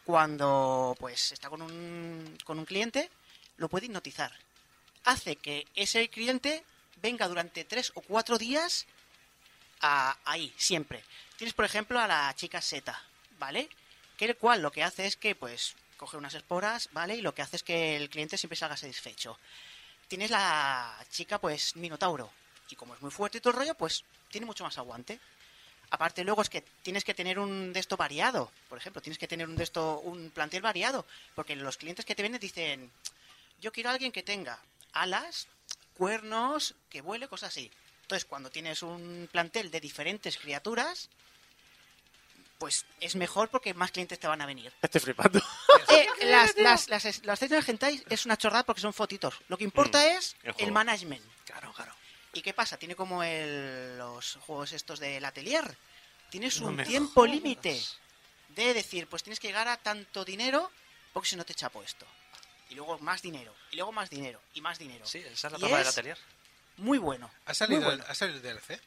cuando pues está con un, con un cliente, lo puede hipnotizar. Hace que ese cliente venga durante tres o cuatro días a- ahí, siempre. Tienes, por ejemplo, a la chica Seta, ¿vale? Que el cual lo que hace es que, pues, coge unas esporas, ¿vale? Y lo que hace es que el cliente siempre salga satisfecho. Tienes la chica, pues, Minotauro. Y como es muy fuerte y todo el rollo, pues, tiene mucho más aguante. Aparte luego es que tienes que tener un de esto variado. Por ejemplo, tienes que tener un de esto, un plantel variado. Porque los clientes que te venden dicen, yo quiero a alguien que tenga alas, cuernos, que vuele, cosas así. Entonces, cuando tienes un plantel de diferentes criaturas, pues es mejor porque más clientes te van a venir. Estoy flipando. Eh, las, las, las, las escenas hentai es una chorrada porque son fotitos. Lo que importa Mm, es el management. Claro, claro. ¿Y qué pasa? Tiene como el, los juegos estos del atelier. Tienes No un tiempo límite de decir, pues tienes que llegar a tanto dinero porque si no te chapo esto. Y luego más dinero, y luego más dinero, y más dinero. Sí, esa es la Y trama del atelier. Muy bueno. ¿Ha muy salido, bueno. el, ¿Ha salido el DLC?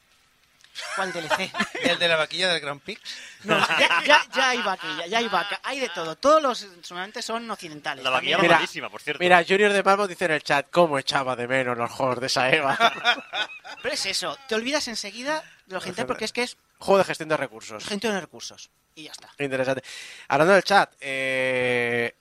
¿Cuál DLC? ¿El de la vaquilla del Grand Prix? No, ya, ya, ya hay vaca, ya, hay vaca, hay de todo. Todos los solamente son occidentales. La vaquilla malísima, por cierto. Mira, Junior de Malmo dice en el chat, ¿cómo echaba de menos los juegos de esa Eva? Pero es eso, te olvidas enseguida de los hentai porque es que es Juego de gestión de recursos. gente de recursos. Y ya está. Interesante. Hablando del chat, eh,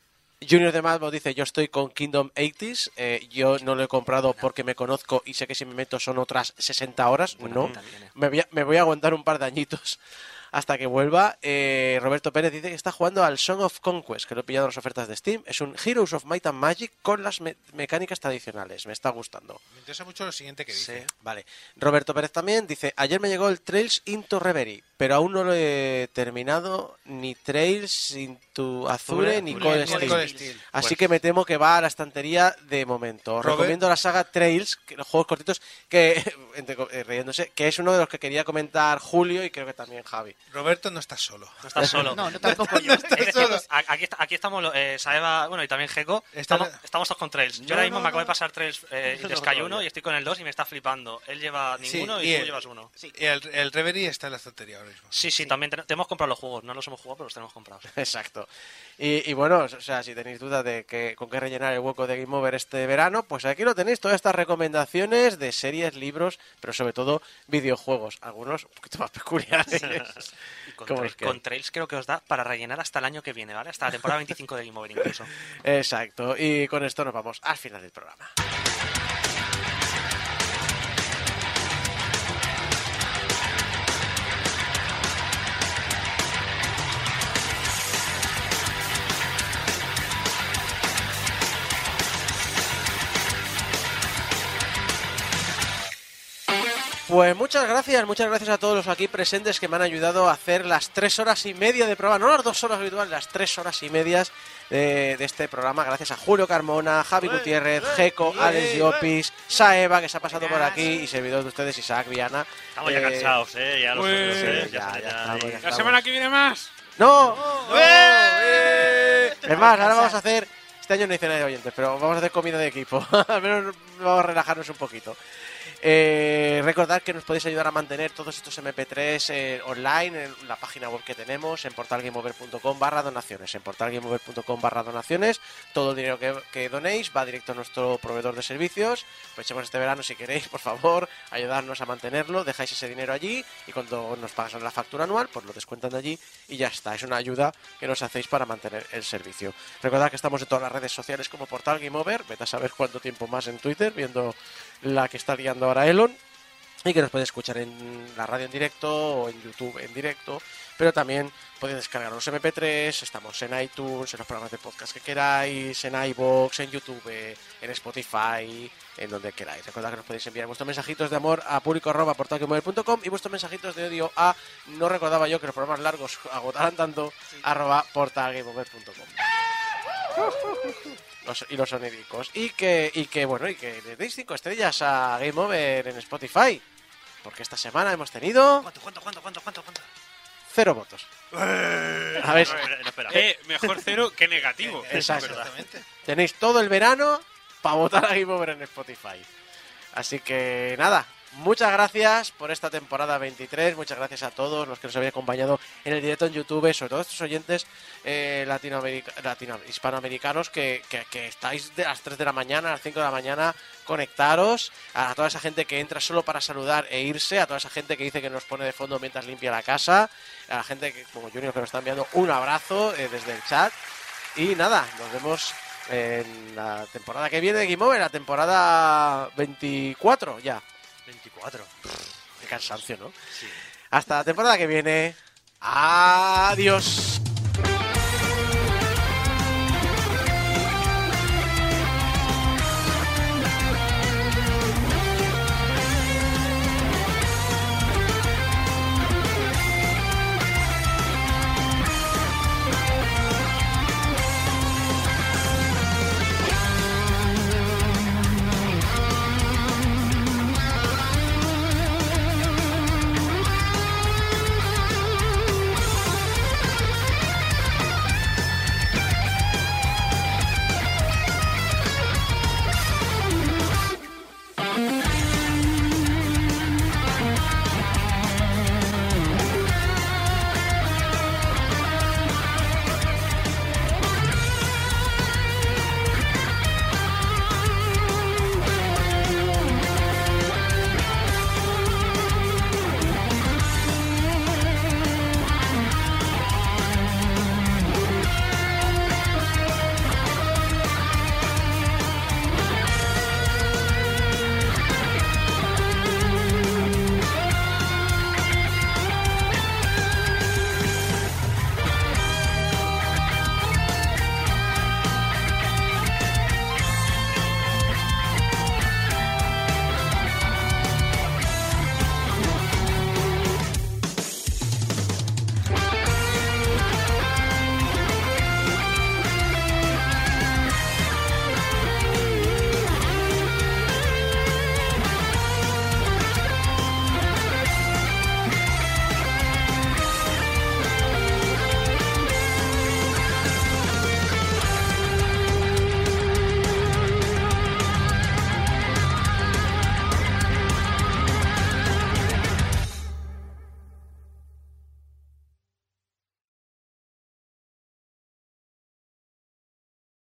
Junior de Madbo dice, yo estoy con Kingdom 80s, eh, yo no lo he comprado porque me conozco y sé que si me meto son otras 60 horas, no, me voy, a, me voy a aguantar un par de añitos hasta que vuelva. Eh, Roberto Pérez dice que está jugando al Song of Conquest, que lo he pillado en las ofertas de Steam, es un Heroes of Might and Magic con las me- mecánicas tradicionales, me está gustando. Me interesa mucho lo siguiente que dice. Vale. Roberto Pérez también dice, ayer me llegó el Trails into Reverie, pero aún no lo he terminado, ni Trails into Azure, Azure, ni Azure, Cold Steel. Cold Steel. Así Pues- que me temo que va a la estantería de momento. Os Recomiendo la saga Trails, que, los juegos cortitos, que, entre eh, riéndose, que es uno de los que quería comentar Julio y creo que también Javi. Roberto no está solo. No estás solo. No, no tampoco yo. Es decir, a- aquí, está- aquí estamos, eh, Saeva, bueno, y también Geko, Está- estamos, estamos todos con Trails. Yo No, ahora mismo no, me acabo no. de pasar Trails eh, de Sky no, 1 no. y estoy con el 2 y me está flipando. Él lleva Sí, ninguno y y, tú llevas uno. Y el, el Reverie está en la estantería ahora mismo. Sí, sí, también ten- tenemos comprado los juegos. No los hemos jugado, pero los tenemos comprados. Exacto. Y, y bueno, o sea, si tenéis dudas de que, con qué rellenar el hueco de Game Over este verano, pues aquí lo tenéis, todas estas recomendaciones de series, libros, pero sobre todo videojuegos, algunos un poquito más peculiares. Y Trails- con Trails creo que os da para rellenar hasta el año que viene, ¿vale? Hasta la temporada 25 de Game Over incluso. Exacto. Y con esto nos vamos al final del programa. Pues muchas gracias, muchas gracias a todos los aquí presentes que me han ayudado a hacer las tres horas y media de programa, no las dos horas habituales, las tres horas y medias de, de este programa. Gracias a Julio Carmona, Javi Gutiérrez, Geco, Alex Llopis, Saeva, que se ha pasado por aquí, y servidor de ustedes, Isaac Viana. Estamos ya Eh, cansados, ¿eh? Ya los otros, ¿eh? ya, Ya, ya ya- estamos, ya La semana que viene más. ¡No! Es más, ahora vamos a hacer. Este año no hice nada de oyentes, pero vamos a hacer comida de equipo. Al menos vamos a relajarnos un poquito. Eh, recordad que nos podéis ayudar a mantener todos estos MP3 eh, online en la página web que tenemos en portalgameover.com barra donaciones. En portalgameover.com barra donaciones, todo el dinero que, que donéis va directo a nuestro proveedor de servicios. Aprovechemos este verano si queréis, por favor, ayudarnos a mantenerlo. Dejáis ese dinero allí y cuando nos pagan la factura anual, pues lo descuentan de allí y ya está. Es una ayuda que nos hacéis para mantener el servicio. Recordad que estamos en todas las redes sociales como Portal Game Over. Vete a saber cuánto tiempo más en Twitter viendo la que está liando ahora Elon. Y que nos podéis escuchar en la radio en directo o en YouTube en directo. Pero también podéis descargar los MP3. Estamos en iTunes, en los programas de podcast que queráis, en iBox, en YouTube, en Spotify, en donde queráis. Recordad que nos podéis enviar vuestros mensajitos de amor a público.portalgameover.com y vuestros mensajitos de odio a no recordaba yo que los programas largos agotarán tanto arroba portalgameover.com los, y los sonidicos. Y que, y que, bueno, y que le deis 5 estrellas a Game Over en Spotify. Porque esta semana hemos tenido ¿Cuánto, cuánto, cuánto, cuánto, cuánto? cuánto? cero votos. A ver, No, espera. Eh, mejor cero que negativo. Exacto. Exactamente. tenéis todo el verano para votar a Game Over en Spotify. Así que nada, muchas gracias por esta temporada 23. Muchas gracias a todos los que nos habéis acompañado en el directo en YouTube, sobre todo estos oyentes eh, hispanoamericanos que estáis de las 3 de la mañana a las 5 de la mañana conectaros. A toda esa gente que entra solo para saludar e irse. A toda esa gente que dice que nos pone de fondo mientras limpia la casa. A la gente que, como Junior que nos está enviando un abrazo eh, desde el chat. Y nada, nos vemos en la temporada que viene de Game Over, la temporada 24 ya. 24. Qué cansancio, ¿no? Sí. Hasta la temporada que viene. Adiós.